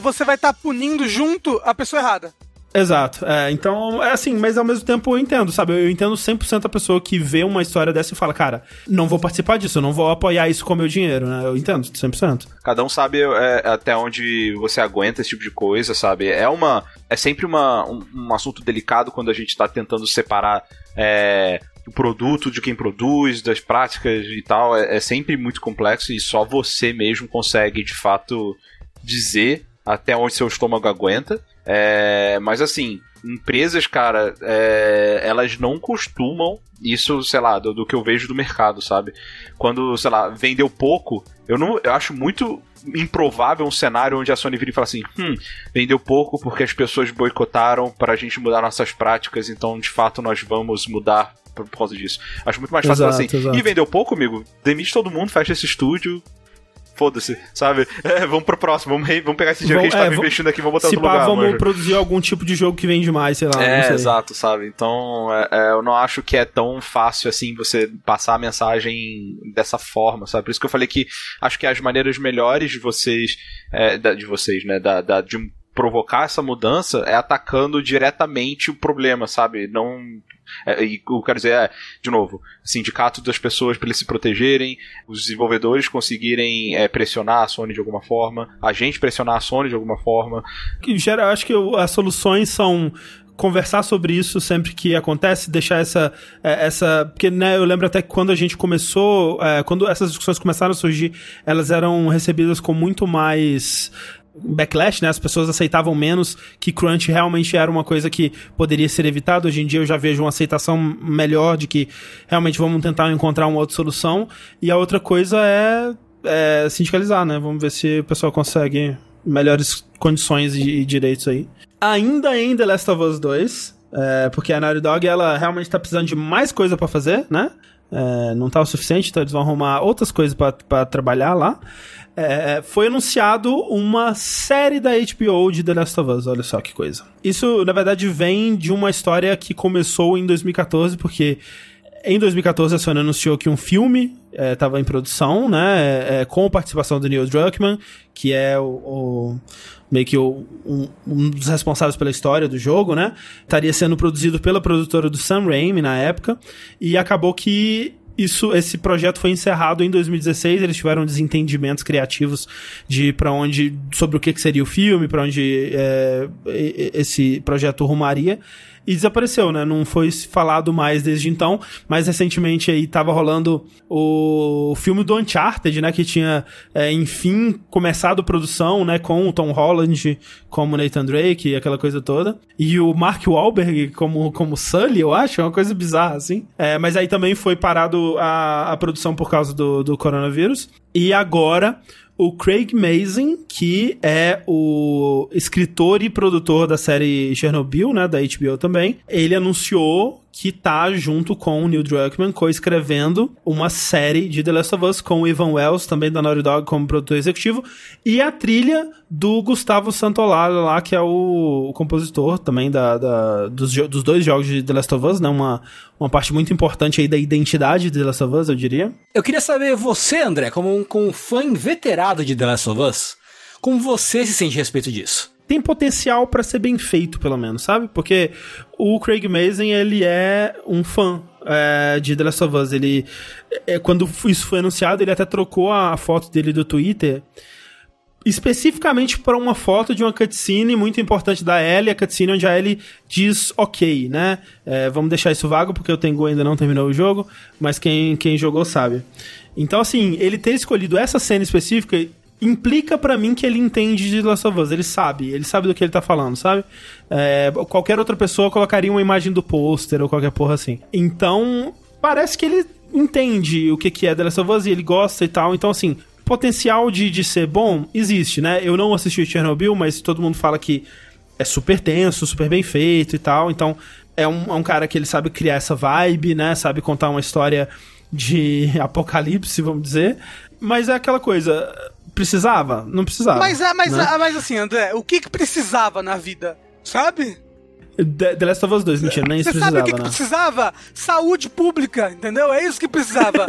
[SPEAKER 2] você vai estar tá punindo junto a pessoa errada.
[SPEAKER 1] Exato. É, então, é assim, mas ao mesmo tempo eu entendo, sabe? Eu entendo 100% a pessoa que vê uma história dessa e fala, cara, não vou participar disso, eu não vou apoiar isso com meu dinheiro, né? Eu entendo, 100%.
[SPEAKER 3] Cada um sabe é, até onde você aguenta esse tipo de coisa, sabe? É uma. É sempre uma, um, um assunto delicado quando a gente tá tentando separar. É, o produto de quem produz, das práticas e tal, é, é sempre muito complexo e só você mesmo consegue de fato dizer até onde seu estômago aguenta. É, mas assim, empresas, cara, é, elas não costumam, isso, sei lá, do, do, que eu vejo do mercado, sabe? Quando, sei lá, vendeu pouco, eu não eu acho muito improvável um cenário onde a Sony vira e fala assim: hum, vendeu pouco porque as pessoas boicotaram para a gente mudar nossas práticas, então de fato nós vamos mudar por, causa disso. Acho muito mais fácil exato, assim. Exato. E vendeu pouco, amigo? Demite todo mundo, fecha esse estúdio, foda-se, sabe? É, vamos pro próximo, vamos, vamos pegar esse dinheiro que a gente é, tá investindo aqui, vamos botar
[SPEAKER 1] outro
[SPEAKER 3] pá, lugar.
[SPEAKER 1] vamos produzir algum tipo de jogo que vende mais, sei lá.
[SPEAKER 3] É, exato, sabe? Então, é, é, eu não acho que é tão fácil assim você passar a mensagem dessa forma, sabe? Por isso que eu falei que acho que as maneiras melhores de vocês, é, de vocês, né, da, da, de provocar essa mudança é atacando diretamente o problema, sabe? Não é, e eu quero dizer, é, de novo, sindicato das pessoas para eles se protegerem, os desenvolvedores conseguirem é, pressionar a Sony de alguma forma, a gente pressionar a Sony de alguma forma.
[SPEAKER 1] Que gera, acho que as soluções são conversar sobre isso sempre que acontece, deixar essa. É, essa porque né, eu lembro até que quando a gente começou, é, quando essas discussões começaram a surgir, elas eram recebidas com muito mais backlash, né? As pessoas aceitavam menos que crunch realmente era uma coisa que poderia ser evitada. Hoje em dia eu já vejo uma aceitação melhor de que realmente vamos tentar encontrar uma outra solução. E a outra coisa é, é sindicalizar, né? Vamos ver se o pessoal consegue melhores condições e, direitos aí. Ainda em The Last of Us 2, é, porque a Naughty Dog ela realmente tá precisando de mais coisa para fazer, né? É, não tá o suficiente, então eles vão arrumar outras coisas para trabalhar lá. É, foi anunciado uma série da HBO de The Last of Us, olha só que coisa. Isso, na verdade, vem de uma história que começou em 2014, porque em 2014 a Sony anunciou que um filme estava é, em produção, né, é, com participação do Neil Druckmann, que é o, o meio que o, um, um, dos responsáveis pela história do jogo, né, estaria sendo produzido pela produtora do Sam Raimi na época, e acabou que isso, esse projeto foi encerrado em 2016. Eles tiveram desentendimentos criativos de para onde, sobre o que, que seria o filme, para onde é, esse projeto rumaria e desapareceu, né? Não foi falado mais desde então, mas recentemente aí tava rolando o filme do Uncharted, né? Que tinha, é, enfim, começado produção, né? Com o Tom Holland como Nathan Drake e aquela coisa toda. E o Mark Wahlberg como, como Sully, eu acho, é uma coisa bizarra, assim. É, mas aí também foi parado a, a produção por causa do, do coronavírus. E agora o Craig Mazin, que é o escritor e produtor da série Chernobyl, né, da HBO também, ele anunciou que tá junto com o Neil Druckmann co-escrevendo uma série de The Last of Us com o Ivan Wells, também da Naughty Dog como produtor executivo, e a trilha do Gustavo Santaolalla lá, que é o, o compositor também da, da dos, dos, dois jogos de The Last of Us, né? Uma, uma parte muito importante aí da identidade de The Last of Us, eu diria.
[SPEAKER 4] Eu queria saber, você, André, como um, como um fã inveterado de The Last of Us, como você se sente a respeito disso?
[SPEAKER 1] Tem potencial para ser bem feito, pelo menos, sabe? Porque o Craig Mazin, ele é um fã é, de The Last of Us. Ele, é, quando isso foi anunciado, ele até trocou a foto dele do Twitter especificamente para uma foto de uma cutscene muito importante da Ellie, a cutscene onde a Ellie diz ok, né? É, vamos deixar isso vago porque o Tengu ainda não terminou o jogo, mas quem, quem jogou sabe. Então, assim, ele ter escolhido essa cena específica implica para mim que ele entende de Last of Us, ele sabe, ele sabe do que ele tá falando, sabe? É, qualquer outra pessoa colocaria uma imagem do pôster ou qualquer porra assim. Então, parece que ele entende o que, que é The Last of Us e ele gosta e tal, então assim, potencial de, de ser bom existe, né? Eu não assisti Chernobyl, mas todo mundo fala que é super tenso, super bem feito e tal, então é um, é um cara que ele sabe criar essa vibe, né? Sabe contar uma história de apocalipse, vamos dizer. Mas é aquela coisa, Precisava? Não precisava.
[SPEAKER 2] Mas, é, mas, né? É, mas assim, André, o que que precisava na vida? Sabe?
[SPEAKER 1] The, Last of Us 2, mentira, nem isso Você precisava,
[SPEAKER 2] sabe o que,
[SPEAKER 1] né?
[SPEAKER 2] que precisava? Saúde pública, entendeu? É isso que precisava.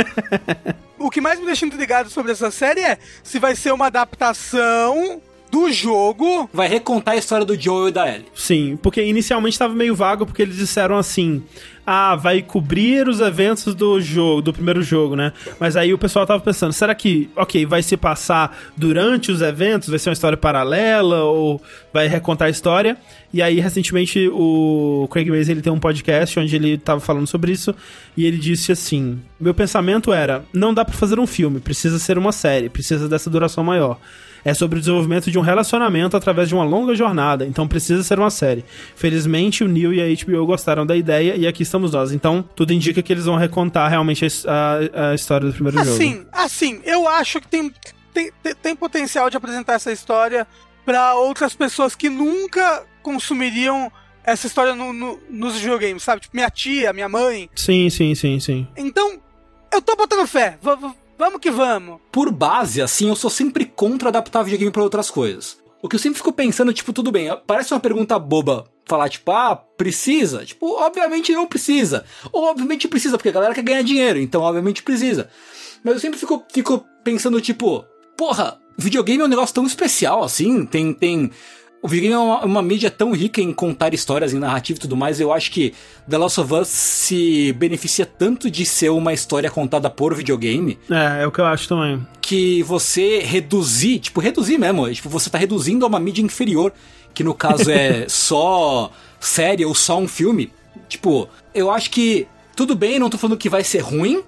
[SPEAKER 2] o que mais me deixa intrigado sobre essa série é se vai ser uma adaptação do jogo.
[SPEAKER 4] Vai recontar a história do Joel e da Ellie.
[SPEAKER 1] Sim, porque inicialmente estava meio vago, porque eles disseram assim: ah, vai cobrir os eventos do jogo, do primeiro jogo, né? Mas aí o pessoal tava pensando, será que, ok, vai se passar durante os eventos? Vai ser uma história paralela? Ou vai recontar a história? E aí, recentemente, o Craig Mason, ele tem um podcast onde ele tava falando sobre isso, e ele disse assim, meu pensamento era, não dá para fazer um filme, precisa ser uma série, precisa dessa duração maior é sobre o desenvolvimento de um relacionamento através de uma longa jornada, então precisa ser uma série. Felizmente, o Neil e a HBO gostaram da ideia e aqui estamos nós. Então, tudo indica que eles vão recontar realmente a, a, história do primeiro
[SPEAKER 2] assim,
[SPEAKER 1] jogo.
[SPEAKER 2] Assim, assim, eu acho que tem, tem, tem potencial de apresentar essa história para outras pessoas que nunca consumiriam essa história no, no, nos videogames, sabe? Tipo, minha tia, minha mãe.
[SPEAKER 1] Sim, sim, sim, sim.
[SPEAKER 2] Então, eu tô botando fé. V Vamos que vamos.
[SPEAKER 4] Por base, assim, eu sou sempre contra adaptar videogame para outras coisas. O que eu sempre fico pensando, tipo, tudo bem, parece uma pergunta boba falar, tipo, ah, precisa? Tipo, obviamente não precisa. Ou obviamente precisa, porque a galera quer ganhar dinheiro, então obviamente precisa. Mas eu sempre fico, fico pensando, tipo, porra, videogame é um negócio tão especial assim, tem, tem o videogame é uma, uma, mídia tão rica em contar histórias, em narrativa e tudo mais. Eu acho que The Last of Us se beneficia tanto de ser uma história contada por videogame.
[SPEAKER 1] É, é o que eu acho também.
[SPEAKER 4] Que você reduzir, tipo, reduzir mesmo. Tipo, você tá reduzindo a uma mídia inferior, que no caso é só série ou só um filme. Tipo, eu acho que tudo bem, não tô falando que vai ser ruim,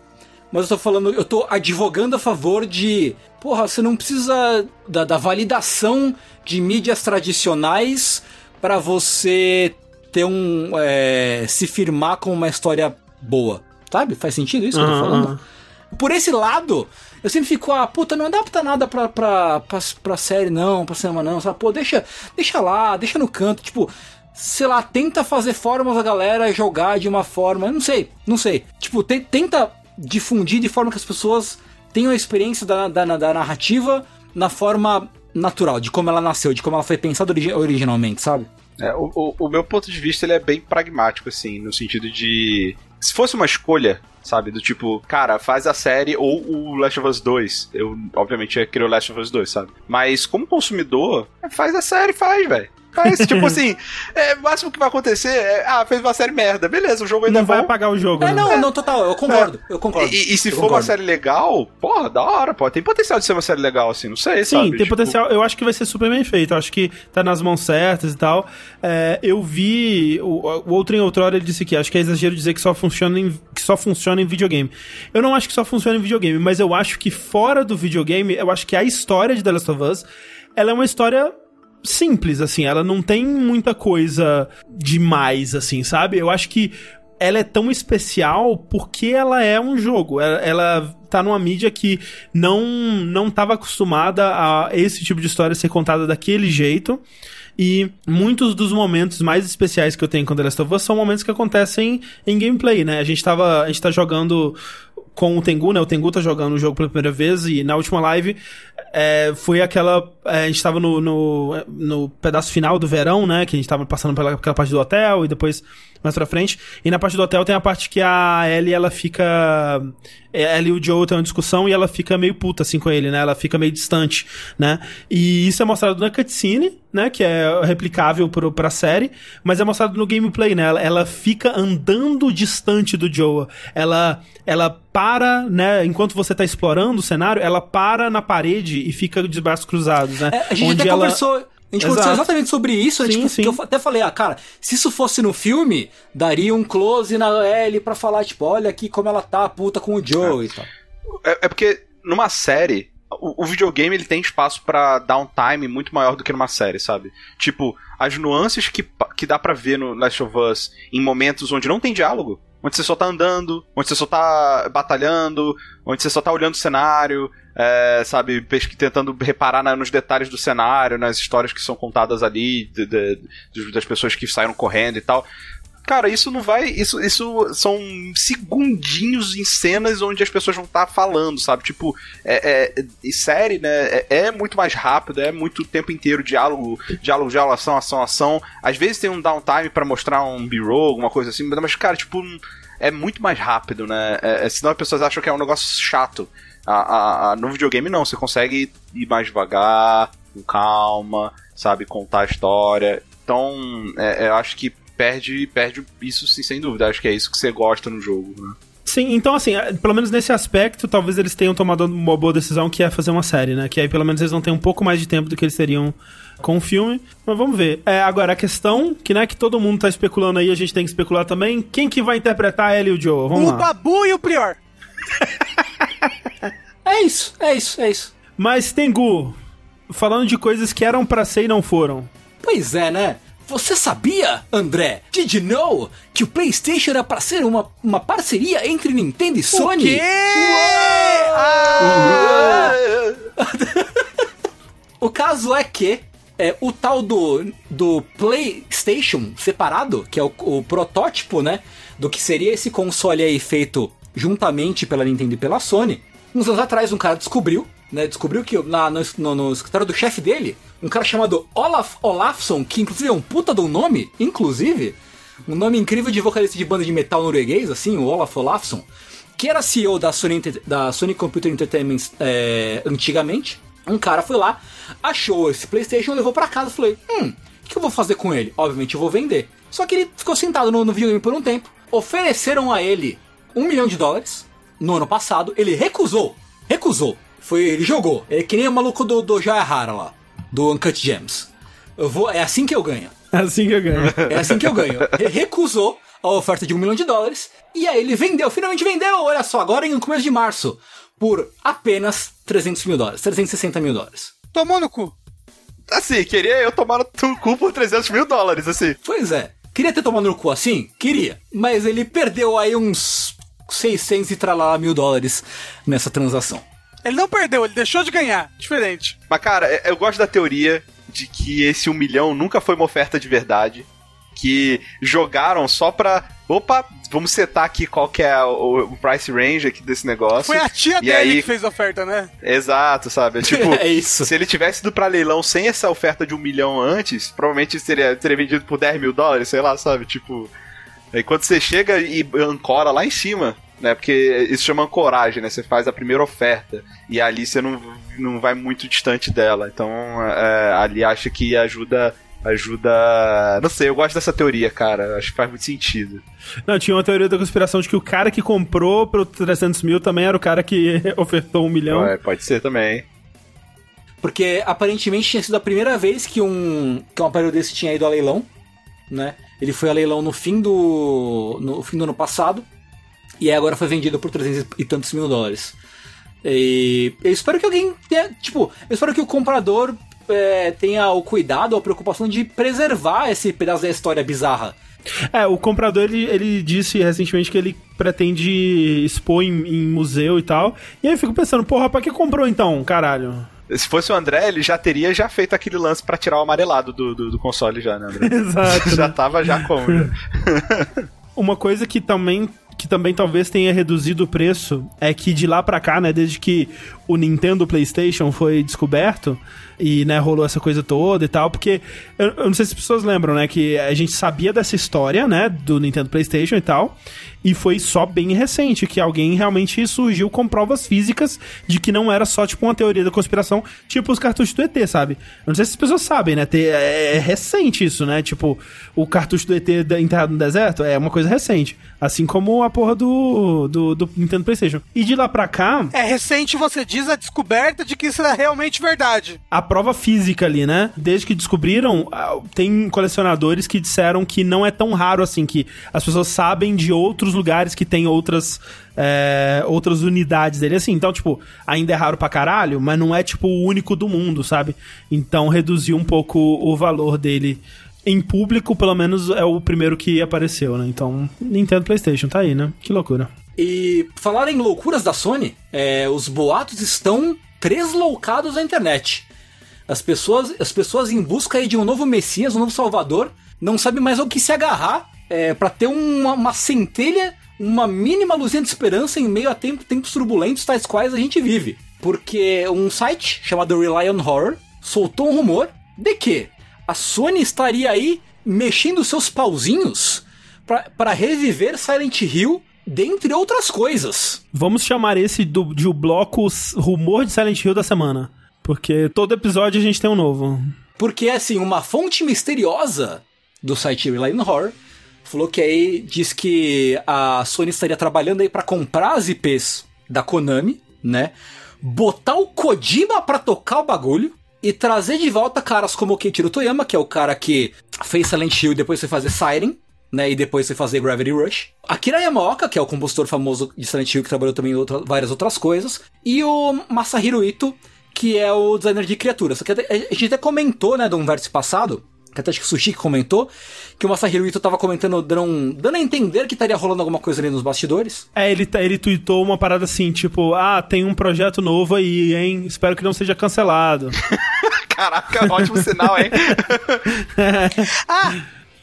[SPEAKER 4] mas eu tô falando, eu tô advogando a favor de. Porra, você não precisa da, da validação de mídias tradicionais para você ter um. É, se firmar com uma história boa. Sabe? Faz sentido isso que eu tô falando? Por esse lado, eu sempre fico, ah, puta, não adapta nada pra, pra, pra, pra série, não, pra cinema, não. Sabe? Pô, deixa, deixa lá, deixa no canto, tipo sei lá, tenta fazer formas a galera jogar de uma forma, não sei, não sei. Tipo, te, tenta difundir de forma que as pessoas tenham a experiência da, da, da narrativa na forma natural, de como ela nasceu, de como ela foi pensada origi originalmente, sabe?
[SPEAKER 3] É, o, o, o, meu ponto de vista ele é bem pragmático, assim, no sentido de. Se fosse uma escolha, sabe? Do tipo, cara, faz a série ou o Last of Us 2. Eu, obviamente, ia querer o Last of Us 2, sabe? Mas como consumidor, faz a série, faz, velho. Mas, tipo assim, é, o máximo que vai acontecer é, ah, fez uma série merda. Beleza, o jogo ainda
[SPEAKER 1] Não vai apagar o jogo.
[SPEAKER 4] É, né? não, não, total, eu concordo, é. eu concordo.
[SPEAKER 3] E, e se for concordo. uma série legal, porra, da hora, pô. Tem potencial de ser uma série legal, assim, não sei,
[SPEAKER 1] Sim,
[SPEAKER 3] sabe?
[SPEAKER 1] tem tipo... potencial. Eu acho que vai ser super bem feito. Eu acho que tá nas mãos certas e tal. É, eu vi. O, o outro em outrora ele disse que acho que é exagero dizer que só funciona em, que só funciona em videogame. Eu não acho que só funciona em videogame, mas eu acho que fora do videogame, eu acho que a história de The Last of Us ela é uma história simples, assim. Ela não tem muita coisa demais, assim, sabe? Eu acho que ela é tão especial porque ela é um jogo. Ela, ela tá numa mídia que não não estava acostumada a esse tipo de história ser contada daquele jeito. E muitos dos momentos mais especiais que eu tenho com The Last of Us são momentos que acontecem em gameplay, né? A gente tava. A gente tá jogando com o Tengu, né? O Tengu tá jogando o jogo pela primeira vez e na última live é, foi aquela. É, a gente tava no, no, no, pedaço final do verão, né? Que a gente tava passando pela aquela parte do hotel e depois mais pra frente. E na parte do hotel tem a parte que a Ellie, ela fica. É, ela e o Joe tem uma discussão e ela fica meio puta assim com ele, né? Ela fica meio distante, né? E isso é mostrado na cutscene, né? Que é replicável pro, pra série, mas é mostrado no gameplay, né? Ela, ela fica andando distante do Joe. Ela, ela para, né? Enquanto você tá explorando o cenário, ela para na parede e fica de braços cruzados, né?
[SPEAKER 4] É, a gente
[SPEAKER 1] Onde
[SPEAKER 4] até
[SPEAKER 1] ela...
[SPEAKER 4] conversou. A gente
[SPEAKER 1] Exato.
[SPEAKER 4] conversou exatamente sobre isso, né?
[SPEAKER 1] Sim,
[SPEAKER 4] tipo,
[SPEAKER 1] sim.
[SPEAKER 4] que eu até falei, ah, cara, se isso fosse no filme, daria um close na Ellie pra falar, tipo, olha aqui como ela tá puta com o Joe e tal.
[SPEAKER 3] É, é porque numa série, o, o videogame ele tem espaço pra downtime muito maior do que numa série, sabe? Tipo, as nuances que, que dá pra ver no Last of Us em momentos onde não tem diálogo, onde você só tá andando, onde você só tá batalhando, onde você só tá olhando o cenário, é, sabe, tentando reparar na- nos detalhes do cenário, nas histórias que são contadas ali, de- de- das pessoas que saíram correndo e tal. Cara, isso não vai. Isso, isso são segundinhos em cenas onde as pessoas vão estar falando, sabe? Tipo, é, é- série, né? É, é muito mais rápido, é muito tempo inteiro diálogo, diálogo, diálogo, ação, ação, ação. Às vezes tem um downtime pra mostrar um B-roll, alguma coisa assim, mas, cara, tipo, é muito mais rápido, né? É, é- senão as pessoas acham que é um negócio chato. A, a- a- no videogame não, você consegue ir mais devagar, com calma, sabe, contar a história. Então, é- é, eu acho que perde, perde isso sim, sem dúvida. Acho que é isso que você gosta no jogo, né?
[SPEAKER 1] Sim, então assim, é, pelo menos nesse aspecto, talvez eles tenham tomado uma boa decisão que é fazer uma série, né? Que aí pelo menos eles vão ter um pouco mais de tempo do que eles teriam com o filme. Mas vamos ver. É, agora, a questão, que não é que todo mundo tá especulando aí, a gente tem que especular também, quem que vai interpretar ela e o Joe? Vamos
[SPEAKER 2] o
[SPEAKER 1] lá.
[SPEAKER 2] Babu e o Prior.
[SPEAKER 4] É isso, é isso, é isso.
[SPEAKER 1] Mas, Tengu, falando de coisas que eram pra ser e não foram.
[SPEAKER 4] Pois é, né? Você sabia, André? Did you know que o PlayStation era pra ser uma, uma parceria entre Nintendo e Sony?
[SPEAKER 2] quê? Ah!
[SPEAKER 4] O caso é que é, o tal do, do PlayStation separado, que é o, o protótipo, né? Do que seria esse console aí feito juntamente pela Nintendo e pela Sony. Uns anos atrás, um cara descobriu, né? Descobriu que lá no, no, no escritório do chefe dele, um cara chamado Olaf Olafsson, que inclusive é um puta de um nome, inclusive, um nome incrível de vocalista de banda de metal norueguês, assim, o Olaf Olafsson, que era CEO da Sony, da Sony Computer Entertainment é, antigamente. Um cara foi lá, achou esse PlayStation, levou pra casa e falou: Hum, o que eu vou fazer com ele? Obviamente eu vou vender. Só que ele ficou sentado no, no videogame por um tempo. Ofereceram a ele um milhão de dólares no ano passado. Ele recusou. Recusou. Foi, ele jogou. É que nem o maluco do, do Jayahara lá, do Uncut Gems. Eu vou, é assim que eu ganho.
[SPEAKER 1] É assim que eu ganho.
[SPEAKER 4] É assim que eu ganho. Ele recusou a oferta de um milhão de dólares. E aí ele vendeu, finalmente vendeu, olha só, agora em começo de março. Por apenas 300 mil dólares, 360 mil dólares.
[SPEAKER 2] Tomou no cu.
[SPEAKER 3] Assim, queria eu tomar no cu por 300 mil dólares, assim.
[SPEAKER 4] Pois é. Queria ter tomado no cu assim? Queria. Mas ele perdeu aí uns 600 e tralala mil dólares nessa transação.
[SPEAKER 2] Ele não perdeu, ele deixou de ganhar. Diferente.
[SPEAKER 3] Mas, cara, é- eu gosto da teoria de que esse um milhão nunca foi uma oferta de verdade. Que jogaram só pra. Opa, vamos setar aqui qual que é o, o price range aqui desse negócio.
[SPEAKER 2] Foi a tia
[SPEAKER 3] E
[SPEAKER 2] dele
[SPEAKER 3] aí-
[SPEAKER 2] que fez a oferta, né?
[SPEAKER 3] Exato, sabe? É Tipo,
[SPEAKER 4] É isso.
[SPEAKER 3] se ele tivesse ido pra leilão sem essa oferta de um milhão antes, provavelmente seria, teria vendido por 10 mil dólares, sei lá, sabe? Tipo. Aí quando você chega e ancora lá em cima, né? Porque isso chama ancoragem, né? Você faz a primeira oferta e ali você não, não vai muito distante dela. Então, é, ali acho que ajuda. Ajuda. Não sei, eu gosto dessa teoria, cara. Acho que faz muito sentido.
[SPEAKER 1] Não, tinha uma teoria da conspiração de que o cara que comprou pelo 300 mil também era o cara que ofertou um milhão.
[SPEAKER 3] É, pode ser também.
[SPEAKER 4] Porque aparentemente tinha sido a primeira vez que um, que um aparelho desse tinha ido a leilão, né? Ele foi a leilão no fim do, no fim do ano passado e agora foi vendido por 300 e tantos mil dólares. E eu espero que alguém tenha, tipo, eu espero que o comprador é, tenha o cuidado ou a preocupação de preservar esse pedaço da história bizarra.
[SPEAKER 1] É, o comprador ele, ele disse recentemente que ele pretende expor em, em museu e tal. E aí eu fico pensando, porra, pra que comprou então, caralho?
[SPEAKER 3] Se fosse o André, ele já teria já feito aquele lance pra tirar o amarelado do, do, do console já, né, André?
[SPEAKER 1] Exato.
[SPEAKER 3] já tava já como.
[SPEAKER 1] Uma coisa que também que também talvez tenha reduzido o preço é que de lá pra cá, né, desde que o Nintendo PlayStation foi descoberto e, né, rolou essa coisa toda e tal, porque eu, eu não sei se as pessoas lembram, né, que a gente sabia dessa história, né, do Nintendo PlayStation e tal, e foi só bem recente que alguém realmente surgiu com provas físicas de que não era só, tipo, uma teoria da conspiração, tipo os cartuchos do ET, sabe? Eu não sei se as pessoas sabem, né? É, é recente isso, né? Tipo, o cartucho do ET enterrado no deserto é uma coisa recente. Assim como a porra do, do, do Nintendo PlayStation. E de lá pra cá,
[SPEAKER 2] É recente, você diz, a descoberta de que isso era realmente verdade.
[SPEAKER 1] a prova física ali, né? Desde que descobriram, ah, tem colecionadores que disseram que não é tão raro assim, que as pessoas sabem de outros lugares que tem outras, é, outras unidades dele, assim. Então, tipo, ainda é raro pra caralho, mas não é, tipo, o único do mundo, sabe? Então, reduziu um pouco o valor dele. Em público, pelo menos, é o primeiro que apareceu, né? Então, Nintendo PlayStation, tá aí, né? Que loucura.
[SPEAKER 4] E falar em loucuras da Sony, é, os boatos estão tresloucados na internet. As pessoas, as pessoas em busca de um novo Messias, um novo Salvador, não sabem mais ao que se agarrar é, para ter uma, uma centelha, uma mínima luzinha de esperança em meio a tempo- tempos turbulentos tais quais a gente vive. Porque um site chamado Rely on Horror soltou um rumor de que a Sony estaria aí mexendo seus pauzinhos para reviver Silent Hill, dentre outras coisas.
[SPEAKER 1] Vamos chamar esse do, de o bloco rumor de Silent Hill da semana. Porque todo episódio a gente tem um novo.
[SPEAKER 4] Porque, assim, uma fonte misteriosa do site Rely on Horror falou que aí diz que a Sony estaria trabalhando aí para comprar as IPs da Konami, né? Botar o Kojima pra tocar o bagulho e trazer de volta caras como o Keiichiro Toyama, que é o cara que fez Silent Hill e depois foi fazer Siren, né? E depois foi fazer Gravity Rush. Akira Yamaoka, que é o compositor famoso de Silent Hill, que trabalhou também em outra- várias outras coisas. E o Masahiro Ito, que é o designer de criaturas. Só que a gente até comentou, né, de um vértice passado, que até acho que o Sushi que comentou, que o Masahiro Ito tava comentando, dando, dando a entender que estaria rolando alguma coisa ali nos bastidores.
[SPEAKER 1] É, ele, tá- ele tweetou uma parada assim, tipo, ah, tem um projeto novo aí, hein? Espero que não seja cancelado.
[SPEAKER 3] Caraca, ótimo sinal, hein?
[SPEAKER 2] Ah,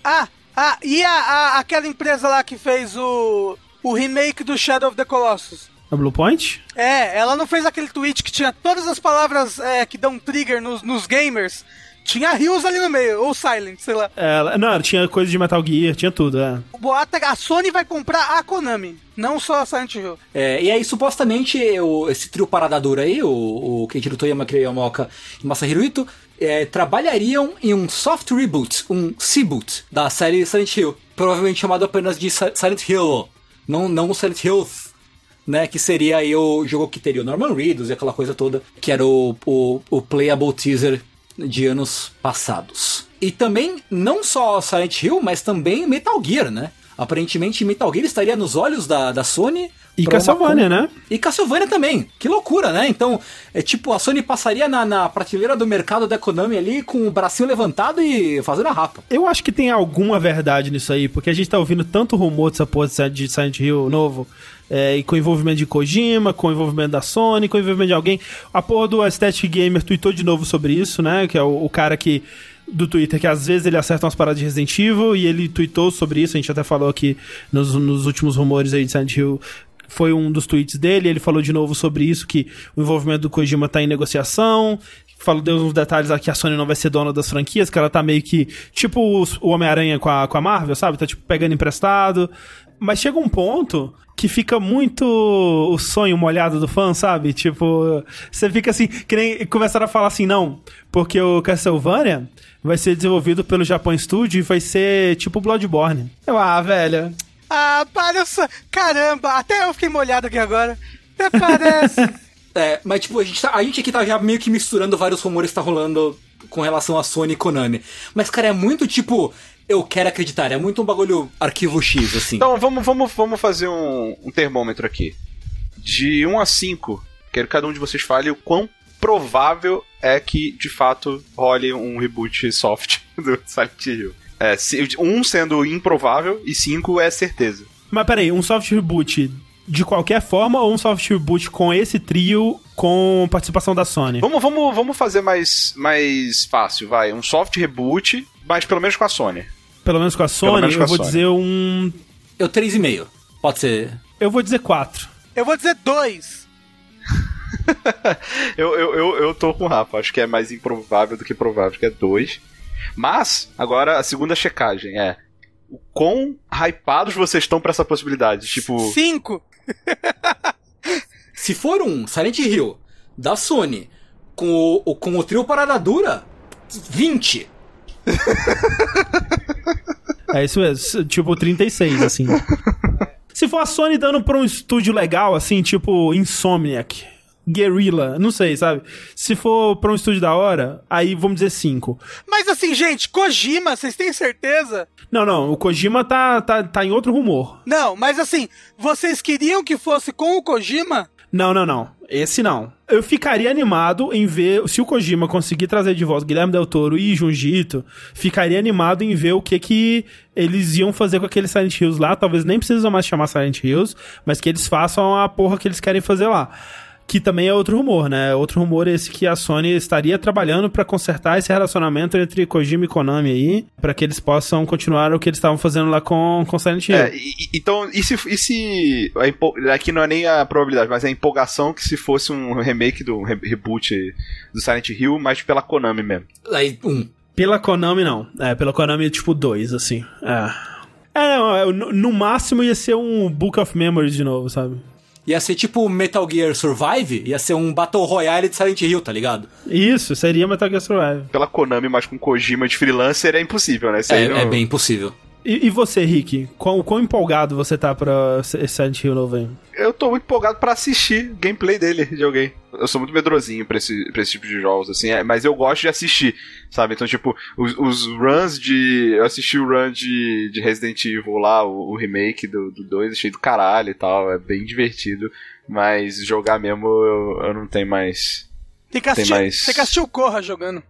[SPEAKER 2] ah, ah, e a, a- aquela empresa lá que fez o, o remake do Shadow of the Colossus?
[SPEAKER 1] A Blue Point?
[SPEAKER 2] É, ela não fez aquele tweet que tinha todas as palavras é, que dão trigger nos, nos gamers. Tinha rios ali no meio, ou silent, sei lá.
[SPEAKER 1] Ela, não, tinha coisa de Metal Gear, tinha tudo, é.
[SPEAKER 2] O boato é a Sony vai comprar a Konami, não só a Silent Hill.
[SPEAKER 4] É, e aí, supostamente, o- esse trio parada dura aí, o, o Keiichiro Toyama, Akira Yamaoka e Masahiro Ito, é, trabalhariam em um soft reboot, um C-boot da série Silent Hill. Provavelmente chamado apenas de Si- Silent Hill, não, não Silent Hill, né? Que seria aí o jogo que teria o Norman Reedus e aquela coisa toda, que era o, o, o playable teaser de anos passados. E também, não só Silent Hill, mas também Metal Gear, né? Aparentemente, Metal Gear estaria nos olhos da, da Sony.
[SPEAKER 1] E Castlevania, né?
[SPEAKER 4] E Castlevania também. Que loucura, né? Então, é tipo, a Sony passaria na, na prateleira do mercado da Konami ali com o bracinho levantado e fazendo a rapa.
[SPEAKER 1] Eu acho que tem alguma verdade nisso aí, porque a gente tá ouvindo tanto rumor dessa porra de Silent Hill novo, é, e com envolvimento de Kojima, com envolvimento da Sony, com envolvimento de alguém. A porra do Aesthetic Gamer tweetou de novo sobre isso, né? Que é o, o cara que. Do Twitter, que às vezes ele acerta umas paradas de Resident Evil e ele tweetou sobre isso. A gente até falou aqui nos, nos últimos rumores aí de Silent Hill foi um dos tweets dele, ele falou de novo sobre isso, que o envolvimento do Kojima tá em negociação, falou, deu uns detalhes aqui, a Sony não vai ser dona das franquias, que ela tá meio que, tipo o Homem-Aranha com a, com a Marvel, sabe? Tá, tipo, pegando emprestado. Mas chega um ponto que fica muito o sonho molhado do fã, sabe? Tipo, você fica assim, que nem começaram a falar assim, não, porque o Castlevania vai ser desenvolvido pelo Japão Studio e vai ser tipo Bloodborne. Eu, ah, velho,
[SPEAKER 2] Ah, parece. Caramba, até eu fiquei molhado aqui agora. Até parece.
[SPEAKER 4] É, mas tipo, a gente, tá- a gente aqui tá já meio que misturando vários rumores que tá rolando com relação a Sony e Konami. Mas, cara, é muito tipo, eu quero acreditar, é muito um bagulho arquivo X, assim.
[SPEAKER 3] Então vamos, vamos, vamos fazer um, um termômetro aqui. De 1 a 5, quero que cada um de vocês fale o quão provável é que de fato role um reboot soft do Silent Hill. É, se- um sendo improvável e 5 é certeza.
[SPEAKER 1] Mas peraí, um soft reboot de qualquer forma ou um soft reboot com esse trio com participação da Sony?
[SPEAKER 3] Vamos, vamos, vamos fazer mais, mais fácil, vai. Um soft reboot, mas pelo menos com a Sony.
[SPEAKER 1] Pelo menos com a Sony,
[SPEAKER 3] com
[SPEAKER 1] eu
[SPEAKER 3] a
[SPEAKER 1] vou
[SPEAKER 3] Sony.
[SPEAKER 1] dizer um.
[SPEAKER 4] Eu 3,5. Pode ser.
[SPEAKER 1] Eu vou dizer 4.
[SPEAKER 2] Eu vou dizer dois.
[SPEAKER 3] Eu, eu, eu, eu tô com o Rafa, acho que é mais improvável do que provável, que é dois. Mas, agora a segunda checagem é. O quão hypados vocês estão pra essa possibilidade? Tipo.
[SPEAKER 2] Cinco.
[SPEAKER 4] Se for um Silent Hill da Sony com o, o- com o trio Parada Dura, 20.
[SPEAKER 1] É isso mesmo, tipo 36, assim. Se for a Sony dando pra um estúdio legal, assim, tipo Insomniac, Guerrilla, não sei, sabe? Se for pra um estúdio da hora, aí vamos dizer 5.
[SPEAKER 2] Mas assim, gente, Kojima, vocês têm certeza?
[SPEAKER 1] Não, não, o Kojima tá, tá, tá em outro rumor.
[SPEAKER 2] Não, mas assim, vocês queriam que fosse com o Kojima?
[SPEAKER 1] Não, não, não. Esse não. Eu ficaria animado em ver, se o Kojima conseguir trazer de volta Guilherme Del Toro e Junji Ito, ficaria animado em ver o que que eles iam fazer com aqueles Silent Hills lá. Talvez nem precisam mais chamar Silent Hills, mas que eles façam a porra que eles querem fazer lá. Que também é outro rumor, né? Outro rumor esse que a Sony estaria trabalhando pra consertar esse relacionamento entre Kojima e Konami aí, pra que eles possam continuar o que eles estavam fazendo lá com, com Silent Hill.
[SPEAKER 3] É, e- então, e se, e se a empo- aqui não é nem a probabilidade, mas a empolgação que se fosse um remake do um re- reboot do Silent Hill, mas pela Konami mesmo.
[SPEAKER 4] Aí, um.
[SPEAKER 1] Pela Konami, não. É, pela Konami, tipo, dois, assim. É. É, não, é, no, no máximo ia ser um Book of Memories de novo, sabe?
[SPEAKER 4] Ia ser tipo Metal Gear Survive, ia ser um Battle Royale de Silent Hill, tá ligado?
[SPEAKER 1] Isso, seria Metal Gear Survive.
[SPEAKER 3] Pela Konami, mas com Kojima de freelancer é impossível, né?
[SPEAKER 4] É,
[SPEAKER 3] não-
[SPEAKER 4] é bem impossível.
[SPEAKER 1] E, e você, Rick? Quão, quão empolgado você tá pra esse Silent Hill novo aí?
[SPEAKER 3] Eu tô muito empolgado pra assistir gameplay dele, de alguém. Eu sou muito medrosinho pra esse, pra esse tipo de jogos, assim, é, mas eu gosto de assistir, sabe? Então, tipo, os, os runs de. Eu assisti o run de, de Resident Evil lá, o, o remake do, do 2, achei do caralho e tal, é bem divertido, mas jogar mesmo eu, eu não tenho mais.
[SPEAKER 2] Tem que assistir,
[SPEAKER 3] Tem mais-
[SPEAKER 2] tem que assistir o Corra jogando.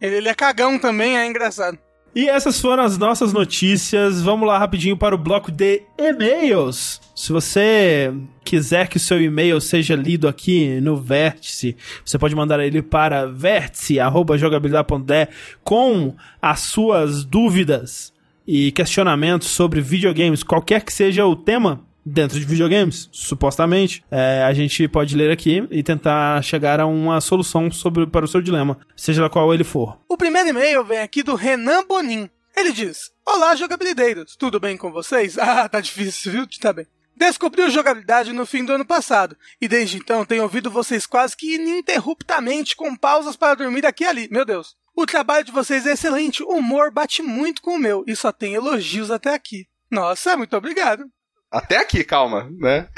[SPEAKER 2] Ele, ele é cagão também, é engraçado.
[SPEAKER 1] E essas foram as nossas notícias. Vamos lá rapidinho para o bloco de e-mails. Se você quiser que o seu e-mail seja lido aqui no Vértice, você pode mandar ele para vértice.jogabilidade.de com as suas dúvidas e questionamentos sobre videogames, qualquer que seja o tema dentro de videogames, supostamente, é, a gente pode ler aqui e tentar chegar a uma solução sobre, para o seu dilema, seja qual ele for.
[SPEAKER 2] O primeiro e-mail vem aqui do Renan Bonin. Ele diz: Olá, jogabilideiros, tudo bem com vocês? Ah, tá difícil, viu? Tá bem. Descobri o jogabilidade no fim do ano passado, e desde então tenho ouvido vocês quase que ininterruptamente com pausas para dormir aqui e ali. Meu Deus. O trabalho de vocês é excelente, o humor bate muito com o meu, e só tem elogios até aqui. Nossa, muito obrigado.
[SPEAKER 3] Até aqui, calma, né?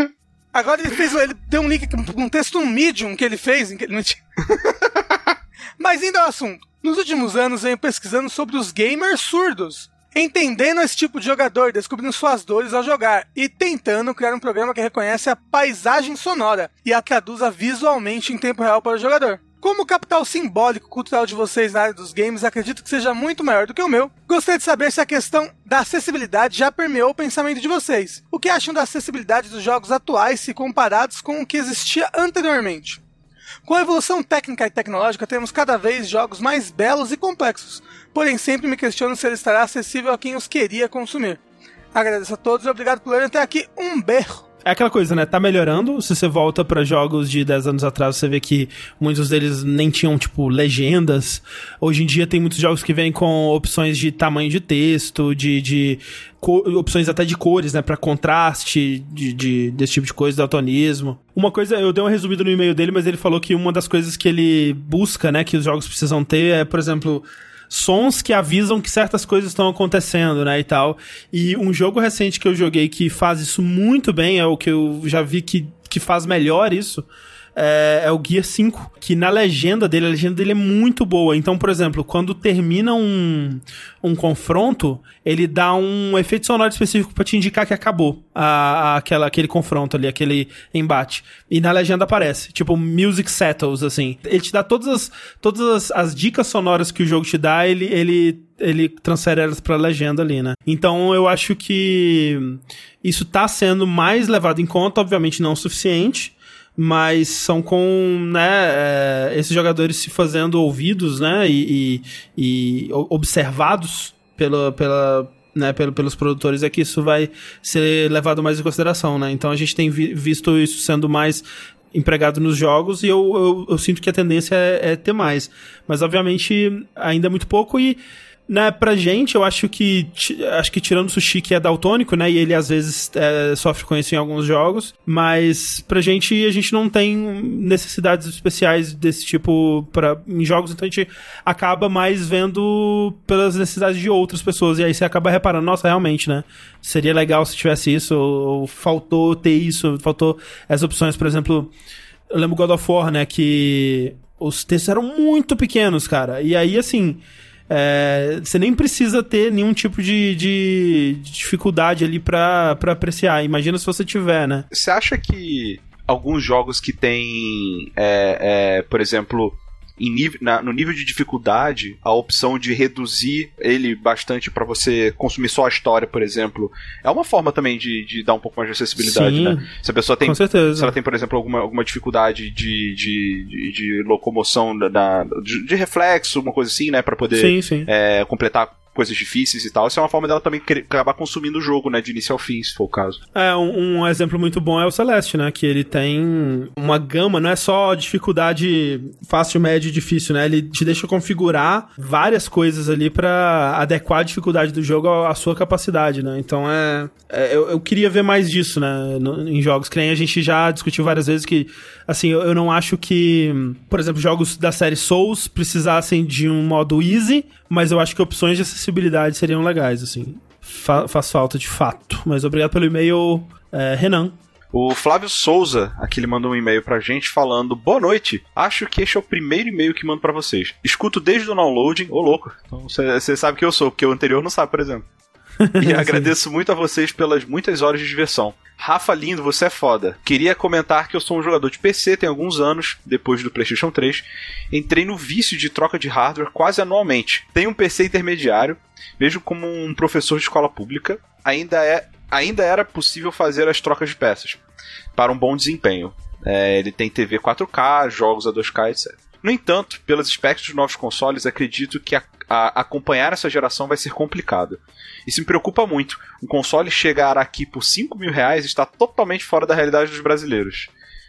[SPEAKER 2] Agora ele fez, ele deu um link, um texto no Medium que ele fez, que ele não tinha. Mas indo ao assunto. Nos últimos anos venho pesquisando sobre os gamers surdos, entendendo esse tipo de jogador, descobrindo suas dores ao jogar e tentando criar um programa que reconhece a paisagem sonora e a traduza visualmente em tempo real para o jogador. Como o capital simbólico cultural de vocês na área dos games acredito que seja muito maior do que o meu, gostaria de saber se a questão da acessibilidade já permeou o pensamento de vocês. O que acham da acessibilidade dos jogos atuais se comparados com o que existia anteriormente? Com a evolução técnica e tecnológica, temos cada vez jogos mais belos e complexos, porém sempre me questiono se ele estará acessível a quem os queria consumir. Agradeço a todos e obrigado por lerem até aqui. Um berro!
[SPEAKER 1] É aquela coisa, né? Tá melhorando. Se você volta pra jogos de 10 anos atrás, você vê que muitos deles nem tinham, tipo, legendas. Hoje em dia tem muitos jogos que vêm com opções de tamanho de texto, de. de opções até de cores, né? Pra contraste, de, de- desse tipo de coisa, daltonismo. Uma coisa, eu dei uma resumida no e-mail dele, mas ele falou que uma das coisas que ele busca, né? Que os jogos precisam ter é, por exemplo sons que avisam que certas coisas estão acontecendo, né, e tal. E um jogo recente que eu joguei que faz isso muito bem, é o que eu já vi que, que faz melhor isso, é, é, o Gear 5, que na legenda dele, a legenda dele é muito boa. Então, por exemplo, quando termina um, um confronto, ele dá um efeito sonoro específico para te indicar que acabou a, a, aquela, aquele confronto ali, aquele embate. E na legenda aparece, tipo, Music Settles, assim. Ele te dá todas as, todas as, as dicas sonoras que o jogo te dá, ele, ele ele transfere elas pra legenda ali, né? Então eu acho que isso tá sendo mais levado em conta, obviamente não o suficiente, mas são com né, é, esses jogadores se fazendo ouvidos né, e, e, e observados pela, pela, né, pelo, pelos produtores é que isso vai ser levado mais em consideração, né? Então a gente tem vi, visto isso sendo mais empregado nos jogos e eu, eu, eu sinto que a tendência é, é, ter mais. Mas obviamente ainda é muito pouco e né, pra gente, eu acho que acho que tirando o Sushi que é daltônico, né, e ele às vezes é, sofre com isso em alguns jogos, mas pra gente a gente não tem necessidades especiais desse tipo para em jogos, então a gente acaba mais vendo pelas necessidades de outras pessoas e aí você acaba reparando, nossa, realmente, né? Seria legal se tivesse isso, ou, ou faltou ter isso, faltou as opções, por exemplo, eu lembro God of War, né, que os textos eram muito pequenos, cara. E aí assim, é, você nem precisa ter nenhum tipo de, de, de dificuldade ali para apreciar. Imagina se você tiver, né?
[SPEAKER 3] Você acha que alguns jogos que tem, é, é, por exemplo, nível, na, no nível de dificuldade, a opção de reduzir ele bastante para você consumir só a história, por exemplo, é uma forma também de, de dar um pouco mais de acessibilidade,
[SPEAKER 1] Sim,
[SPEAKER 3] né? Se a pessoa tem,
[SPEAKER 1] com certeza.
[SPEAKER 3] se ela tem, por exemplo, alguma, alguma dificuldade de, de, de, de locomoção da, da de, de, reflexo, uma coisa assim, né, para poder
[SPEAKER 1] sim, sim.
[SPEAKER 3] É, completar coisas difíceis e tal. Isso é uma forma dela também acabar consumindo o jogo, né? De início ao fim, se for o caso.
[SPEAKER 1] É, um, um, exemplo muito bom é o Celeste, né? Que ele tem uma gama, não é só dificuldade fácil, médio e difícil, né? Ele te deixa configurar várias coisas ali para adequar a dificuldade do jogo à, sua capacidade, né? Então é. é eu, eu, queria ver mais disso, né? No, em jogos. Que nem a gente já discutiu várias vezes que, assim, eu, eu não acho que, por exemplo, jogos da série Souls precisassem de um modo easy, mas eu acho que opções de acessibilidade seriam legais, assim. Fa faz falta de fato. Mas obrigado pelo e-mail, é, Renan.
[SPEAKER 3] O Flávio Souza, aqui ele mandou um e-mail pra gente falando: Boa noite, acho que este é o primeiro e-mail que mando para vocês. Escuto desde o downloading, ô louco, então você sabe que eu sou, porque o anterior não sabe, por exemplo. E agradeço muito a vocês pelas muitas horas de diversão. Rafa lindo, você é foda. Queria comentar que eu sou um jogador de PC tem alguns anos, depois do PlayStation 3. Entrei no vício de troca de hardware quase anualmente. Tenho um PC intermediário, vejo como um professor de escola pública. Ainda é ainda era possível fazer as trocas de peças para um bom desempenho. É, ele tem TV 4K, jogos a 2K, etc. No entanto, pelos aspectos dos novos consoles, acredito que a, a, acompanhar essa geração vai ser complicado. Isso me preocupa muito. Um console chegar aqui por 5 mil reais está totalmente fora da realidade dos brasileiros.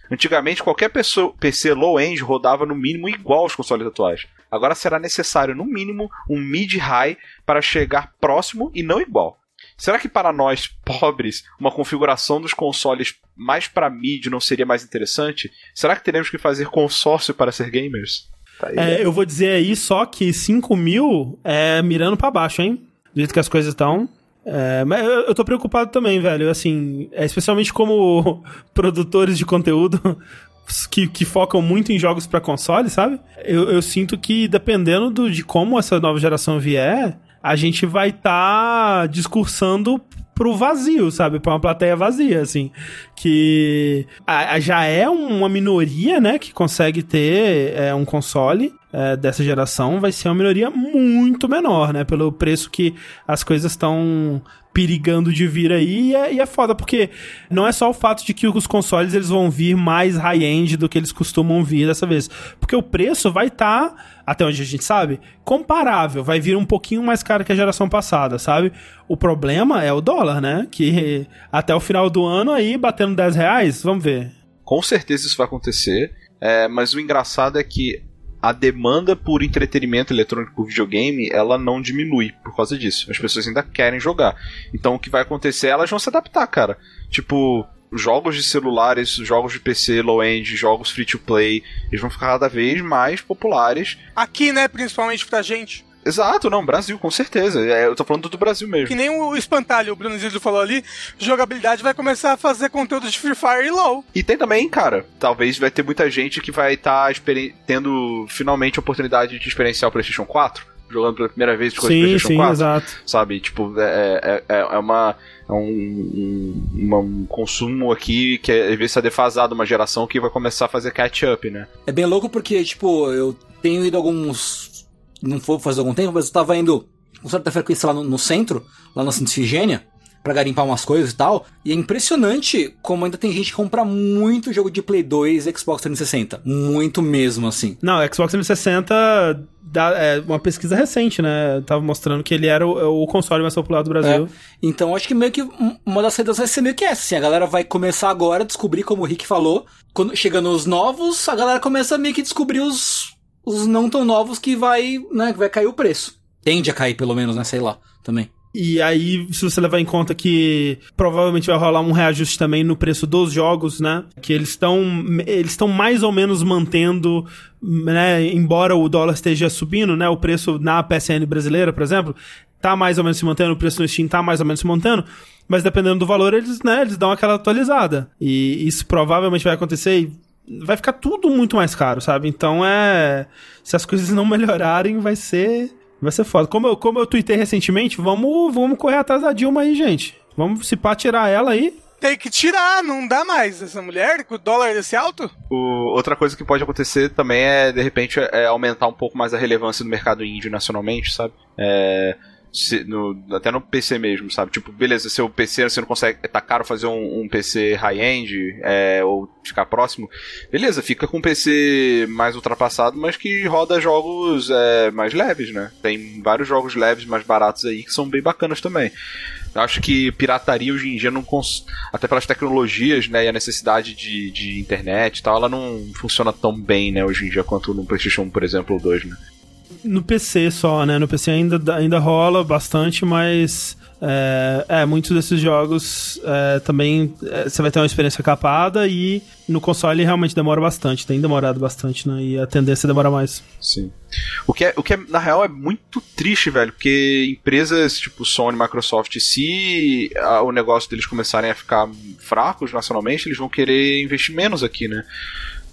[SPEAKER 3] Antigamente, qualquer pessoa, PC low-end rodava no mínimo igual aos consoles atuais. Agora será necessário, no mínimo, um mid-high para chegar próximo e não igual. Será que para nós, pobres, uma configuração dos consoles mais para mid não seria mais interessante? Será que teremos que fazer consórcio para ser gamers?
[SPEAKER 1] Tá é, eu vou dizer aí só que 5 mil é mirando para baixo, hein? Do jeito que as coisas estão. É, mas eu, eu tô preocupado também, velho. Assim, é, especialmente como produtores de conteúdo que, que focam muito em jogos para console, sabe? Eu, eu sinto que dependendo do, de como essa nova geração vier, a gente vai estar tá discursando pro vazio, sabe? Pra uma plateia vazia, assim. Que a, a já é uma minoria, né? Que consegue ter é, um console é, dessa geração. Vai ser uma minoria muito menor, né? Pelo preço que as coisas estão perigando de vir aí e é, e é foda, porque não é só o fato de que os consoles eles vão vir mais high-end do que eles costumam vir dessa vez, porque o preço vai estar, tá, até onde a gente sabe, comparável, vai vir um pouquinho mais caro que a geração passada, sabe? O problema é o dólar, né? Que até o final do ano aí, batendo 10 reais, vamos ver.
[SPEAKER 3] Com certeza isso vai acontecer, é, mas o engraçado é que a demanda por entretenimento eletrônico por videogame, ela não diminui por causa disso. As pessoas ainda querem jogar. Então o que vai acontecer, elas vão se adaptar, cara. Tipo, jogos de celulares, jogos de PC low-end, jogos free-to-play, eles vão ficar cada vez mais populares.
[SPEAKER 2] Aqui, né, principalmente pra gente.
[SPEAKER 3] Exato, não, Brasil, com certeza. É, eu tô falando do Brasil mesmo.
[SPEAKER 2] Que nem o espantalho, o Bruno Zildo falou ali, jogabilidade vai começar a fazer conteúdo de Free Fire e LoL.
[SPEAKER 3] E tem também, cara, talvez vai ter muita gente que vai estar tá tendo finalmente a oportunidade de experienciar o PlayStation 4 jogando pela primeira vez de coisa sim, PlayStation sim, 4. Exato. Sabe? Tipo, é, é, é uma. É um, um, um, consumo aqui que às vezes está defasado, uma geração que vai começar a fazer catch-up, né?
[SPEAKER 4] É bem louco porque, tipo, eu tenho ido alguns. Não foi fazer algum tempo, mas eu tava indo com certa frequência lá no, no centro, lá na Santa Ifigênia, para garimpar umas coisas e tal. E é impressionante como ainda tem gente que compra muito jogo de Play 2 e Xbox 360. Muito mesmo, assim.
[SPEAKER 1] Não, Xbox 360 dá, é uma pesquisa recente, né? Tava mostrando que ele era o, o console mais popular do Brasil. É.
[SPEAKER 4] Então acho que meio que uma das saídas vai ser meio que essa. Assim, a galera vai começar agora a descobrir, como o Rick falou. Quando chegando os novos, a galera começa a meio que descobrir os, os não tão novos que vai, né, que vai cair o preço. Tende a cair, pelo menos, né? Sei lá, também.
[SPEAKER 1] E aí, se você levar em conta que provavelmente vai rolar um reajuste também no preço dos jogos, né? Que eles estão eles estão mais ou menos mantendo, né, embora o dólar esteja subindo, né, o preço na PSN brasileira, por exemplo, tá mais ou menos se mantendo, o preço no Steam tá mais ou menos se mantendo, mas dependendo do valor, eles, né, eles dão aquela atualizada. E isso provavelmente vai acontecer e vai ficar tudo muito mais caro, sabe? Então é, se as coisas não melhorarem, vai ser Vai ser foda. Como eu, como eu tuitei recentemente, vamos, vamos correr atrás da Dilma aí, gente. Vamos se pá tirar ela aí.
[SPEAKER 2] Tem que tirar, não dá mais essa mulher com o dólar desse alto.
[SPEAKER 3] O, outra coisa que pode acontecer também é, de repente, é aumentar um pouco mais a relevância do mercado índio nacionalmente, sabe? É, se, no, até no PC mesmo, sabe? Tipo, beleza, seu PC você não consegue. Tá caro fazer um, um PC high-end é, ou ficar próximo. Beleza, fica com um PC mais ultrapassado, mas que roda jogos é, mais leves, né? Tem vários jogos leves mais baratos aí que são bem bacanas também. Eu acho que pirataria hoje em dia não cons... até pelas tecnologias, né, e a necessidade de, de internet e tal, ela não funciona tão bem, né, hoje em dia quanto no PlayStation 1, por exemplo, ou 2, né?
[SPEAKER 1] No PC só, né? No PC ainda, ainda rola bastante, mas é, é, muitos desses jogos é, também é, você vai ter uma experiência capada e no console realmente demora bastante, tem demorado bastante, né? E a tendência demorar mais.
[SPEAKER 3] Sim. O que, é, o que é, na real, é muito triste, velho, porque empresas tipo Sony, Microsoft, se a, o negócio deles começarem a ficar fracos nacionalmente, eles vão querer investir menos aqui, né?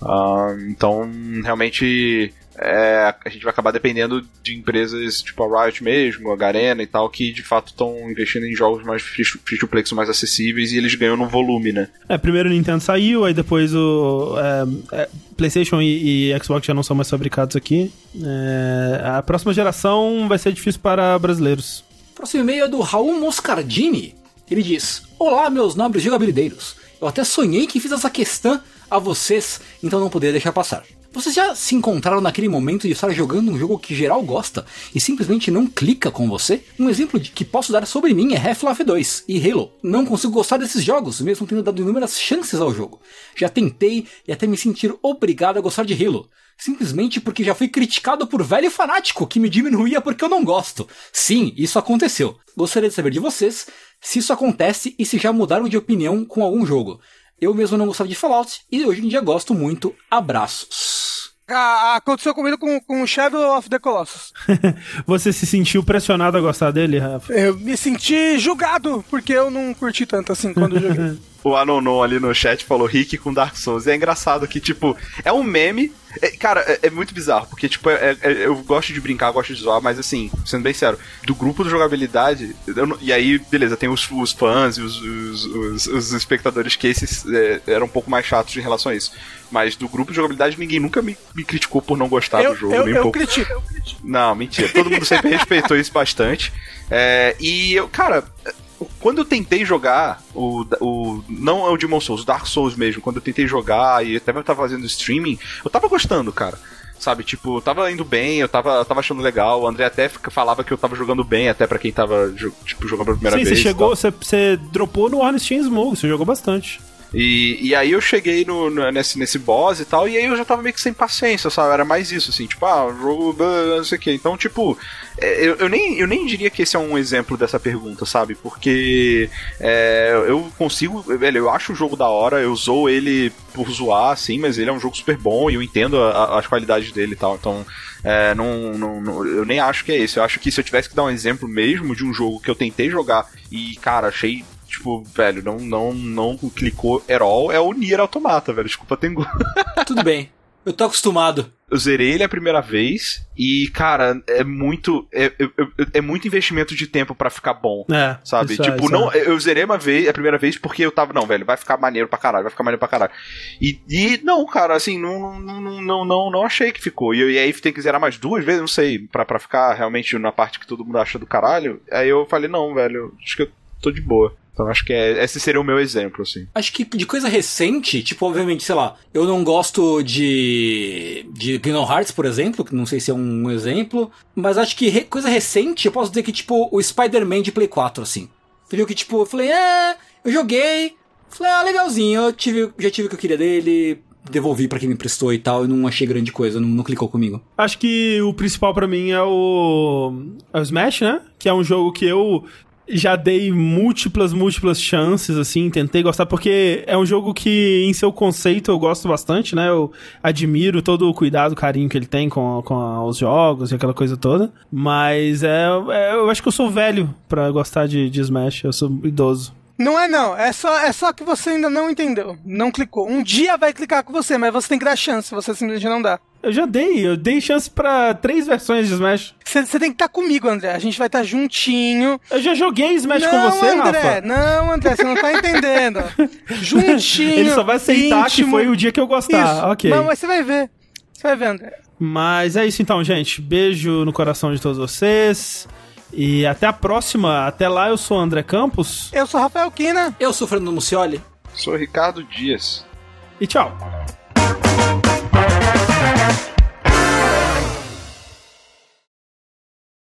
[SPEAKER 3] Uh, então, realmente, é, a gente vai acabar dependendo de empresas tipo a Riot mesmo, a Garena e tal, que de fato estão investindo em jogos mais free to play, que são mais acessíveis e eles ganham no volume, né?
[SPEAKER 1] É, primeiro o Nintendo saiu, aí depois o é, é, PlayStation e, e, Xbox já não são mais fabricados aqui. É, a próxima geração vai ser difícil para brasileiros.
[SPEAKER 4] Próximo e-mail é do Raul Moscardini. Ele diz: Olá, meus nobres jogabilideiros. Eu até sonhei que fiz essa questão a vocês, então não poderia deixar passar. Vocês já se encontraram naquele momento de estar jogando um jogo que geral gosta e simplesmente não clica com você? Um exemplo de que posso dar sobre mim é Half-Life 2 e Halo. Não consigo gostar desses jogos, mesmo tendo dado inúmeras chances ao jogo. Já tentei e até me sentir obrigado a gostar de Halo. Simplesmente porque já fui criticado por velho fanático que me diminuía porque eu não gosto. Sim, isso aconteceu. Gostaria de saber de vocês se isso acontece e se já mudaram de opinião com algum jogo. Eu mesmo não gostava de Fallout e hoje em dia gosto muito. Abraços.
[SPEAKER 2] Ah, aconteceu comigo com, com Shadow of the Colossus.
[SPEAKER 1] Você se sentiu pressionado a gostar dele, Rafa?
[SPEAKER 2] Eu me senti julgado, porque eu não curti tanto assim quando joguei.
[SPEAKER 3] o Anonon ali no chat falou Rick com Dark Souls. E é engraçado que, tipo, é um meme. É, cara, é, é, muito bizarro, porque, tipo, é, é, eu gosto de brincar, gosto de zoar, mas assim, sendo bem sério, do grupo de jogabilidade, eu, e aí, beleza, tem os, os fãs e os, os, os, os espectadores que esses é, eram um pouco mais chatos em relação a isso. Mas do grupo de jogabilidade, ninguém nunca me, me criticou por não gostar
[SPEAKER 2] eu,
[SPEAKER 3] do jogo.
[SPEAKER 2] Eu,
[SPEAKER 3] nem
[SPEAKER 2] eu,
[SPEAKER 3] pouco.
[SPEAKER 2] Critico, eu critico.
[SPEAKER 3] Não, mentira. Todo mundo sempre respeitou isso bastante. É, e eu, cara, quando eu tentei jogar o, o. Não é o Demon Souls, o Dark Souls mesmo, quando eu tentei jogar e até eu tava fazendo streaming, eu tava gostando, cara. Sabe, tipo, eu tava indo bem, eu tava, eu tava achando legal. O André até falava que eu tava jogando bem, até para quem tava, tipo, jogando pela primeira
[SPEAKER 1] Sim,
[SPEAKER 3] vez.
[SPEAKER 1] Sim, você chegou, você, você dropou no Ornstein Smoke, você jogou bastante.
[SPEAKER 3] E, e aí eu cheguei no, no, nesse, nesse boss e tal, e aí eu já tava meio que sem paciência, sabe? Era mais isso, assim, tipo, ah, jogo, não sei o que. Então, tipo, é, eu, eu, nem, eu nem diria que esse é um exemplo dessa pergunta, sabe? Porque é, eu consigo, velho, eu acho o jogo da hora, eu usou ele por zoar, assim, mas ele é um jogo super bom e eu entendo as qualidades dele e tal. Então, É, não, não, não- eu nem acho que é esse. Eu acho que se eu tivesse que dar um exemplo mesmo de um jogo que eu tentei jogar e, cara, achei. Tipo, velho, não, não, não clicou at all, é o Nier Automata, velho. Desculpa, Tengu.
[SPEAKER 4] Tudo bem. Eu tô acostumado.
[SPEAKER 3] Eu zerei ele a primeira vez e, cara, é muito. É, é- é- é muito investimento de tempo pra ficar bom.
[SPEAKER 1] É,
[SPEAKER 3] Sabe?
[SPEAKER 1] é,
[SPEAKER 3] tipo,
[SPEAKER 1] isso
[SPEAKER 3] não,
[SPEAKER 1] é.
[SPEAKER 3] eu zerei uma vez, a primeira vez, porque eu tava, não, velho, vai ficar maneiro pra caralho, vai ficar maneiro pra caralho. E, e não, cara, assim, não, não, não, não, não, achei que ficou. E, e aí tem que zerar mais duas vezes, não sei, pra, pra ficar realmente na parte que todo mundo acha do caralho. Aí eu falei, não, velho, acho que eu tô de boa. Então acho que é, esse seria o meu exemplo, assim.
[SPEAKER 4] Acho que de coisa recente, tipo, obviamente, sei lá, eu não gosto de. de Kingdom Hearts, por exemplo, que não sei se é um exemplo, mas acho que re- coisa recente, eu posso dizer que, tipo, o Spider-Man de Play 4, assim. Entendeu? Que, tipo, eu falei, é, eu joguei, falei, ah, legalzinho, eu tive, já tive o que eu queria dele, devolvi pra quem me emprestou e tal, e não achei grande coisa, não, não clicou comigo.
[SPEAKER 1] Acho que o principal pra mim é o, é o Smash, né? Que é um jogo que eu já dei múltiplas, múltiplas chances, assim, tentei gostar, porque é um jogo que, em seu conceito, eu gosto bastante, né? Eu admiro todo o cuidado, o carinho que ele tem com, com os jogos e aquela coisa toda. Mas é, é- eu acho que eu sou velho pra gostar de, de Smash, eu sou idoso.
[SPEAKER 2] Não é não, é só, é só que você ainda não entendeu, não clicou. Um dia vai clicar com você, mas você tem que dar chance, você simplesmente não dá.
[SPEAKER 1] Eu já dei, eu dei chance pra três versões de Smash.
[SPEAKER 2] Você, tem que estar comigo, André. A gente vai estar juntinho.
[SPEAKER 1] Eu já joguei Smash
[SPEAKER 2] não,
[SPEAKER 1] com você,
[SPEAKER 2] André,
[SPEAKER 1] Rafa.
[SPEAKER 2] não, André, você não tá entendendo. Juntinho.
[SPEAKER 1] Ele só vai aceitar que
[SPEAKER 2] íntimo.
[SPEAKER 1] foi o dia que eu gostar.
[SPEAKER 2] Isso.
[SPEAKER 1] Ok.
[SPEAKER 2] Não, mas você vai ver. Você vai ver, André.
[SPEAKER 1] Mas é isso então, gente. Beijo no coração de todos vocês. E até a próxima. Até lá, eu sou o André Campos.
[SPEAKER 2] Eu sou Rafael Kina.
[SPEAKER 4] Eu sou o Fernando Mucioli.
[SPEAKER 3] Sou Ricardo Dias.
[SPEAKER 1] E tchau. Yeah.